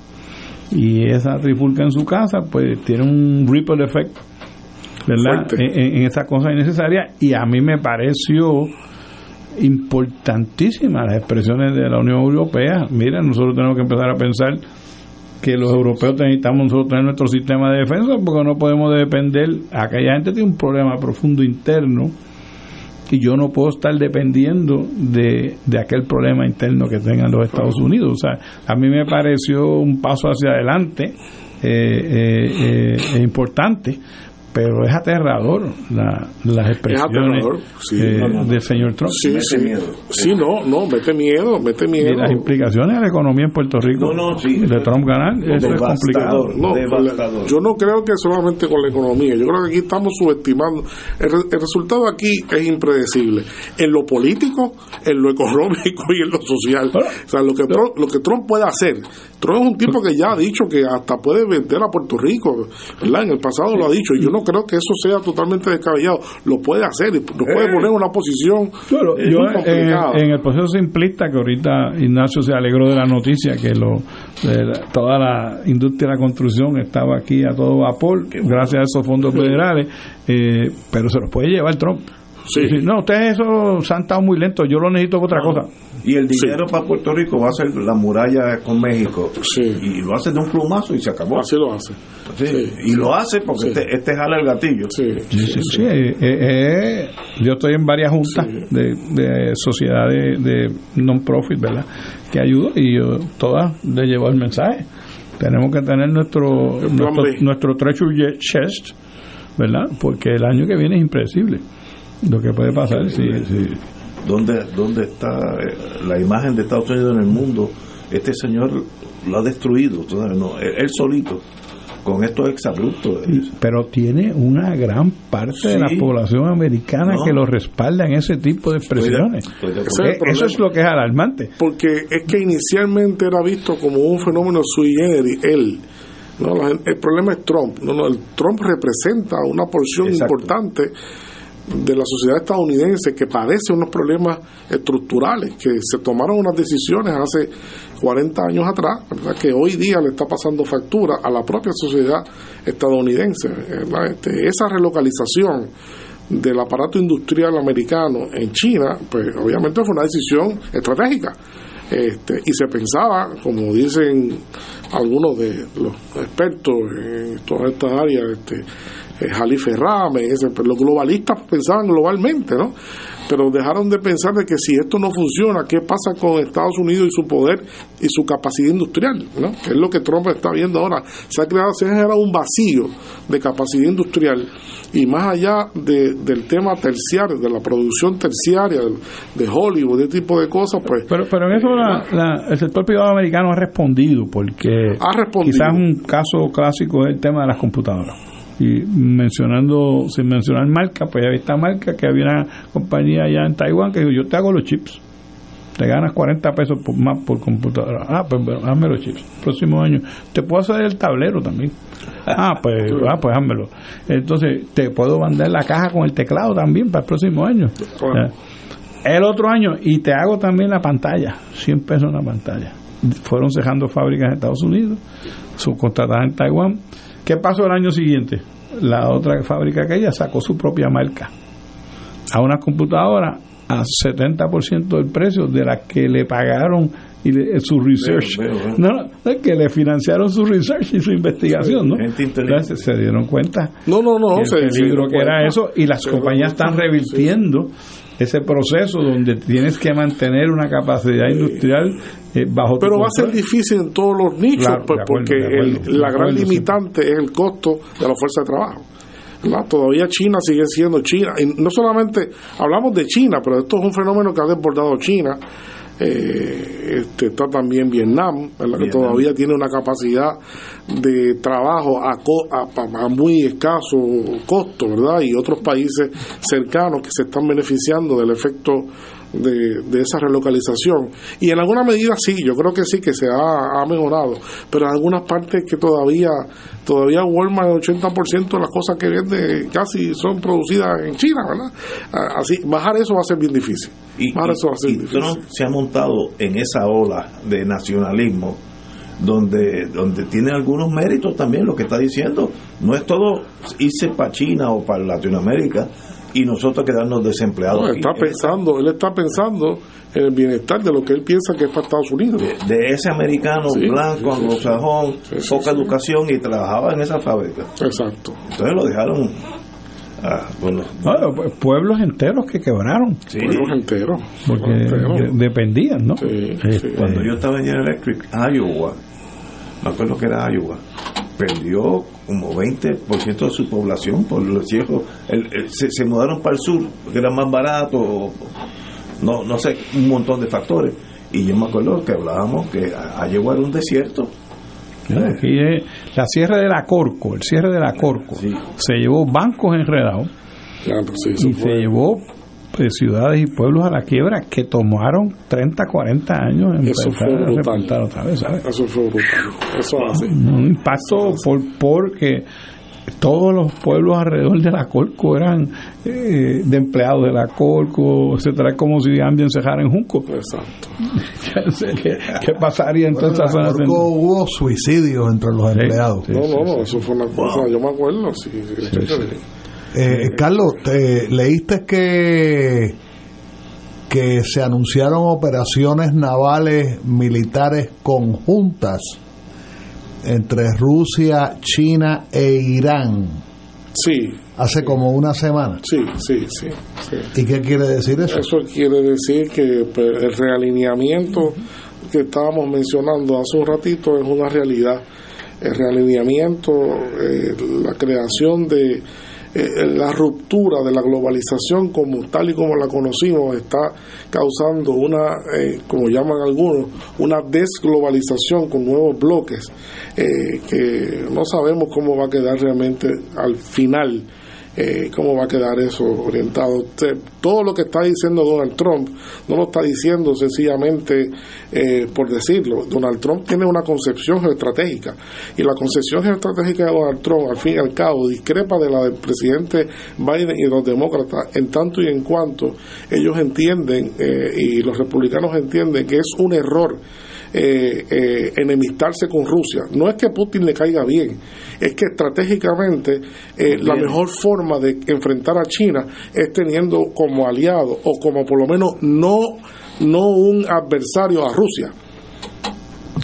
B: Y esa trifulca en su casa, pues tiene un ripple effect, ¿verdad? En, en, esa cosa innecesaria. Y a mí me pareció importantísimas las expresiones de la Unión Europea. Mira, nosotros tenemos que empezar a pensar que los europeos necesitamos nosotros tener nuestro sistema de defensa porque no podemos depender, aquella gente tiene un problema profundo interno y yo no puedo estar dependiendo de, de aquel problema interno que tengan los Estados Unidos. O sea, a mí me pareció un paso hacia adelante eh, eh, eh importante pero es aterrador la, las expresiones eh, del señor Trump.
J: Sí, sí, miedo. sí, no, no, mete miedo, mete miedo. Y
B: las implicaciones de la economía en Puerto Rico no, no, sí, de Trump ganar, eso es complicado.
J: No, yo no creo que solamente con la economía, yo creo que aquí estamos subestimando. El, el resultado aquí es impredecible. En lo político, en lo económico y en lo social. o sea, lo que, Trump, lo que Trump puede hacer. Trump es un tipo que ya ha dicho que hasta puede vender a Puerto Rico, ¿verdad? En el pasado lo ha dicho. y Yo no creo que eso sea totalmente descabellado. Lo puede hacer, lo puede poner en una posición
B: En, el proceso simplista, que ahorita Ignacio se alegró de la noticia, que lo, toda la industria de la construcción estaba aquí a todo vapor, gracias a esos fondos federales, eh, pero se los puede llevar Trump. Sí. No, ustedes eso se han estado muy lentos, yo lo necesito para otra cosa.
A: Y el dinero para Puerto Rico va a ser la muralla con México. Y lo hace de un plumazo y se acabó.
J: Así lo hace.
A: y lo hace porque este, este, jala el gatillo.
B: Sí, sí, eh, eh, yo estoy en varias juntas de, de sociedades de, non-profit, ¿verdad? Que ayudo y yo todas le llevo el mensaje. Tenemos que tener nuestro, nuestro, nuestro treasure chest, ¿verdad? Porque el año que viene es impredecible lo que puede pasar, sí, sí.
A: ¿Dónde, ¿Dónde está eh, la imagen de Estados Unidos en el mundo? este señor lo ha destruido, no, él, solito con estos exabruptos.
B: Pero tiene una gran parte de la población americana que lo respalda en ese tipo de expresiones. eso es lo que es alarmante.
J: Porque es que inicialmente era visto como un fenómeno sui generis, él. No, el problema es Trump. No, no, el Trump representa una porción importante de la sociedad estadounidense que padece unos problemas estructurales, que se tomaron unas decisiones hace 40 años atrás, que hoy día le está pasando factura a la propia sociedad estadounidense. Este, esa relocalización del aparato industrial americano en China, pues obviamente fue una decisión estratégica. Este, y se pensaba, como dicen algunos de los expertos en todas estas áreas, este, Jalife Rame, los globalistas pensaban globalmente, ¿no? Pero dejaron de pensar de que si esto no funciona, ¿qué pasa con Estados Unidos y su poder y su capacidad industrial? ¿no? Que es lo que Trump está viendo ahora. Se ha creado, se ha generado un vacío de capacidad industrial y más allá del tema terciario, de la producción terciaria de, Hollywood, de tipo de cosas, pues...
B: Pero, pero en eso el sector privado americano ha respondido, porque
J: ha respondido.
B: quizás un caso clásico es el tema de las computadoras y mencionando, sin mencionar marca, pues había esta marca que había una compañía allá en Taiwán que dijo, yo te hago los chips, te ganas 40 pesos por, más por computadora. Ah, pues hazme los chips. Próximo año. Te puedo hacer el tablero también. Ah, pues, <laughs> ah, pues házmelo. Entonces, te puedo mandar la caja con el teclado también para el próximo año. El otro año, y te hago también la pantalla, 100 pesos en la pantalla. Fueron cejando fábricas en Estados Unidos, subcontratadas en Taiwán ¿Qué pasó el año siguiente? La otra fábrica que ella sacó su propia marca a una computadora a 70% del precio de la que le pagaron y su research. No, que le financiaron su research y su investigación, ¿no? Entonces se dieron cuenta
J: no, no, no,
B: el peligro que era eso y las compañías están revirtiendo ese proceso donde tienes que mantener una capacidad industrial eh, bajo
J: pero va a ser difícil en todos los nichos pues, porque la gran limitante es el costo de la fuerza de trabajo todavía China sigue siendo China y no solamente hablamos de China pero esto es un fenómeno que ha desbordado China eh, este, está también Vietnam, que todavía tiene una capacidad de trabajo a, a, muy escaso costo, ¿verdad? Y otros países cercanos que se están beneficiando del efecto de, de, esa relocalización. Y en alguna medida sí, yo creo que sí, que se ha, mejorado, pero en algunas partes que todavía, todavía Walmart, el 80% de las cosas que vende casi son producidas en China, ¿verdad? Así, bajar eso va a ser bien difícil.
A: Y, bajar eso va a ser difícil. se ha montado en esa ola de nacionalismo donde, donde tiene algunos méritos también lo que está diciendo. No es todo irse para China o para Latinoamérica, y nosotros quedarnos desempleados.
J: No, está pensando, él está pensando en el bienestar de lo que él piensa que es para Estados Unidos.
A: De, ese americano blanco, anglosajón, poca educación y trabajaba en esa fábrica.
J: Exacto.
A: Entonces lo dejaron. Ah, bueno,
B: pueblos enteros que quebraron.
J: Pueblos enteros.
B: Porque dependían, ¿no?
A: Este, Cuando yo estaba en General Electric, Iowa, me acuerdo que era Iowa, perdió como 20% de su población por los viejos. se, mudaron para el sur, porque era más barato, no, no sé, un montón de factores. Y yo me acuerdo que hablábamos que a, llevar un desierto.
B: Aquí es la cierre de la Corco, el cierre de la Corco. Se llevó bancos enredados y se llevó pues, ciudades y pueblos a la quiebra que tomaron 30, 40 años en
J: Eso fue brutal. otra vez, Eso fue brutal. Eso hace.
B: Un impacto por porque todos los pueblos alrededor de la Colco eran eh, de empleados de la Colco, etcétera, como si Ambien se en Junco.
J: Exacto. <laughs>
B: ¿Qué, pasaría entonces
C: bueno, en Colco hubo suicidios entre los empleados.
J: no, no, no, eso fue una cosa, yo me acuerdo, sí,
C: eh, Carlos, leíste que, que se anunciaron operaciones navales militares conjuntas entre Rusia, China e Irán.
J: Sí.
C: Hace como una semana.
J: Sí, sí, sí,
C: ¿Y qué quiere decir eso?
J: Eso quiere decir que pues, el realineamiento que estábamos mencionando hace un ratito es una realidad. El realineamiento, eh, la creación de eh, la ruptura de la globalización como tal y como la conocimos está causando una, eh, como llaman algunos, una desglobalización con nuevos bloques eh, que no sabemos cómo va a quedar realmente al final eh, cómo va a quedar eso orientado. todo lo que está diciendo Donald Trump no lo está diciendo sencillamente eh, por decirlo. Donald Trump tiene una concepción geoestratégica y la concepción geoestratégica de Donald Trump, al fin y al cabo, discrepa de la del presidente Biden y los demócratas en tanto y en cuanto ellos entienden eh, y los republicanos entienden que es un error eh, eh, enemistarse con Rusia. No es que Putin le caiga bien, es que estratégicamente eh, la mejor forma de enfrentar a China es teniendo como aliado o como por lo menos no, no un adversario a Rusia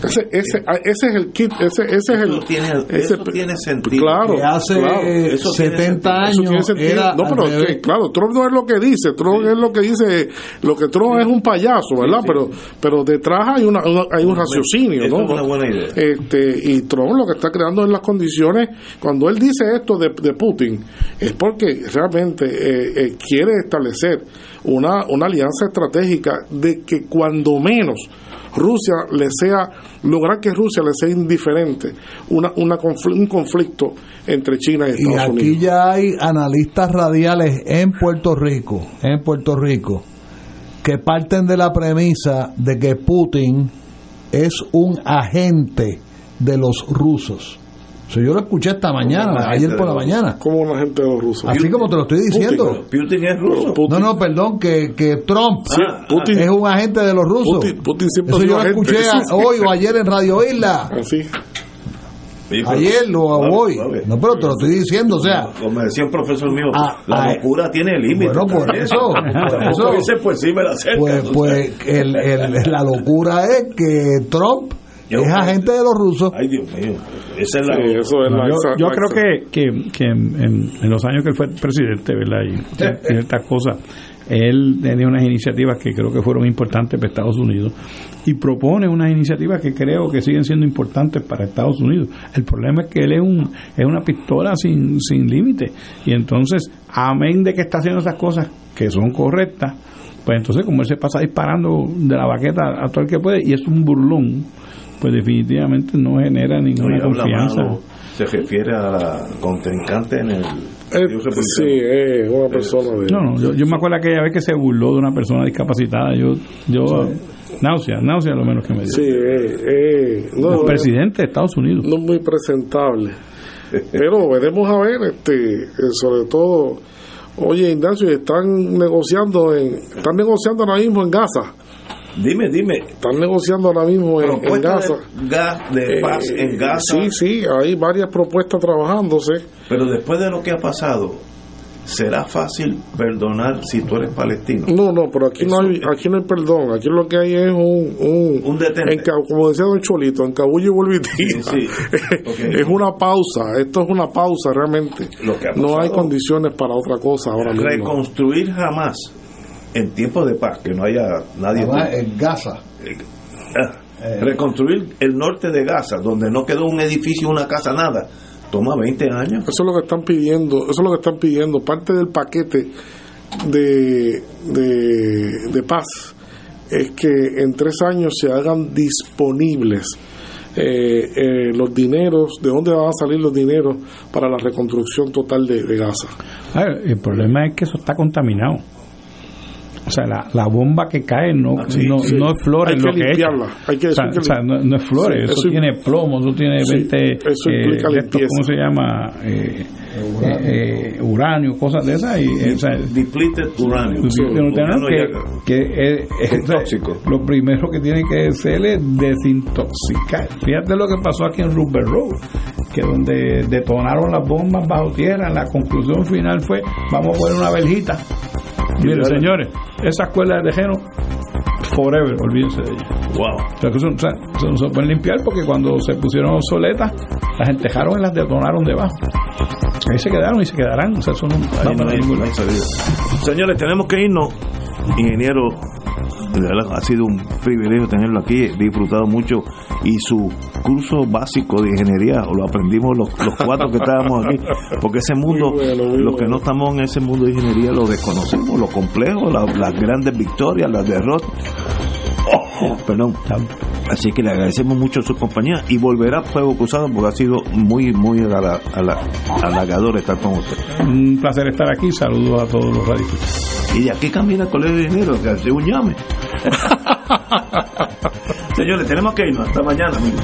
J: ese, ese, ese es el kit, ese, ese es el.
A: Tiene, ese, eso tiene sentido.
J: Claro,
C: que hace 70 años. Era
J: no, pero claro, Trump no es lo que dice, Trump es lo que dice, lo que Trump es un payaso, ¿verdad? pero pero detrás hay una, hay un raciocinio, ¿no?
A: Es una buena idea.
J: Este, y Trump lo que está creando en las condiciones, cuando él dice esto de, de Putin, es porque realmente eh, eh, quiere establecer una, una alianza estratégica de que cuando menos Rusia le sea, lograr que Rusia le sea indiferente una, una un conflicto entre China y Estados
C: Unidos. Y aquí ya hay analistas radiales en Puerto Rico, en Puerto Rico, que parten de la premisa de que Putin es un agente de los rusos yo lo escuché esta mañana, ayer por la mañana.
J: ¿Cómo la gente de los rusos?
C: Así como te lo estoy diciendo.
A: Putin, es ruso.
C: No, no, perdón, que, que Trump es un agente de los rusos.
J: Putin, siempre
C: Eso yo lo escuché hoy o ayer en Radio Isla.
J: Así.
C: Ayer o hoy. No, pero te lo estoy diciendo, o sea.
A: Como decía un profesor mío, ah, la ah, locura tiene límites.
C: Bueno, por eso. <laughs> Por
A: eso pues sí me la
C: Pues, pues el, el, la locura es que Trump es agente de los rusos.
A: Ay, Dios mío. Esa es la,
B: yo, creo que, que, que en, los años que él fue presidente, ¿verdad? Y, en estas cosas, él tenía unas iniciativas que creo que fueron importantes para Estados Unidos y propone unas iniciativas que creo que siguen siendo importantes para Estados Unidos. El problema es que él es, un, es una pistola sin, sin límite y entonces, amén de que está haciendo esas cosas que son correctas, pues entonces como él se pasa disparando de la baqueta a todo el que puede y es un burlón pues definitivamente no genera ninguna confianza.
A: se refiere a la contrincante en el...
J: Eh, sí, es una persona de...
B: No, no, yo, yo, me acuerdo aquella vez que se burló de una persona discapacitada, yo... yo Náusea, náusea lo menos que me dio.
J: Sí, eh,
B: el presidente de Estados Unidos.
J: No muy presentable. Pero veremos a ver, este, eh, sobre todo, oye Ignacio, están negociando en, están negociando ahora mismo en Gaza
A: Dime, dime.
J: Están negociando ahora mismo en, Gaza.
A: De, gas, de paz en Gaza.
J: Sí, sí, hay varias propuestas trabajándose.
A: Pero después de lo que ha pasado, ¿será fácil perdonar si tú eres palestino?
J: No, no, pero aquí no hay aquí no hay perdón. Aquí lo que hay es un... Un,
A: un detente.
J: como decía Don Cholito, en cabullo y volvitía. Sí, <laughs> es una pausa. Esto es una pausa realmente. no hay condiciones para otra cosa ahora mismo.
A: Reconstruir jamás en tiempos de paz, que no haya nadie.
C: en Gaza.
A: Eh, eh. reconstruir el norte de Gaza, donde no quedó un edificio, una casa, nada, toma 20 años.
J: Eso es lo que están pidiendo, eso es lo que están pidiendo. Parte del paquete de, de, paz es que en tres años se hagan disponibles eh, los dineros, de dónde van a salir los dineros para la reconstrucción total de, de Gaza.
B: el problema es que eso está contaminado. O sea, la, la bomba que cae no, ah, no, no, es flores
J: hay
B: lo
J: que, limpiarla. Hay que
B: o sea, o sea no, es flores, eso, tiene plomo, eso tiene 20, eh, ¿cómo se llama? Eh, eh, uranio, cosas de esas. Y, o sea,
A: Depleted uranio.
B: que, que es, tóxico. Lo primero que tiene que hacer es desintoxicar. Fíjate lo que pasó aquí en Rupert Road, que donde detonaron las bombas bajo tierra, la conclusión final fue, vamos a poner una veljita Miren, señores, esa escuela de tejeno, forever, olvídense de ella.
A: Wow.
B: O sea, eso, no se pueden limpiar porque cuando se pusieron obsoletas, las entejaron y las detonaron debajo. Ahí se quedaron y se quedarán. O sea, eso no,
A: Señores, tenemos que irnos. Ingeniero ha sido un privilegio tenerlo aquí, he disfrutado mucho y su curso básico de ingeniería lo aprendimos los, cuatro que estábamos aquí, porque ese mundo, los que no estamos en ese mundo de ingeniería lo desconocemos, lo complejo, las grandes victorias, las derrotas. Oh, perdón. Así que le agradecemos mucho su compañía y volverá a Fuego Cruzado porque ha sido muy, muy halagador estar con usted.
B: Un placer estar aquí. Saludos a todos los radicales.
A: Y de aquí camina el Colegio de Dinero, que hace un llame. <laughs> Señores, tenemos que irnos. Hasta mañana, amigos.